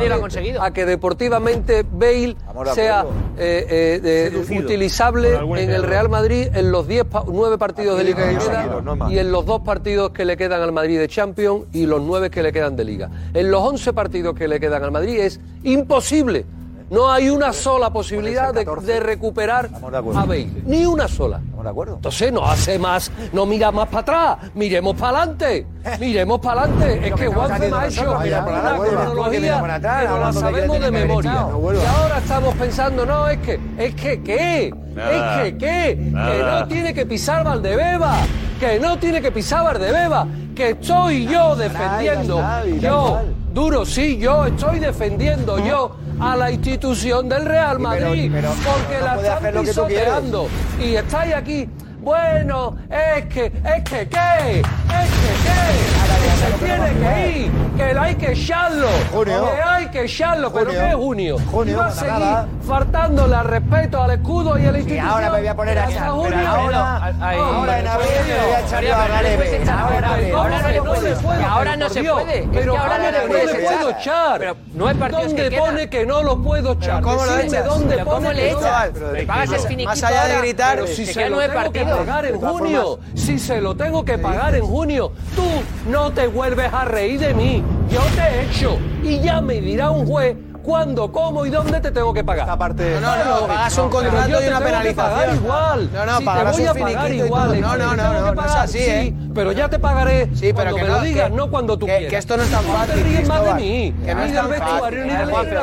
Speaker 8: a que deportivamente Bale sea eh, eh, utilizable en el. Real Madrid en los 10 pa- 9 partidos de Liga que quedan y en los dos partidos que le quedan al Madrid de Champions y los 9 que le quedan de Liga. En los 11 partidos que le quedan al Madrid es imposible. No hay una sola posibilidad de, de recuperar a Bale. Ni una sola.
Speaker 9: Estamos de acuerdo.
Speaker 8: Entonces no hace más, no mira más para atrás, miremos para adelante, miremos para adelante. Es
Speaker 9: que
Speaker 8: Juanfe me ha hecho una
Speaker 9: adelante, ¿cómo que
Speaker 8: cronología que no la sabemos de memoria. Y ahora estamos pensando, no, es que, es que, ¿qué?
Speaker 7: Nada.
Speaker 8: Es que, ¿qué? Que no tiene que pisar Valdebeba, que no tiene que pisar Valdebeba, que estoy yo defendiendo, yo, duro, sí, yo estoy defendiendo yo a la institución del Real Madrid, porque la están pisoteando y estáis aquí. Bueno, es que, es que, ¿qué? Es que, ¿qué? Se tiene que ir, que hay que echarlo,
Speaker 9: Junio.
Speaker 8: que hay que echarlo, pero. ¿qué es junio?
Speaker 9: Junio,
Speaker 8: y va a seguir
Speaker 9: nada.
Speaker 8: faltándole al respeto, al escudo y a la
Speaker 9: Y
Speaker 8: institución.
Speaker 9: ahora me voy a poner a
Speaker 8: hasta
Speaker 9: echar.
Speaker 8: junio.
Speaker 9: Pero ahora,
Speaker 2: Ay,
Speaker 9: ahora en abril me voy a echar yo a
Speaker 2: echar
Speaker 9: Ahora,
Speaker 2: ahora, ahora no se puede. ahora no se puede.
Speaker 8: Pero
Speaker 2: que ahora
Speaker 8: ¿dónde
Speaker 2: no
Speaker 8: le puedo
Speaker 2: echar. no hay partidos
Speaker 8: ¿Dónde pone que no lo puedo echar?
Speaker 1: ¿cómo lo echas?
Speaker 8: dónde
Speaker 2: ¿Pero cómo
Speaker 8: pone
Speaker 2: le echas? Le pagas finiquito
Speaker 1: Más allá de
Speaker 2: ahora,
Speaker 1: gritar,
Speaker 8: Pero si se lo tengo que pagar en junio, si se lo tengo que pagar en junio, tú no te vuelves a reír de mí. Yo te he hecho y ya me dirá un juez cuándo, cómo y dónde te tengo que pagar.
Speaker 15: Esta parte.
Speaker 1: No, no, no, pagas un contrato y
Speaker 8: te
Speaker 1: una
Speaker 8: tengo que
Speaker 1: penalización.
Speaker 8: pagar igual.
Speaker 1: No, no,
Speaker 8: si te voy
Speaker 1: un
Speaker 8: a pagar igual. es
Speaker 1: No, no, no, no,
Speaker 8: que
Speaker 1: no es así,
Speaker 8: sí,
Speaker 1: ¿eh?
Speaker 8: Pero ya te pagaré
Speaker 1: Sí, pero
Speaker 8: cuando
Speaker 1: que
Speaker 8: me
Speaker 1: no,
Speaker 8: lo digas,
Speaker 1: que-
Speaker 8: no cuando tú
Speaker 1: que-
Speaker 8: quieras.
Speaker 1: que esto no es tan
Speaker 8: No te
Speaker 1: fácil,
Speaker 8: ríes más de mí,
Speaker 1: Que no es tan fácil.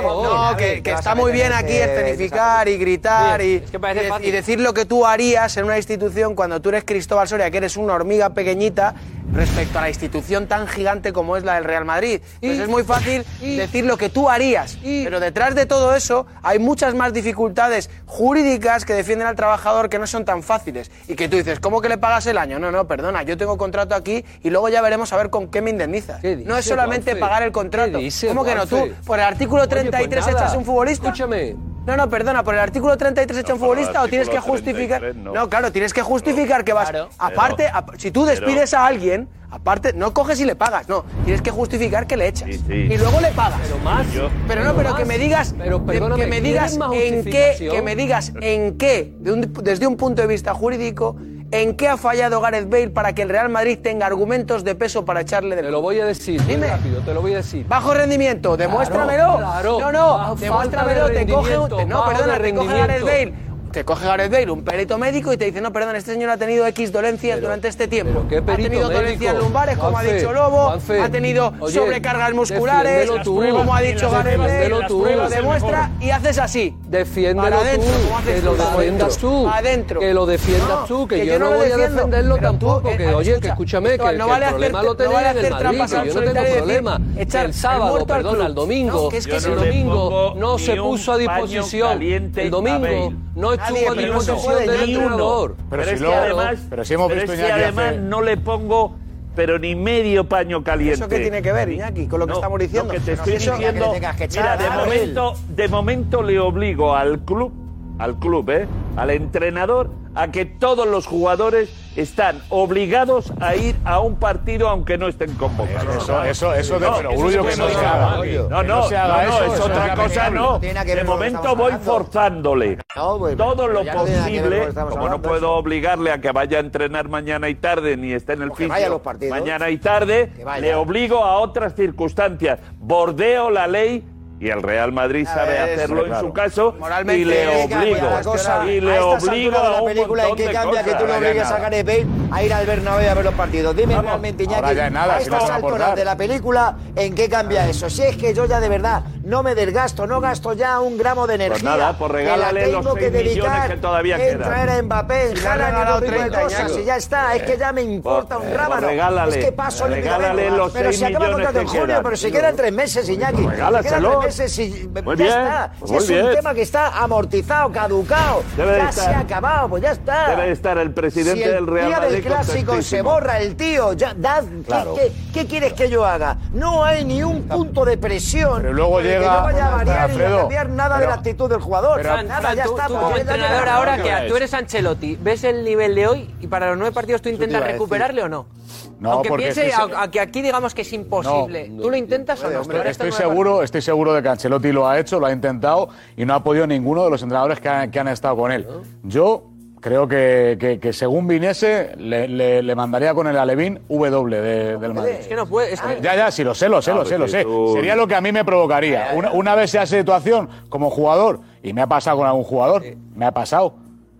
Speaker 1: No, que, que está muy bien aquí escenificar y gritar y,
Speaker 2: es que parece
Speaker 1: y de-
Speaker 2: fácil.
Speaker 1: y decir lo que tú harías en una institución cuando tú eres Cristóbal Soria, que eres una hormiga pequeñita respecto a la institución tan gigante como es la del Real Madrid. Entonces
Speaker 8: Y-
Speaker 1: es muy fácil
Speaker 8: y-
Speaker 1: decir lo que tú harías,
Speaker 8: y-
Speaker 1: pero detrás de todo eso hay muchas más dificultades jurídicas que defienden al trabajador que no son tan fáciles. Y que tú dices, ¿cómo que le pagas el año? No, no, perdona, yo tengo contrato aquí y luego ya veremos a ver con qué me indemnizas.
Speaker 8: ¿Qué
Speaker 1: no es solamente
Speaker 8: Juanfe?
Speaker 1: pagar el contrato.
Speaker 8: ¿Qué dice,
Speaker 1: ¿Cómo que no? Tú, por el artículo
Speaker 8: Oye, pues
Speaker 1: 33 echas un futbolista.
Speaker 8: Escúchame.
Speaker 1: No, no, perdona, por el artículo 33 echa un
Speaker 7: por el
Speaker 1: futbolista o tienes que justificar.
Speaker 7: 33 no.
Speaker 1: claro, tienes que justificar que vas.
Speaker 2: Claro.
Speaker 1: Aparte, ap- si tú despides a alguien, aparte, no coges y le pagas, no. Tienes que justificar que le echas.
Speaker 7: Sí, sí.
Speaker 1: Y luego le pagas.
Speaker 8: Pero más.
Speaker 7: Yo-
Speaker 1: Pero no, pero que me digas,
Speaker 8: Pero
Speaker 1: que me
Speaker 8: ¿quieres
Speaker 1: digas en qué, que me digas en qué, de un- desde un punto de vista jurídico, en qué ha fallado Gareth Bale para que el Real Madrid tenga argumentos de peso para echarle de
Speaker 8: Te lo voy a decir,
Speaker 1: Dime.
Speaker 8: rápido, te lo voy a decir.
Speaker 1: Bajo rendimiento, demuéstramelo.
Speaker 8: claro.
Speaker 1: no, no, demuéstramelo.
Speaker 8: de
Speaker 1: Te coge, un- no, perdona, te coge Gareth. Bale. Te coge Gareth Bale, un perito médico, y te dice, no, perdón, este señor ha tenido X dolencias
Speaker 8: Pero-
Speaker 1: durante este tiempo.
Speaker 8: pero ¿qué
Speaker 1: ha tenido
Speaker 8: médico?
Speaker 1: dolencias lumbares, como
Speaker 8: Juanfe,
Speaker 1: ha dicho Lobo,
Speaker 8: Juanfe,
Speaker 1: ha tenido
Speaker 8: oye,
Speaker 1: sobrecargas musculares,
Speaker 8: tú.
Speaker 1: como ha dicho Gareth Bale, lo demuestra y haces así.
Speaker 8: Defiéndelo
Speaker 1: Para adentro,
Speaker 8: tú,
Speaker 1: como haces
Speaker 8: que lo defiendas tú,
Speaker 1: adentro.
Speaker 8: que lo defiendas tú, que,
Speaker 1: que
Speaker 8: yo,
Speaker 1: yo
Speaker 8: no voy a defenderlo tampoco, que oye, que escúchame, que, el problema lo
Speaker 1: vale
Speaker 8: en el
Speaker 1: hacer
Speaker 8: Madrid, que yo no tengo problema. el sábado,
Speaker 1: club.
Speaker 8: el domingo, el domingo no se puso a disposición, el domingo no estuvo
Speaker 1: Nadie, pero no se puede, ni uno.
Speaker 4: Pero
Speaker 7: Pero
Speaker 4: si
Speaker 7: es
Speaker 4: luego-
Speaker 7: que además,
Speaker 4: pero si hemos
Speaker 7: pero
Speaker 4: visto,
Speaker 7: es que
Speaker 4: Iñaki,
Speaker 7: además
Speaker 4: hace-
Speaker 7: no le pongo pero ni medio paño caliente.
Speaker 1: ¿Eso qué tiene que ver, Iñaki, con lo que
Speaker 7: No,
Speaker 1: estamos diciendo?
Speaker 7: Lo que te estoy diciendo,
Speaker 1: tengas que echar
Speaker 7: mira, de momento, de momento le obligo al club, al club, ¿eh? al entrenador, a que todos los jugadores están obligados a ir a un partido aunque no estén convocados.
Speaker 4: Eso, eso, eso de
Speaker 7: No,
Speaker 4: perogrullo que no se haga.
Speaker 7: No, no,
Speaker 4: no
Speaker 7: es
Speaker 4: eso
Speaker 7: otra cosa, no. De momento voy forzándole
Speaker 9: pues,
Speaker 7: todo
Speaker 9: pero
Speaker 7: lo posible, como no puedo obligarle a que vaya a entrenar mañana y tarde ni esté en el fisio mañana y tarde, le obligo a otras circunstancias. Bordeo la ley y el Real Madrid sabe
Speaker 1: ver,
Speaker 7: hacerlo en
Speaker 4: claro.
Speaker 7: su caso
Speaker 1: Moralmente,
Speaker 7: y le
Speaker 1: ¿qué cambia
Speaker 7: obligo y le obligo a un
Speaker 9: película, ¿en
Speaker 7: de
Speaker 9: cambia que tú no obligues a. Gareth Bale a ir al Bernabéu a ver los partidos? Dime
Speaker 7: Vamos.
Speaker 9: realmente, Iñaki,
Speaker 4: nada,
Speaker 9: a estas alturas de la película, ¿en qué cambia eso? Si es que yo ya de verdad no me desgasto, no gasto ya un gramo de energía.
Speaker 7: nada, pues
Speaker 9: que la
Speaker 7: regálale los
Speaker 9: tengo que
Speaker 7: seis millones
Speaker 9: dedicar
Speaker 7: que todavía
Speaker 9: en
Speaker 7: quedan.
Speaker 9: traer a Mbappé, en
Speaker 1: Si
Speaker 9: Haaland y
Speaker 1: regalado
Speaker 9: otro tipo de
Speaker 1: 30
Speaker 9: cosas, y ya está. Es que ya me importa un
Speaker 7: pues
Speaker 9: rábano.
Speaker 7: regálale,
Speaker 9: es que paso
Speaker 7: regálale los
Speaker 9: Pero
Speaker 7: seis
Speaker 9: si acaba el
Speaker 7: millones
Speaker 9: contrato en
Speaker 7: que
Speaker 9: junio, pero si quedan tres meses, Iñaki. Si quedan
Speaker 7: Regálaselo.
Speaker 9: tres meses y
Speaker 7: Muy
Speaker 9: ya
Speaker 7: bien,
Speaker 9: está.
Speaker 7: pues
Speaker 9: Si es un
Speaker 7: bien.
Speaker 9: tema que está amortizado, caducado.
Speaker 7: Debe de
Speaker 9: ya
Speaker 7: estar.
Speaker 9: se ha acabado, pues ya está.
Speaker 7: Debe estar el presidente
Speaker 9: si el
Speaker 7: del Real
Speaker 9: día
Speaker 7: Madrid
Speaker 9: del clásico se borra el tío, ya, dad, ¿qué-
Speaker 7: Claro.
Speaker 9: ¿qué, qué quieres que yo haga? No hay ni un punto de presión.
Speaker 4: Pero luego
Speaker 9: por que yo vaya a variar a cambiar nada de
Speaker 4: pero-
Speaker 9: la actitud del jugador.
Speaker 2: Fran,
Speaker 9: nada,
Speaker 2: Fran,
Speaker 9: ya
Speaker 2: tú,
Speaker 9: está.
Speaker 2: tú entrenador ahora,
Speaker 9: hora.
Speaker 2: que tú eres Ancelotti, ¿ves el nivel de hoy y para los nueve partidos tú intentas recuperarle o no?
Speaker 4: No,
Speaker 2: Aunque
Speaker 4: porque
Speaker 2: piense, a, a que aquí digamos que es imposible, ¿tú lo intentas o no?
Speaker 4: Estoy, estoy seguro, estoy seguro de que Ancelotti lo ha hecho, lo ha intentado y no ha podido ninguno de los entrenadores que han, que han estado con él. Yo creo que, que- que según viniese le, le- le mandaría con el Alevín W de- del Madrid.
Speaker 2: Es que no puede, es que...
Speaker 4: Ya, ya, sí, lo sé, lo sé,
Speaker 7: No,
Speaker 4: lo sé, lo sé. Sería lo que a mí me provocaría. Una, una vez esa situación como jugador, y me ha pasado con algún jugador, me ha pasado.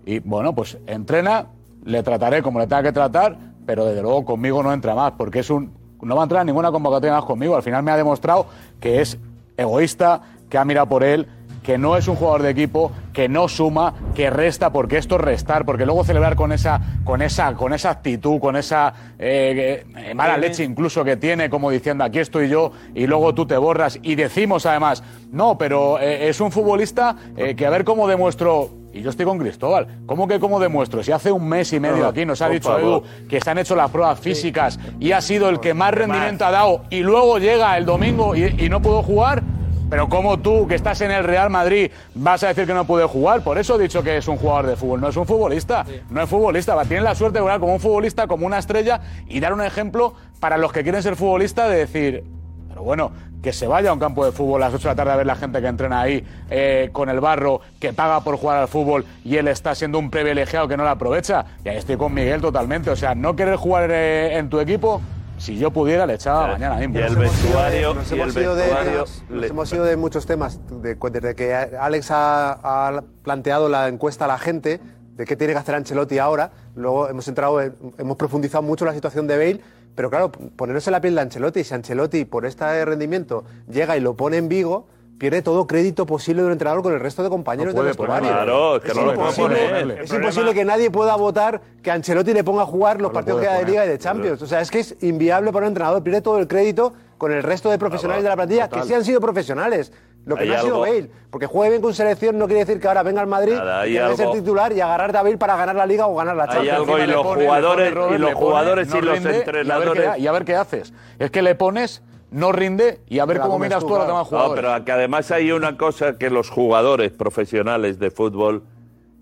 Speaker 4: Y bueno, pues entrena, le trataré como le tenga que tratar, pero desde luego conmigo no entra más, porque es un. No va a entrar en ninguna convocatoria más conmigo. Al final me ha demostrado que es egoísta, que ha mirado por él, que no es un jugador de equipo, que no suma, que resta, porque esto es restar, porque luego celebrar con esa, con esa, con esa actitud, con esa eh, eh, mala leche incluso que tiene, como diciendo aquí estoy yo, y luego tú te borras, y decimos además, no, pero eh, es un futbolista que a ver cómo demuestro. Y yo estoy con Cristóbal. ¿Cómo que cómo demuestro? Si hace un mes y medio
Speaker 7: No,
Speaker 4: aquí nos ha dicho
Speaker 7: favor.
Speaker 4: Edu que se han hecho las pruebas físicas y ha sido el que más rendimiento ha dado y luego llega el domingo y, y no pudo jugar. Pero como tú, que estás en el Real Madrid, vas a decir que no puede jugar. Por eso he dicho que es un jugador de fútbol, no es un futbolista. No es futbolista. Va, la suerte de jugar como un futbolista, como una estrella y dar un ejemplo para los que quieren ser futbolistas de decir, pero bueno, que se vaya a un campo de fútbol a las 8 de la tarde a ver la gente que entrena ahí eh, con el barro, que paga por jugar al fútbol y él está siendo un privilegiado que no lo aprovecha. Y ahí estoy con Miguel totalmente. O sea, no querer jugar eh, en tu equipo, si yo pudiera, le echaba mañana mismo.
Speaker 7: Y el vestuario,
Speaker 15: Nos
Speaker 7: y el
Speaker 15: hemos ido de,
Speaker 7: vestuario
Speaker 15: nos
Speaker 7: le-
Speaker 15: hemos ido de muchos temas. De- desde que Alex ha, ha planteado la encuesta a la gente de qué tiene que hacer Ancelotti ahora, luego hemos entrado, en- hemos profundizado mucho en la situación de Bale, pero claro, ponerse la piel de Ancelotti, si Ancelotti por este rendimiento llega y lo pone en Vigo, pierde todo crédito posible de un entrenador con el resto de compañeros
Speaker 7: No
Speaker 15: vestuario.
Speaker 7: ponerlo. Claro, es que no lo puede
Speaker 15: imposible,
Speaker 7: poner.
Speaker 15: Es imposible que nadie pueda votar que Ancelotti le ponga a jugar los partidos que da de. Liga y de Champions. O sea, es que es inviable para un entrenador, pierde todo el crédito con el resto de profesionales de la plantilla,
Speaker 7: total.
Speaker 15: que sí han sido profesionales. Lo que
Speaker 7: Hay
Speaker 15: no ha sido
Speaker 7: algo-
Speaker 15: Bale, porque juegue bien con selección no quiere decir que ahora venga al Madrid,
Speaker 7: Nada, hay
Speaker 15: debe ser titular y agarrarte a Bale para ganar la Liga o ganar la
Speaker 7: Hay
Speaker 15: Champions.
Speaker 7: algo y los
Speaker 4: pone-
Speaker 7: jugadores-
Speaker 4: pone
Speaker 7: y los jugadores y
Speaker 4: no
Speaker 7: los
Speaker 4: rinde,
Speaker 7: entrenadores-
Speaker 4: Y a, ver qué, y a ver qué haces. Es que le pones, no rinde y a ver cómo miras
Speaker 15: tú,
Speaker 4: a los demás
Speaker 7: No,
Speaker 4: jugadores.
Speaker 7: pero que además hay una cosa que los jugadores profesionales de fútbol,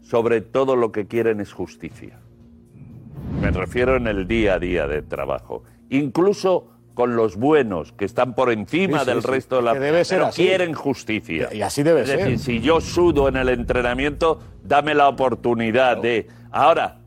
Speaker 7: sobre todo lo que quieren es justicia. Me refiero en el día a día de trabajo. Incluso con los buenos, que están por encima
Speaker 4: Sí, sí,
Speaker 7: del
Speaker 4: sí.
Speaker 7: resto de la...
Speaker 4: Que debe ser
Speaker 7: pero
Speaker 4: así.
Speaker 7: quieren justicia.
Speaker 4: Y así debe
Speaker 7: es
Speaker 4: ser.
Speaker 7: decir, si yo sudo en el entrenamiento, dame la oportunidad de... Ahora,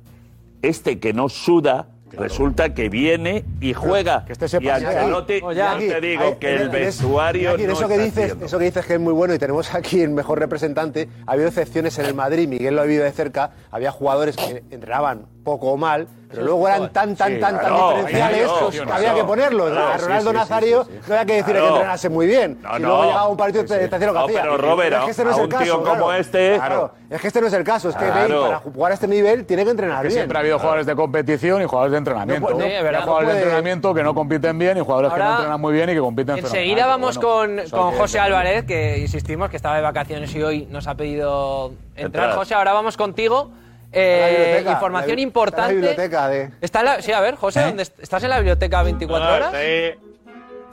Speaker 7: este que no suda, resulta que viene y juega.
Speaker 15: Que este se
Speaker 7: y. Ancelotti, yo
Speaker 15: aquí,
Speaker 7: te digo que el vestuario no
Speaker 15: eso que
Speaker 7: está
Speaker 15: dices,
Speaker 7: haciendo.
Speaker 15: eso que dices que es muy bueno y tenemos aquí el mejor representante. Ha habido excepciones en el Madrid, Miguel lo ha vivido de cerca. Había jugadores que entrenaban poco o mal, pero luego eran tan, tan,
Speaker 7: Sí,
Speaker 15: tan, tan
Speaker 7: claro,
Speaker 15: diferenciales
Speaker 7: claro,
Speaker 15: que había que ponerlos.
Speaker 7: Claro,
Speaker 15: a Ronaldo
Speaker 7: sí, sí,
Speaker 15: Nazario
Speaker 7: sí, sí.
Speaker 15: no había que decirle
Speaker 7: Claro.
Speaker 15: que entrenase muy bien.
Speaker 7: No,
Speaker 15: y
Speaker 7: no.
Speaker 15: luego llegaba un partido y te, te hacía lo que
Speaker 7: No,
Speaker 15: hacía.
Speaker 7: pero, Robert,
Speaker 15: es que este no
Speaker 7: a
Speaker 15: es el
Speaker 7: un
Speaker 15: caso.
Speaker 7: tío
Speaker 15: claro.
Speaker 7: como este-
Speaker 15: Claro, es que este no es el caso. Es que
Speaker 4: Claro.
Speaker 15: Bale, para jugar a este nivel, tiene que entrenar
Speaker 4: que
Speaker 15: bien.
Speaker 4: siempre ha habido jugadores de competición y jugadores de entrenamiento.
Speaker 15: No
Speaker 4: Hay
Speaker 15: sí, es verdad,
Speaker 4: jugadores
Speaker 15: no
Speaker 4: de entrenamiento que no compiten bien y jugadores que no
Speaker 2: Ahora,
Speaker 4: entrenan muy bien y que compiten
Speaker 2: Enseguida vamos con, José Álvarez, que insistimos que estaba de vacaciones y hoy nos ha pedido entrar.
Speaker 7: Entrar.
Speaker 2: José, ahora vamos contigo. Eh, información
Speaker 15: la-
Speaker 2: importante.
Speaker 15: La biblioteca de...
Speaker 2: Está en la- sí, a ver, José, ¿dónde est- ¿estás en la biblioteca 24
Speaker 16: No,
Speaker 2: horas?
Speaker 16: Estoy,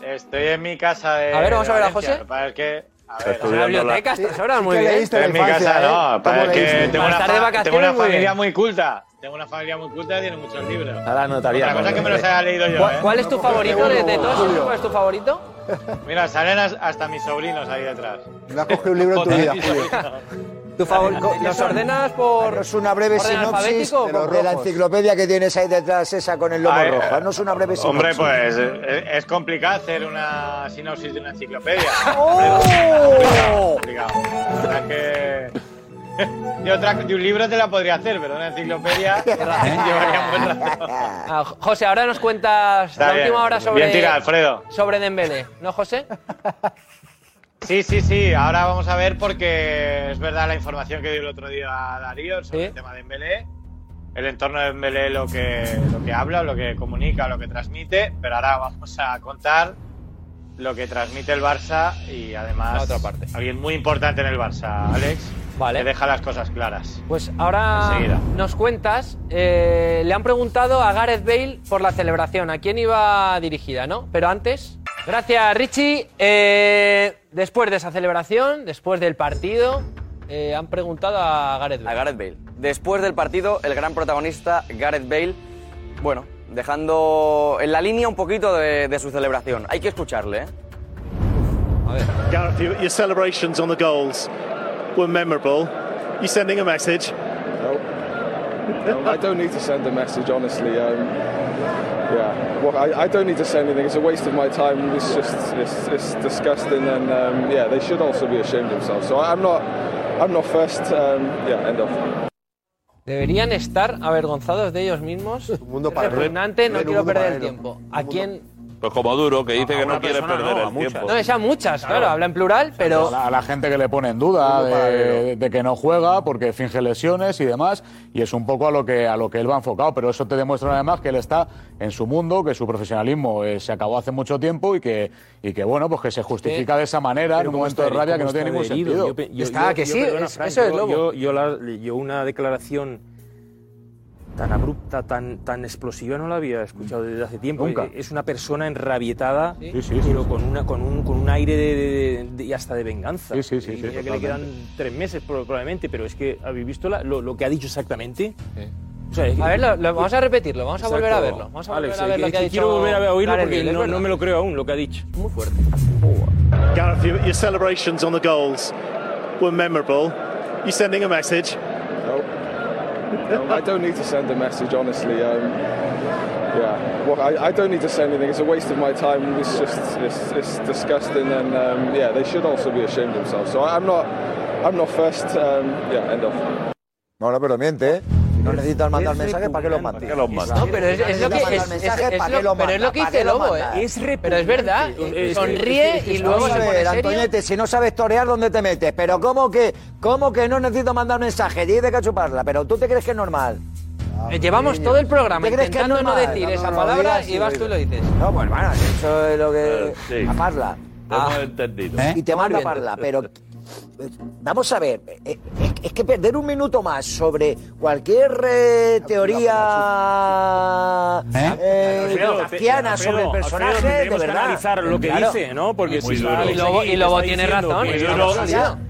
Speaker 16: estoy en mi casa de.
Speaker 2: A ver, vamos
Speaker 16: de
Speaker 2: a ver a. José.
Speaker 16: Lo que. A
Speaker 7: Está
Speaker 16: ver,
Speaker 2: ¿Estás en la biblioteca? ¿Estás ahora?
Speaker 15: Sí
Speaker 2: Muy bien.
Speaker 16: en mi casa,
Speaker 15: ¿eh?
Speaker 16: no. Para
Speaker 15: ¿Cómo
Speaker 16: que tengo
Speaker 2: Para
Speaker 16: una, fa- tengo una
Speaker 2: muy
Speaker 16: familia
Speaker 2: bien.
Speaker 16: muy culta. Tengo una familia muy culta y tiene muchos libros.
Speaker 10: Ahora notaría.
Speaker 16: Otra cosa es que me los haya leído yo,
Speaker 2: ¿Cuál,
Speaker 16: ¿eh?
Speaker 2: cuál es tu favorito de, de todos? ¿Cuál es tu favorito?
Speaker 16: Mira, salen as- hasta mis sobrinos ahí detrás.
Speaker 15: No has cogido un libro en tu vida.
Speaker 2: ¿Tu favorito? ¿Los ordenas por
Speaker 9: Es una breve sinopsis de, la enciclopedia que tienes ahí detrás, esa con el lomo
Speaker 16: Ay,
Speaker 9: rojo. No es una breve sinopsis.
Speaker 16: Hombre, pues eh, es complicado hacer una sinopsis de una enciclopedia.
Speaker 9: ¡Oh!
Speaker 16: complicado. La verdad es que. De, otra, de un libro te la podría hacer, pero una enciclopedia llevaría rato.
Speaker 2: Ah, José, ahora nos cuentas
Speaker 16: Está
Speaker 2: la
Speaker 16: bien.
Speaker 2: última hora sobre,
Speaker 16: Bien tirado, Alfredo.
Speaker 2: sobre Dembélé, ¿no, José?
Speaker 16: Sí, sí, sí. Ahora vamos a ver porque es verdad la información que dio el otro día Darío sobre el tema de Dembélé. El entorno de Dembélé lo que, lo que habla, lo que comunica, lo que transmite. Pero ahora vamos a contar lo que transmite el Barça y además
Speaker 2: otra parte.
Speaker 16: alguien muy importante en el Barça, Alex.
Speaker 2: Vale.
Speaker 16: Que deja las cosas claras.
Speaker 2: Pues ahora
Speaker 16: Enseguida.
Speaker 2: nos cuentas, eh, le han preguntado a Gareth Bale por la celebración, a quién iba dirigida, ¿no? Pero antes, gracias Richie. Eh, después de esa celebración, después del partido, eh, han preguntado a Gareth Bale.
Speaker 11: A Gareth Bale. Después del partido, el gran protagonista, Gareth Bale, bueno, dejando en la línea un poquito de, de su celebración. Hay que escucharle, ¿eh?
Speaker 17: Gareth, your, your celebrations on the goals were memorable. You sending a message?
Speaker 18: No, I don't need to send a message, honestly. Um, yeah, well, I, I don't need to say anything. It's a waste of my time. It's just it's, it's disgusting, and um, yeah, they should also be ashamed of themselves. So I'm not I'm not first. Um, yeah, end of.
Speaker 2: Deberían estar avergonzados de ellos mismos. mundo
Speaker 4: para-
Speaker 2: repugnante, no quiero perder el tiempo. ¿A quién?
Speaker 7: Pues como duro, que dice
Speaker 4: A
Speaker 7: que no quiere
Speaker 4: persona
Speaker 7: perder
Speaker 4: no, a
Speaker 7: el
Speaker 4: muchas.
Speaker 7: tiempo.
Speaker 2: No, es a muchas, claro, habla en plural, pero...
Speaker 4: A la gente que le pone en duda de, de que no juega porque finge lesiones y demás, y es un poco a lo que a lo que él va enfocado, pero eso te demuestra además que él está en su mundo, que su profesionalismo eh, se acabó hace mucho tiempo y que y que bueno, pues que se justifica de esa manera en un momento
Speaker 3: está
Speaker 4: de rabia que no tiene ningún
Speaker 3: está herido.
Speaker 4: sentido.
Speaker 3: Yo perdona, Frank, yo- Yo, yo la- yo una declaración tan abrupta, tan, tan explosiva no la había escuchado desde hace tiempo.
Speaker 4: Nunca.
Speaker 3: Eh, Es una persona enrabietada,
Speaker 4: Sí, sí, sí,
Speaker 3: pero
Speaker 4: sí.
Speaker 3: con, una, con, un, con un aire de, de- de- y hasta de venganza.
Speaker 4: Sí, sí, sí,
Speaker 3: Y
Speaker 4: sí,
Speaker 3: mira que le quedan tres meses pro- probablemente, pero es que habéis visto la- lo, lo que ha dicho exactamente. O sea, es que-
Speaker 2: A ver, lo- lo- vamos a repetirlo, vamos a volver a
Speaker 3: Exacto.
Speaker 2: verlo. Vamos a volver
Speaker 3: Alex,
Speaker 2: a ver
Speaker 3: es
Speaker 2: lo
Speaker 3: que-
Speaker 2: que ha dicho
Speaker 3: Quiero volver a oírlo porque no, no me lo creo aún lo que ha dicho. Muy fuerte.
Speaker 17: Gareth, your, your celebrations on the goals were memorable. You sending a message?
Speaker 18: No, I don't need to send a message, honestly. Um, yeah, well, I, I don't need to say anything. It's a waste of my time. It's just it's, it's disgusting, and um, yeah, they should also be ashamed of themselves. So I, I'm not I'm not first. Um, yeah, end of.
Speaker 9: Bueno, pero miente, ¿eh? No necesitas mandar mensajes, ¿para qué los mandas?
Speaker 2: No, pero es, es lo que, es, es- es lo- pero es lo que dice Lobo, ¿eh? pero es verdad, sonríe y luego se
Speaker 9: Vamos a
Speaker 2: pone.
Speaker 9: Antoñete, si no sabes torear, ¿dónde te metes? Pero ¿cómo que, cómo que no necesito mandar mensajes? Dice que chuparla, pero ¿tú te crees que es normal?
Speaker 2: Eh, Llevamos todo el programa
Speaker 9: ¿Te crees que es
Speaker 2: intentando no
Speaker 9: normal?
Speaker 2: decir
Speaker 9: No,
Speaker 2: esa
Speaker 9: no, no,
Speaker 2: palabra y vas tú y lo dices.
Speaker 9: No, pues bueno, eso es lo que...
Speaker 7: Eh, sí.
Speaker 9: A parla.
Speaker 7: Hemos entendido.
Speaker 9: Y te manda a parla, pero... eh, Vamos a ver, eh, es, es que perder un minuto más sobre cualquier eh, teoría eh, kafkiana
Speaker 3: Alfredo,
Speaker 9: sobre el
Speaker 3: Alfredo,
Speaker 9: personaje, de verdad.
Speaker 3: analizar lo que
Speaker 9: Claro.
Speaker 3: dice, ¿no? Porque si
Speaker 7: duro.
Speaker 2: Y
Speaker 3: ahí
Speaker 2: y
Speaker 3: está
Speaker 2: tiene razón. Sí,
Speaker 7: duro.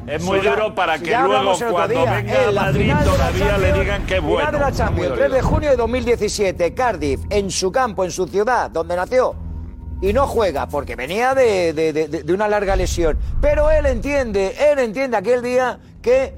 Speaker 7: Es muy duro para que
Speaker 9: ya
Speaker 7: luego cuando
Speaker 9: día,
Speaker 7: venga
Speaker 9: en la
Speaker 7: Madrid
Speaker 9: final
Speaker 7: todavía le digan que
Speaker 9: Final
Speaker 7: bueno.
Speaker 9: de la Champions, 3 de junio de 2017, Cardiff, en su campo, en su ciudad, donde nació. Y no juega porque venía de, de- una larga lesión. Pero él entiende, él entiende aquel día que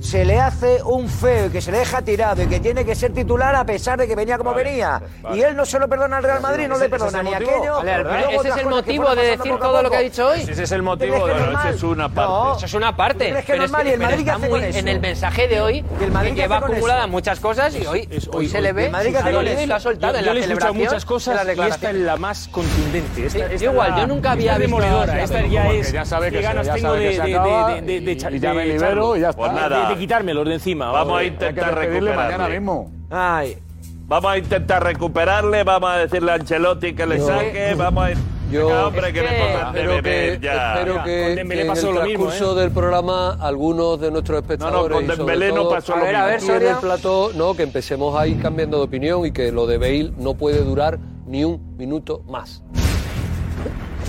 Speaker 9: se le hace un feo y que se le deja tirado y que tiene que ser titular a pesar de que venía como venía. Y él no se lo perdona al Real Madrid, no le
Speaker 3: es
Speaker 9: perdona ni aquello.
Speaker 2: Vale, ese es el
Speaker 9: que
Speaker 2: motivo de decir todo lo que ha dicho hoy.
Speaker 7: Ese es el
Speaker 9: ¿Tú
Speaker 7: motivo,
Speaker 9: que
Speaker 7: esa es una parte.
Speaker 9: No.
Speaker 2: Eso es una parte.
Speaker 9: ¿Tú crees que
Speaker 2: pero
Speaker 9: normal?
Speaker 2: es
Speaker 9: ¿Y el Madrid
Speaker 2: está
Speaker 9: hace
Speaker 2: muy? En el mensaje de hoy,
Speaker 9: ¿Y el Madrid
Speaker 2: que lleva acumuladas muchas cosas y hoy, hoy, se le ve
Speaker 9: ¿El Madrid hace
Speaker 2: ha lo soltado
Speaker 3: Yo,
Speaker 2: en la
Speaker 3: le he escuchado
Speaker 2: celebración.
Speaker 3: muchas cosas
Speaker 2: en la
Speaker 3: y esta es la más contundente.
Speaker 2: Igual,
Speaker 3: es
Speaker 2: yo nunca había
Speaker 3: es
Speaker 2: visto
Speaker 3: Esta ya es.
Speaker 4: ya sabe que
Speaker 3: ganas
Speaker 4: ya
Speaker 3: tengo de,
Speaker 4: que
Speaker 3: de, de, de, de,
Speaker 4: y-
Speaker 3: de-
Speaker 4: ya me
Speaker 3: de
Speaker 4: libero y ya está.
Speaker 7: Pues nada.
Speaker 3: De, de quitármelos de encima.
Speaker 7: Vamos a
Speaker 3: que
Speaker 7: intentar
Speaker 4: despedirle mañana
Speaker 7: recuperarle.
Speaker 4: mismo.
Speaker 9: Ay,
Speaker 7: Vamos a intentar recuperarle, vamos a decirle a Ancelotti que le
Speaker 8: Yo-
Speaker 7: saque, vamos a...
Speaker 8: Yo
Speaker 7: Venga, hombre, que,
Speaker 2: es
Speaker 7: le
Speaker 2: que-
Speaker 7: pongan de
Speaker 8: espero que,
Speaker 7: beber ya.
Speaker 8: espero que- que en el transcurso
Speaker 3: ¿eh?
Speaker 8: del programa algunos de nuestros espectadores
Speaker 7: con
Speaker 8: y sobre
Speaker 7: Dembélé no
Speaker 8: todo
Speaker 7: pasó
Speaker 2: A
Speaker 7: lo
Speaker 2: ver, a ver,
Speaker 8: aquí en el plató, no, que empecemos a ir cambiando de opinión y que lo de Bale no puede durar ni un minuto más.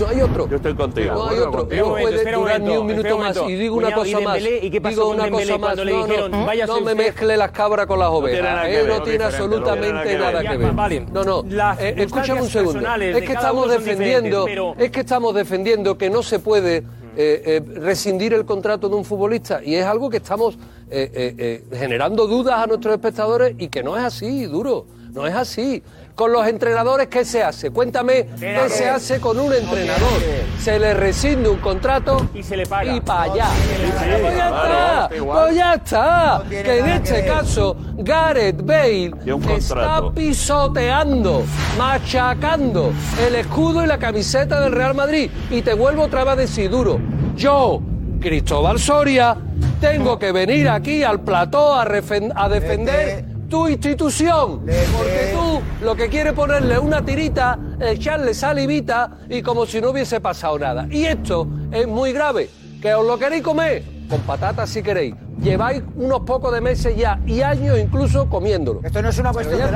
Speaker 8: No hay otro.
Speaker 7: Yo estoy contigo.
Speaker 8: No hay otro. No puede durar ni un minuto más. Y digo una
Speaker 3: Cuñado, ¿y
Speaker 8: cosa más.
Speaker 3: ¿Y qué pasó
Speaker 8: digo
Speaker 3: con
Speaker 8: una
Speaker 3: Dembélé
Speaker 8: cosa más.
Speaker 3: cuando le
Speaker 8: No,
Speaker 3: dijeron,
Speaker 8: no,
Speaker 3: "Váyase
Speaker 8: no me
Speaker 3: usted"?
Speaker 8: mezcle las cabras con las
Speaker 7: tiene
Speaker 8: ovejas.
Speaker 7: nada que
Speaker 8: Eh,
Speaker 7: ver,
Speaker 8: no tiene
Speaker 7: diferente, no tiene
Speaker 8: absolutamente
Speaker 7: nada que
Speaker 8: nada
Speaker 7: ver.
Speaker 8: No, no. Eh, escúchame un segundo. Es que estamos defendiendo, es que estamos defendiendo que no se puede eh, eh, rescindir el contrato de un futbolista y es algo que estamos eh, eh, eh, generando dudas a nuestros espectadores y que no es así, duro. No es así. Con los entrenadores, ¿qué se hace? Cuéntame qué se hace con un entrenador. Se le rescinde un contrato
Speaker 3: Y se le paga.
Speaker 8: y para allá.
Speaker 3: paga.
Speaker 8: Pues ya está, pues ya está. Que en este caso Gareth Bale está pisoteando, machacando el escudo y la camiseta del Real Madrid. Y te vuelvo otra vez a decir, duro. yo, Cristóbal Soria, tengo que venir aquí al plató a, defender tu institución. Porque tú lo que quieres ponerle una tirita, echarle salivita y como si no hubiese pasado nada. Y esto es muy grave. ¿Que os lo queréis comer? Con patatas si queréis. Lleváis unos pocos de meses ya y años incluso comiéndolo.
Speaker 9: Esto no es una cuestión de fe.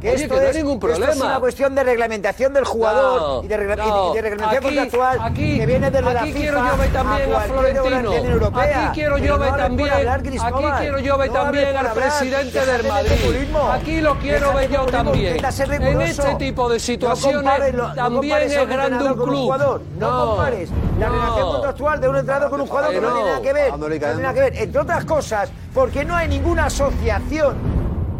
Speaker 9: Que
Speaker 8: Oye,
Speaker 9: esto
Speaker 8: que no hay
Speaker 9: es,
Speaker 8: ningún
Speaker 9: que esto
Speaker 8: problema.
Speaker 9: es una cuestión de reglamentación del jugador
Speaker 8: No,
Speaker 9: y de, regla- y
Speaker 8: no.
Speaker 9: de- y de reglamentación
Speaker 8: Aquí-
Speaker 9: contractual
Speaker 8: aquí-
Speaker 9: que viene desde la FIFA
Speaker 8: quiero yo ver también a
Speaker 9: cualquier
Speaker 8: Florentino.
Speaker 9: europea.
Speaker 8: Aquí quiero yo ver también-
Speaker 9: hablar,
Speaker 8: aquí quiero yo ver también al presidente del
Speaker 9: de
Speaker 8: Madrid. Aquí lo quiero ver yo también. En este tipo de situaciones también
Speaker 9: a
Speaker 8: es grande un club.
Speaker 9: No, compares la relación contractual de un entrenador con un jugador que no, tiene nada que ver. No tiene nada que ver. Otras cosas, porque no hay ninguna asociación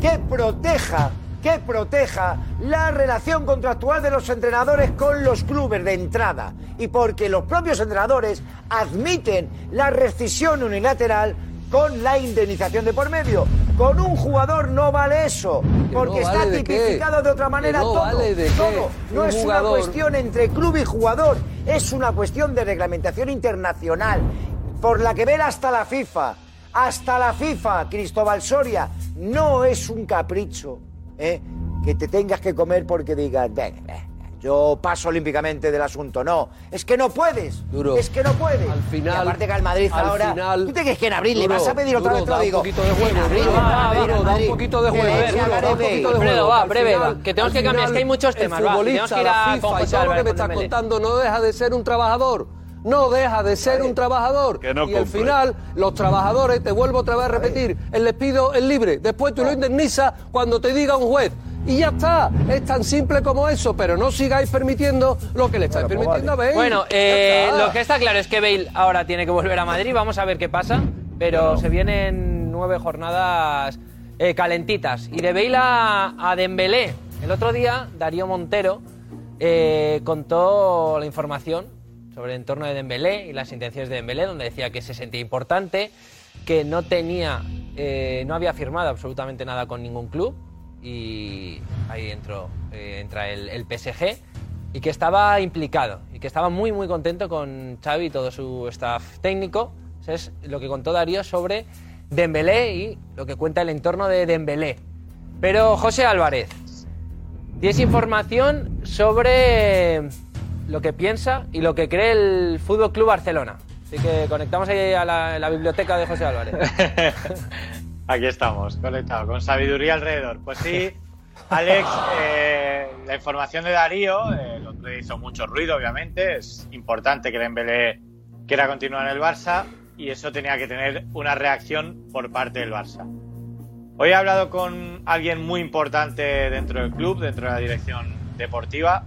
Speaker 9: que proteja que proteja la relación contractual de los entrenadores con los clubes de entrada y porque los propios entrenadores admiten la rescisión unilateral con la indemnización de por medio. Con un jugador no vale eso, porque
Speaker 8: no
Speaker 9: está
Speaker 8: vale
Speaker 9: tipificado de otra manera
Speaker 8: no
Speaker 9: todo.
Speaker 8: vale de
Speaker 9: todo. No
Speaker 8: Un
Speaker 9: es
Speaker 8: jugador-
Speaker 9: una cuestión entre club y jugador, es una cuestión de reglamentación internacional por la que vela hasta la FIFA. Hasta la FIFA, Cristóbal Soria, no es un capricho ¿eh? que te tengas que comer porque digas, "Venga, venga, yo paso olímpicamente del asunto. No, es que no puedes.
Speaker 8: Duro.
Speaker 9: Es que no puedes.
Speaker 8: Al final-
Speaker 9: Y aparte que al Madrid
Speaker 8: al
Speaker 9: ahora.
Speaker 8: final-
Speaker 9: ¿Tú te crees que en abril le
Speaker 8: Duro,
Speaker 9: vas a pedir otra
Speaker 8: duro,
Speaker 9: vez? Te lo
Speaker 8: da un
Speaker 9: digo.
Speaker 8: poquito de juego,
Speaker 9: abril
Speaker 8: duro,
Speaker 9: le
Speaker 8: va, duro,
Speaker 9: al
Speaker 8: da un poquito de
Speaker 9: que
Speaker 8: juego, da un poquito de juego.
Speaker 2: va, breve,
Speaker 8: final-
Speaker 2: va, que tenemos que cambiar, es que hay muchos
Speaker 8: el
Speaker 2: temas, va, tenemos
Speaker 8: futbolista,
Speaker 2: que ir a
Speaker 8: la FIFA y todo lo que me estás contando no deja de ser un trabajador. No deja de ser un trabajador.
Speaker 7: Que no
Speaker 8: y al
Speaker 7: compre.
Speaker 8: final, los trabajadores, te vuelvo otra vez a repetir, el despido es libre. Después tú lo indemnizas cuando te diga un juez. Y ya está. Es tan simple como eso, pero no sigáis permitiendo lo que le estáis permitiendo a Bale.
Speaker 2: Bueno, eh, lo que está claro es que Bale ahora tiene que volver a Madrid. Vamos a ver qué pasa. Pero se vienen nueve jornadas eh, calentitas. Y de Bale a, a Dembélé. El otro día, Darío Montero eh, contó la información sobre el entorno de Dembélé y las intenciones de Dembélé, donde decía que se sentía importante, que no tenía, eh, no había firmado absolutamente nada con ningún club y ahí entró, eh, entra el, PSG y que estaba implicado y que estaba muy muy contento con Xavi y todo su staff técnico. Eso es lo que contó Darío sobre Dembélé y lo que cuenta el entorno de Dembélé. Pero José Álvarez, tienes información sobre lo que piensa y lo que cree el Fútbol Club Barcelona. Así que conectamos ahí a la, la biblioteca de José Álvarez.
Speaker 16: Aquí estamos, conectado, con sabiduría alrededor. Pues sí, Alex, eh, la información de Darío, eh, el hizo mucho ruido, obviamente. Es importante que Dembélé quiera continuar en el Barça y eso tenía que tener una reacción por parte del Barça. Hoy he hablado con alguien muy importante dentro del club, dentro de la dirección deportiva,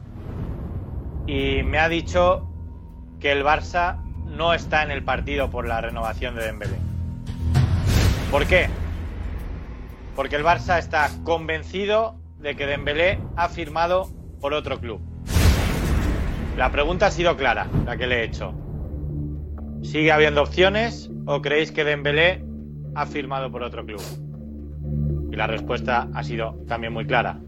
Speaker 16: y me ha dicho que el Barça no está en el partido por la renovación de Dembélé. ¿Por qué? Porque el Barça está convencido de que Dembélé ha firmado por otro club. La pregunta ha sido clara, la que le he hecho. ¿Sigue habiendo opciones o creéis que Dembélé ha firmado por otro club? Y la respuesta ha sido también muy clara.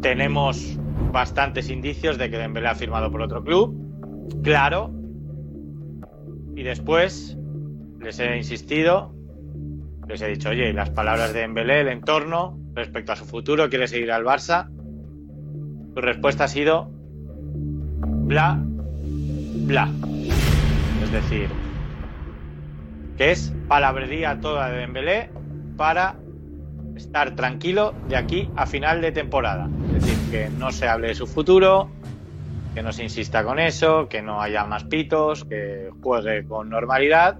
Speaker 16: Tenemos bastantes indicios de que Dembélé ha firmado por otro club. Claro. Y después les he insistido, les he dicho, oye, las palabras de Dembélé, el entorno, respecto a su futuro, quiere seguir al Barça. Su respuesta ha sido bla, bla. Es decir, que es palabrería toda de Dembélé para estar tranquilo de aquí a final de temporada. Es decir, que no se hable de su futuro, que no se insista con eso, que no haya más pitos, que juegue con normalidad.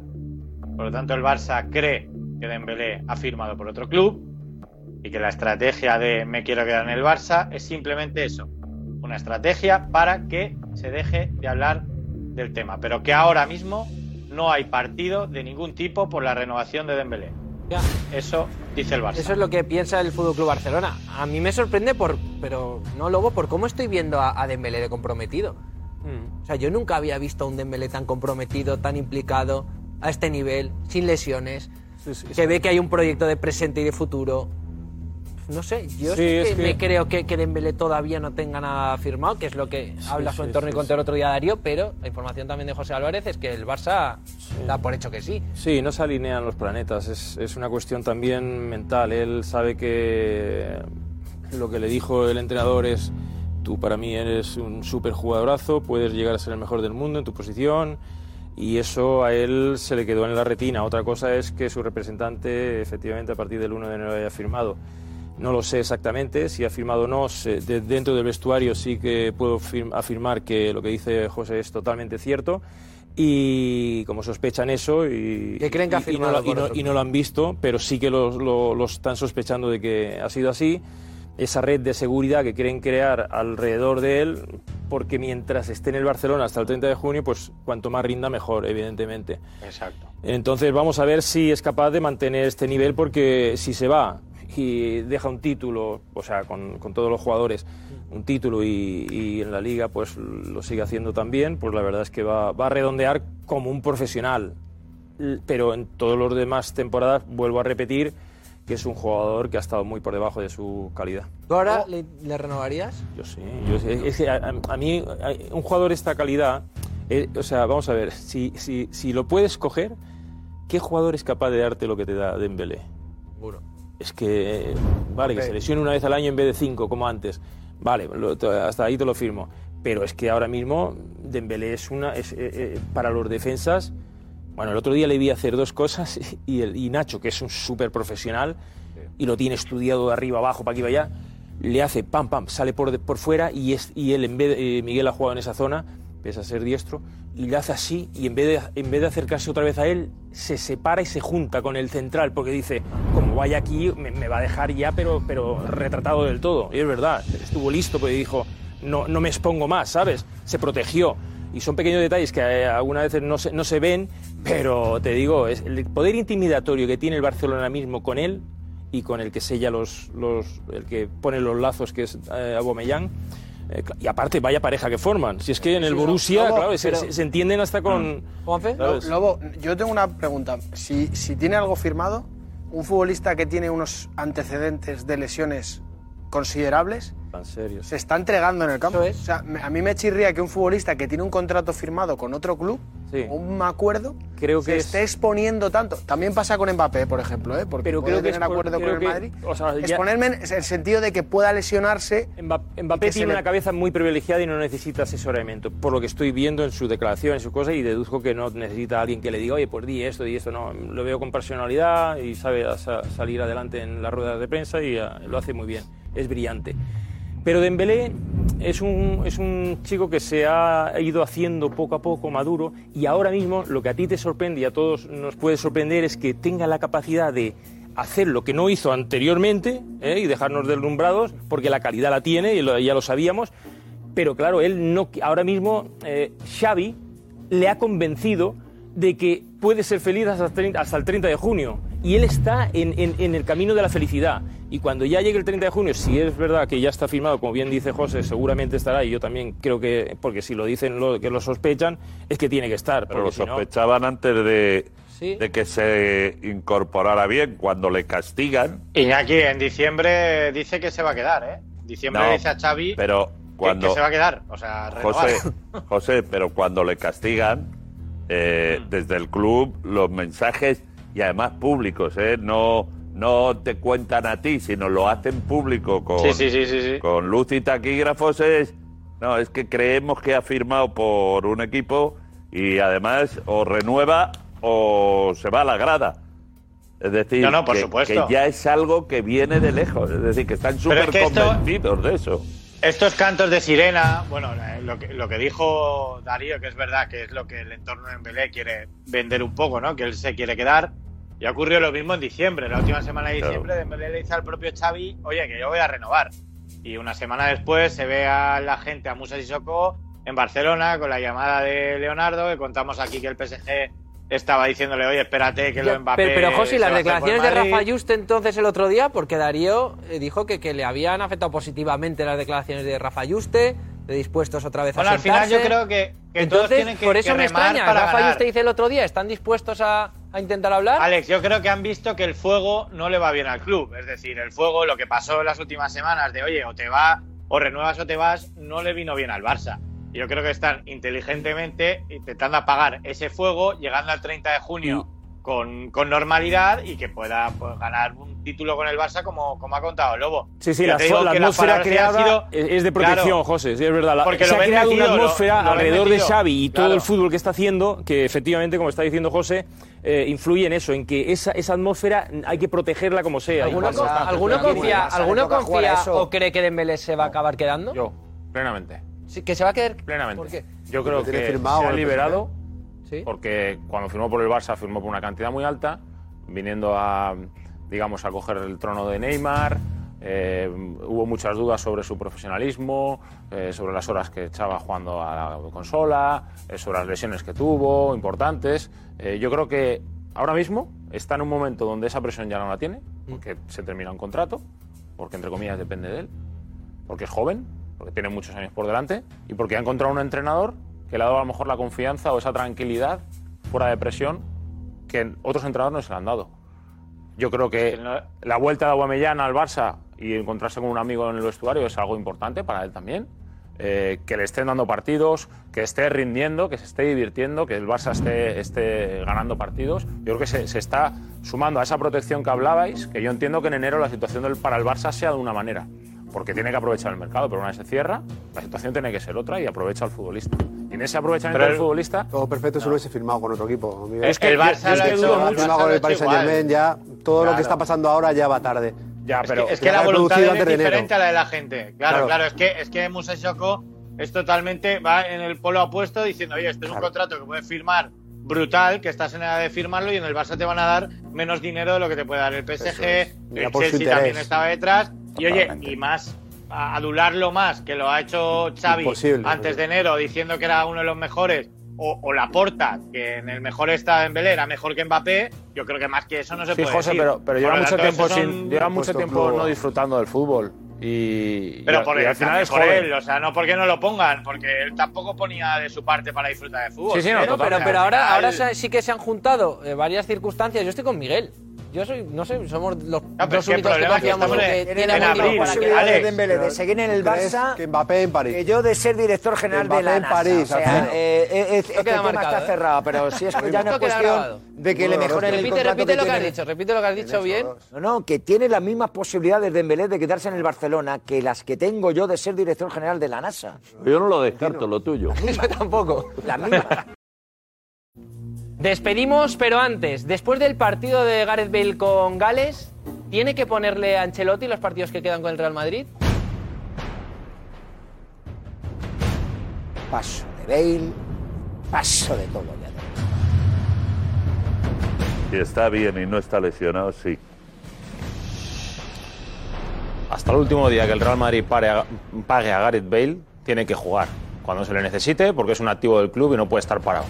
Speaker 16: Por lo tanto, el Barça cree que Dembélé ha firmado por otro club y que la estrategia de me quiero quedar en el Barça es simplemente eso, una estrategia para que se deje de hablar del tema, pero que ahora mismo no hay partido de ningún tipo por la renovación de Dembélé. Eso dice el Barça.
Speaker 2: Eso es lo que piensa el Fútbol Club Barcelona. A mí me sorprende por, pero no Lobo, por cómo estoy viendo a, a Dembélé de comprometido. O sea, yo nunca había visto a un Dembélé tan comprometido, tan implicado a este nivel, sin lesiones, que ve que hay un proyecto de presente y de futuro. No sé, yo
Speaker 3: Sí, es que-
Speaker 2: me creo que, que Dembélé todavía no tenga nada firmado, que es lo que habla su
Speaker 3: sí,
Speaker 2: entorno y
Speaker 3: sí,
Speaker 2: contó el otro día Darío, pero la información también de José Álvarez es que el Barça da por hecho que sí.
Speaker 3: Sí, no se alinean los planetas, es, es una cuestión también mental. Él sabe que lo que le dijo el entrenador es, tú para mí eres un súper jugadorazo, puedes llegar a ser el mejor del mundo en tu posición, y eso a él se le quedó en la retina. Otra cosa es que su representante efectivamente a partir del 1 de enero haya firmado. No lo sé exactamente si ha firmado o no. De- dentro del vestuario sí que puedo fir- afirmar que lo que dice José es totalmente cierto. Y como sospechan eso y,
Speaker 2: Que creen que ha
Speaker 3: y- y no, y no-
Speaker 2: otro
Speaker 3: y no lo han visto, pero sí que lo, lo- lo están sospechando de que ha sido así. Esa red de seguridad que quieren crear alrededor de él, porque mientras esté en el Barcelona hasta el 30 de junio, pues cuanto más rinda mejor, evidentemente.
Speaker 16: Exacto.
Speaker 3: Entonces vamos a ver si es capaz de mantener este nivel porque si se va y deja un título, o sea, con, con todos los jugadores, un título y, y en la liga pues lo sigue haciendo también, pues la verdad es que va, va a redondear como un profesional. Pero en todos los demás temporadas, vuelvo a repetir, que es un jugador que ha estado muy por debajo de su calidad.
Speaker 2: ¿Tú ahora le, le renovarías?
Speaker 3: Yo sí, yo. Es que a, a- a mí a- un jugador de esta calidad, eh, o sea, vamos a ver, si, si, si lo puedes coger, ¿qué jugador es capaz de darte lo que te da Dembélé?
Speaker 2: Seguro.
Speaker 3: Es que, eh, vale, que se lesione una vez al año en vez de cinco, como antes. Vale, lo- hasta ahí te lo firmo. Pero es que ahora mismo Dembélé es una, es, eh, eh, para los defensas... Bueno, el otro día le vi hacer dos cosas y, el, y Nacho, que es un súper profesional y lo tiene estudiado de arriba abajo, para aquí para allá, le hace pam, pam, sale por, de- por fuera y, es, y él, en vez de, eh, Miguel ha jugado en esa zona, pese a ser diestro, y le hace así y en vez, de, en vez de acercarse otra vez a él, se separa y se junta con el central, porque dice, como vaya aquí, me, me va a dejar ya, pero, pero retratado del todo. Y es verdad, estuvo listo, porque dijo, no, no me expongo más, ¿sabes? Se protegió. Y son pequeños detalles que eh, algunas veces no se, no se ven, pero te digo, es el poder intimidatorio que tiene el Barcelona mismo con él y con el que sella los, los el que pone los lazos, que es eh, Aubameyang. Eh, y aparte, vaya pareja que forman. Si es que en el
Speaker 1: Sí,
Speaker 3: Borussia,
Speaker 1: Lobo,
Speaker 3: claro, se,
Speaker 1: pero-
Speaker 3: se- se entienden hasta con...
Speaker 2: ¿Juanfe?
Speaker 3: ¿sabes?
Speaker 1: Lobo, yo tengo una pregunta. Si, si tiene algo firmado, un futbolista que tiene unos antecedentes de lesiones considerables,
Speaker 3: Serio.
Speaker 1: se está entregando en el campo. O sea, me- a mí me chirría que un futbolista que tiene un contrato firmado con otro club, un acuerdo,
Speaker 3: Creo
Speaker 1: se
Speaker 3: que
Speaker 1: esté exponiendo tanto. También pasa con Mbappé, por ejemplo, ¿eh? porque
Speaker 3: Pero
Speaker 1: puede
Speaker 3: creo que
Speaker 1: tener
Speaker 3: es por-
Speaker 1: acuerdo con el
Speaker 3: que-
Speaker 1: Madrid.
Speaker 3: o sea, ya-
Speaker 1: Exponerme en el sentido de que pueda lesionarse.
Speaker 3: Mbappé
Speaker 1: que se
Speaker 3: tiene
Speaker 1: le-
Speaker 3: una cabeza muy privilegiada y no necesita asesoramiento, por lo que estoy viendo en su declaración, en su cosa, y deduzco que no necesita a alguien que le diga, oye, pues di esto, di esto, no. Lo veo con personalidad y sabe salir adelante en las ruedas de prensa y ah, lo hace muy bien, es brillante. Pero Dembélé es un, es un chico que se ha ido haciendo poco a poco maduro y ahora mismo lo que a ti te sorprende y a todos nos puede sorprender es que tenga la capacidad de hacer lo que no hizo anteriormente ¿eh? y dejarnos deslumbrados porque la calidad la tiene y ya lo sabíamos. Pero claro, él no, ahora mismo eh, Xavi le ha convencido de que puede ser feliz hasta, el 30 hasta el 30 de junio. Y él está en, en- en el camino de la felicidad. Y cuando ya llegue el 30 de junio, si es verdad que ya está firmado, como bien dice José, seguramente estará, y yo también creo que, porque si lo dicen lo, que lo sospechan, es que tiene que estar.
Speaker 7: Pero lo
Speaker 3: no-
Speaker 7: sospechaban antes de, de que se incorporara bien. Cuando le castigan,
Speaker 16: Iñaki en diciembre dice que se va a quedar, ¿eh? En diciembre
Speaker 7: No,
Speaker 16: dice a Xavi
Speaker 7: pero
Speaker 16: que-
Speaker 7: cuando
Speaker 16: que, se va a quedar. O sea, renovar.
Speaker 7: José, José, pero cuando le castigan eh,
Speaker 16: Mm.
Speaker 7: desde el club los mensajes y además públicos, ¿eh? no no te cuentan a ti, sino lo hacen público con
Speaker 16: Sí,
Speaker 7: con luz y taquígrafos es no es que creemos que ha firmado por un equipo y además o renueva o se va a la grada. Es decir,
Speaker 16: No, no, por
Speaker 7: que,
Speaker 16: supuesto.
Speaker 7: que ya es algo que viene de lejos, es decir, que están
Speaker 16: es
Speaker 7: súper
Speaker 16: esto-
Speaker 7: convencidos de eso.
Speaker 16: Estos cantos de sirena, bueno, eh, lo que, lo que dijo Darío, que es verdad que es lo que el entorno de Belé quiere vender un poco, ¿no? Que él se quiere quedar. Y ocurrió lo mismo en diciembre. La última semana de
Speaker 7: Claro.
Speaker 16: diciembre, Dembélé le dice al propio Xavi, oye, que yo voy a renovar. Y una semana después se ve a la gente, a Musa Sissoko, en Barcelona, con la llamada de Leonardo, que contamos aquí que el PSG estaba diciéndole, oye, espérate que lo
Speaker 2: Ya,
Speaker 16: Mbappé...
Speaker 2: pero, pero José, las declaraciones de
Speaker 16: Madrid".
Speaker 2: Rafa Juste entonces el otro día, porque Darío eh, dijo que, que le habían afectado positivamente las declaraciones de Rafa Juste, de dispuestos otra vez
Speaker 16: Bueno,
Speaker 2: a
Speaker 16: al final yo
Speaker 2: sentarse.
Speaker 16: creo que, que todos
Speaker 2: Entonces,
Speaker 16: tienen que
Speaker 2: por eso
Speaker 16: que
Speaker 2: me extraña.
Speaker 16: para
Speaker 2: Rafa
Speaker 16: ganar.
Speaker 2: Juste dice el otro día, están dispuestos a, a intentar hablar?
Speaker 16: Alex, yo creo que han visto que el fuego no le va bien al club. Es decir, el fuego, lo que pasó en las últimas semanas de, oye, o te va, o renuevas o te vas, no le vino bien al Barça. Y Yo creo que están inteligentemente intentando apagar ese fuego, llegando al 30 de junio con, con normalidad y que pueda pues, ganar un título con el Barça como, como ha contado el Lobo.
Speaker 10: Sí, sí, la, atmósfera creada
Speaker 16: sido-
Speaker 10: es de protección,
Speaker 16: Claro,
Speaker 10: José, sí, es verdad. La-
Speaker 16: Porque
Speaker 10: se
Speaker 16: lo
Speaker 10: ha creado
Speaker 16: metido,
Speaker 10: una atmósfera
Speaker 16: lo
Speaker 10: alrededor de. Xavi y todo
Speaker 16: Claro.
Speaker 10: el fútbol que está haciendo que efectivamente, como está diciendo José, eh, influye en eso, en que esa, esa atmósfera hay que protegerla como sea.
Speaker 2: ¿Alguno,
Speaker 10: Y cuando-
Speaker 2: con- ¿alguno confía, ¿alguno confía o cree que Dembélé se va a acabar quedando?
Speaker 10: Yo, plenamente.
Speaker 2: Sí, ¿Que se va a quedar?
Speaker 10: Plenamente.
Speaker 2: ¿Por qué?
Speaker 10: Yo creo que
Speaker 2: firmado
Speaker 10: se ha liberado
Speaker 2: Sí.
Speaker 10: porque cuando firmó por el Barça firmó por una cantidad muy alta, viniendo a, digamos, a coger el trono de Neymar. eh, hubo muchas dudas sobre su profesionalismo, eh, sobre las horas que echaba jugando a la consola, eh, sobre las lesiones que tuvo, importantes. Yo creo que ahora mismo está en un momento donde esa presión ya no la tiene, porque se termina un contrato, porque entre comillas depende de él, porque es joven, porque tiene muchos años por delante y porque ha encontrado un entrenador que le ha dado a lo mejor la confianza o esa tranquilidad fuera de presión que otros entrenadores no se le han dado. Yo creo que la vuelta de Aguamellán al Barça y encontrarse con un amigo en el vestuario es algo importante para él también. Eh, que le estén dando partidos, que esté rindiendo, que se esté divirtiendo, que el Barça esté, esté ganando partidos. Yo creo que se, se está sumando a esa protección que hablabais, que yo entiendo que en enero la situación del- para el Barça sea de una manera, porque tiene que aprovechar el mercado, pero una vez se cierra, la situación tiene que ser otra y aprovecha al futbolista. Y en ese aprovechamiento
Speaker 15: Pero
Speaker 10: del
Speaker 15: el-
Speaker 10: futbolista...
Speaker 15: Todo perfecto si lo hubiese firmado con otro equipo. Miguel.
Speaker 10: Es que el Barça
Speaker 15: es
Speaker 10: lo ha
Speaker 15: que
Speaker 10: hecho- el
Speaker 15: mucho.
Speaker 10: Barça
Speaker 15: Firmado
Speaker 10: lo
Speaker 15: con el
Speaker 10: hecho
Speaker 15: Paris ya todo lo
Speaker 16: Claro.
Speaker 15: que está pasando ahora ya va tarde.
Speaker 10: Ya,
Speaker 16: Es que- es que la voluntad
Speaker 15: producido
Speaker 16: de él es diferente a la de la gente. Claro,
Speaker 15: Claro.
Speaker 16: claro, es que, es que Musa Sissoko es totalmente, va en el polo opuesto diciendo, oye, este es un contrato que puedes firmar brutal, que estás en edad de firmarlo y en el Barça te van a dar menos dinero de lo que te puede dar el PSG, el
Speaker 15: por su
Speaker 16: Chelsea
Speaker 15: interés.
Speaker 16: también estaba detrás. Y oye, y más, adularlo más, que lo ha hecho Xavi
Speaker 15: Imposible.
Speaker 16: antes de enero diciendo que era uno de los mejores, o, o Laporta, que en el mejor estado en Belén era mejor que Mbappé, yo creo que más que eso no se
Speaker 10: Sí,
Speaker 16: puede
Speaker 10: José,
Speaker 16: decir.
Speaker 10: pero, pero lleva mucho tiempo, sin, lleva mucho tiempo
Speaker 16: club.
Speaker 10: no disfrutando del fútbol. Y,
Speaker 16: Pero por,
Speaker 10: y
Speaker 16: él,
Speaker 10: al final es
Speaker 16: por
Speaker 10: joven.
Speaker 16: él, o sea, no porque no lo pongan, porque él tampoco ponía de su parte para disfrutar de fútbol.
Speaker 2: Sí, sí, no,
Speaker 16: Pero-
Speaker 2: pero, pero ahora, ahora sí que se han juntado eh, varias circunstancias. Yo estoy con Miguel. Yo soy, no sé, somos los
Speaker 16: pero
Speaker 2: dos
Speaker 16: que
Speaker 2: únicos que
Speaker 16: problema que
Speaker 2: confiamos que
Speaker 16: en
Speaker 2: tiene
Speaker 16: abril,
Speaker 2: para
Speaker 9: posibilidades
Speaker 2: quedar.
Speaker 9: de Dembélé de seguir en el
Speaker 15: ¿Tú crees
Speaker 9: Barça
Speaker 15: Que Mbappé en París.
Speaker 9: que yo de ser director general de la
Speaker 15: en
Speaker 9: NASA.
Speaker 15: París,
Speaker 9: o sea, eh, eh, eh, este tema
Speaker 2: marcado,
Speaker 9: está
Speaker 2: ¿eh?
Speaker 9: cerrado, pero si es que ya no es
Speaker 2: queda grabado.
Speaker 9: cuestión de que le mejoren el
Speaker 2: Repite,
Speaker 9: contrato
Speaker 2: repite
Speaker 9: que
Speaker 2: lo que has dicho, repite lo que has dicho bien.
Speaker 9: No, no, que tiene las mismas posibilidades de Dembélé de quedarse en el Barcelona que las que tengo yo de ser director general de la NASA.
Speaker 7: Yo no lo descarto, lo tuyo.
Speaker 2: Yo tampoco.
Speaker 9: La misma.
Speaker 2: Despedimos, pero antes, después del partido de Gareth Bale con Gales, ¿tiene que ponerle a Ancelotti los partidos que quedan con el Real Madrid?
Speaker 9: Paso de Bale, paso de todo ya.
Speaker 7: Si está bien y no está lesionado, sí.
Speaker 10: Hasta el último día que el Real Madrid pare a- pague a Gareth Bale, tiene que jugar. Cuando se le necesite, porque es un activo del club y no puede estar parado.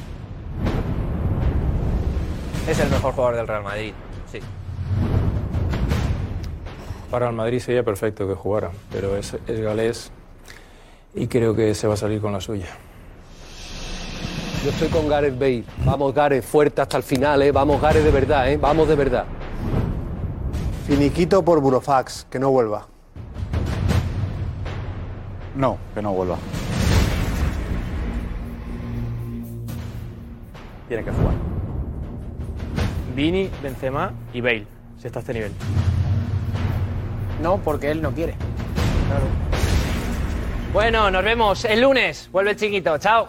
Speaker 2: Es el mejor jugador del Real Madrid, sí.
Speaker 3: Para el Madrid sería perfecto que jugara, pero es, es galés y creo que se va a salir con la suya.
Speaker 8: Yo estoy con Gareth Bale. Vamos, Gareth, fuerte hasta el final, ¿eh? Vamos, Gareth, de verdad, ¿eh? Vamos de verdad.
Speaker 15: Finiquito por Burofax, que no vuelva.
Speaker 4: No, que no vuelva.
Speaker 5: Tiene que jugar. Vini, Benzema y Bale, si está a este nivel.
Speaker 1: No, porque él no quiere.
Speaker 2: Bueno, nos vemos el lunes. Vuelve el chiquito. Chao.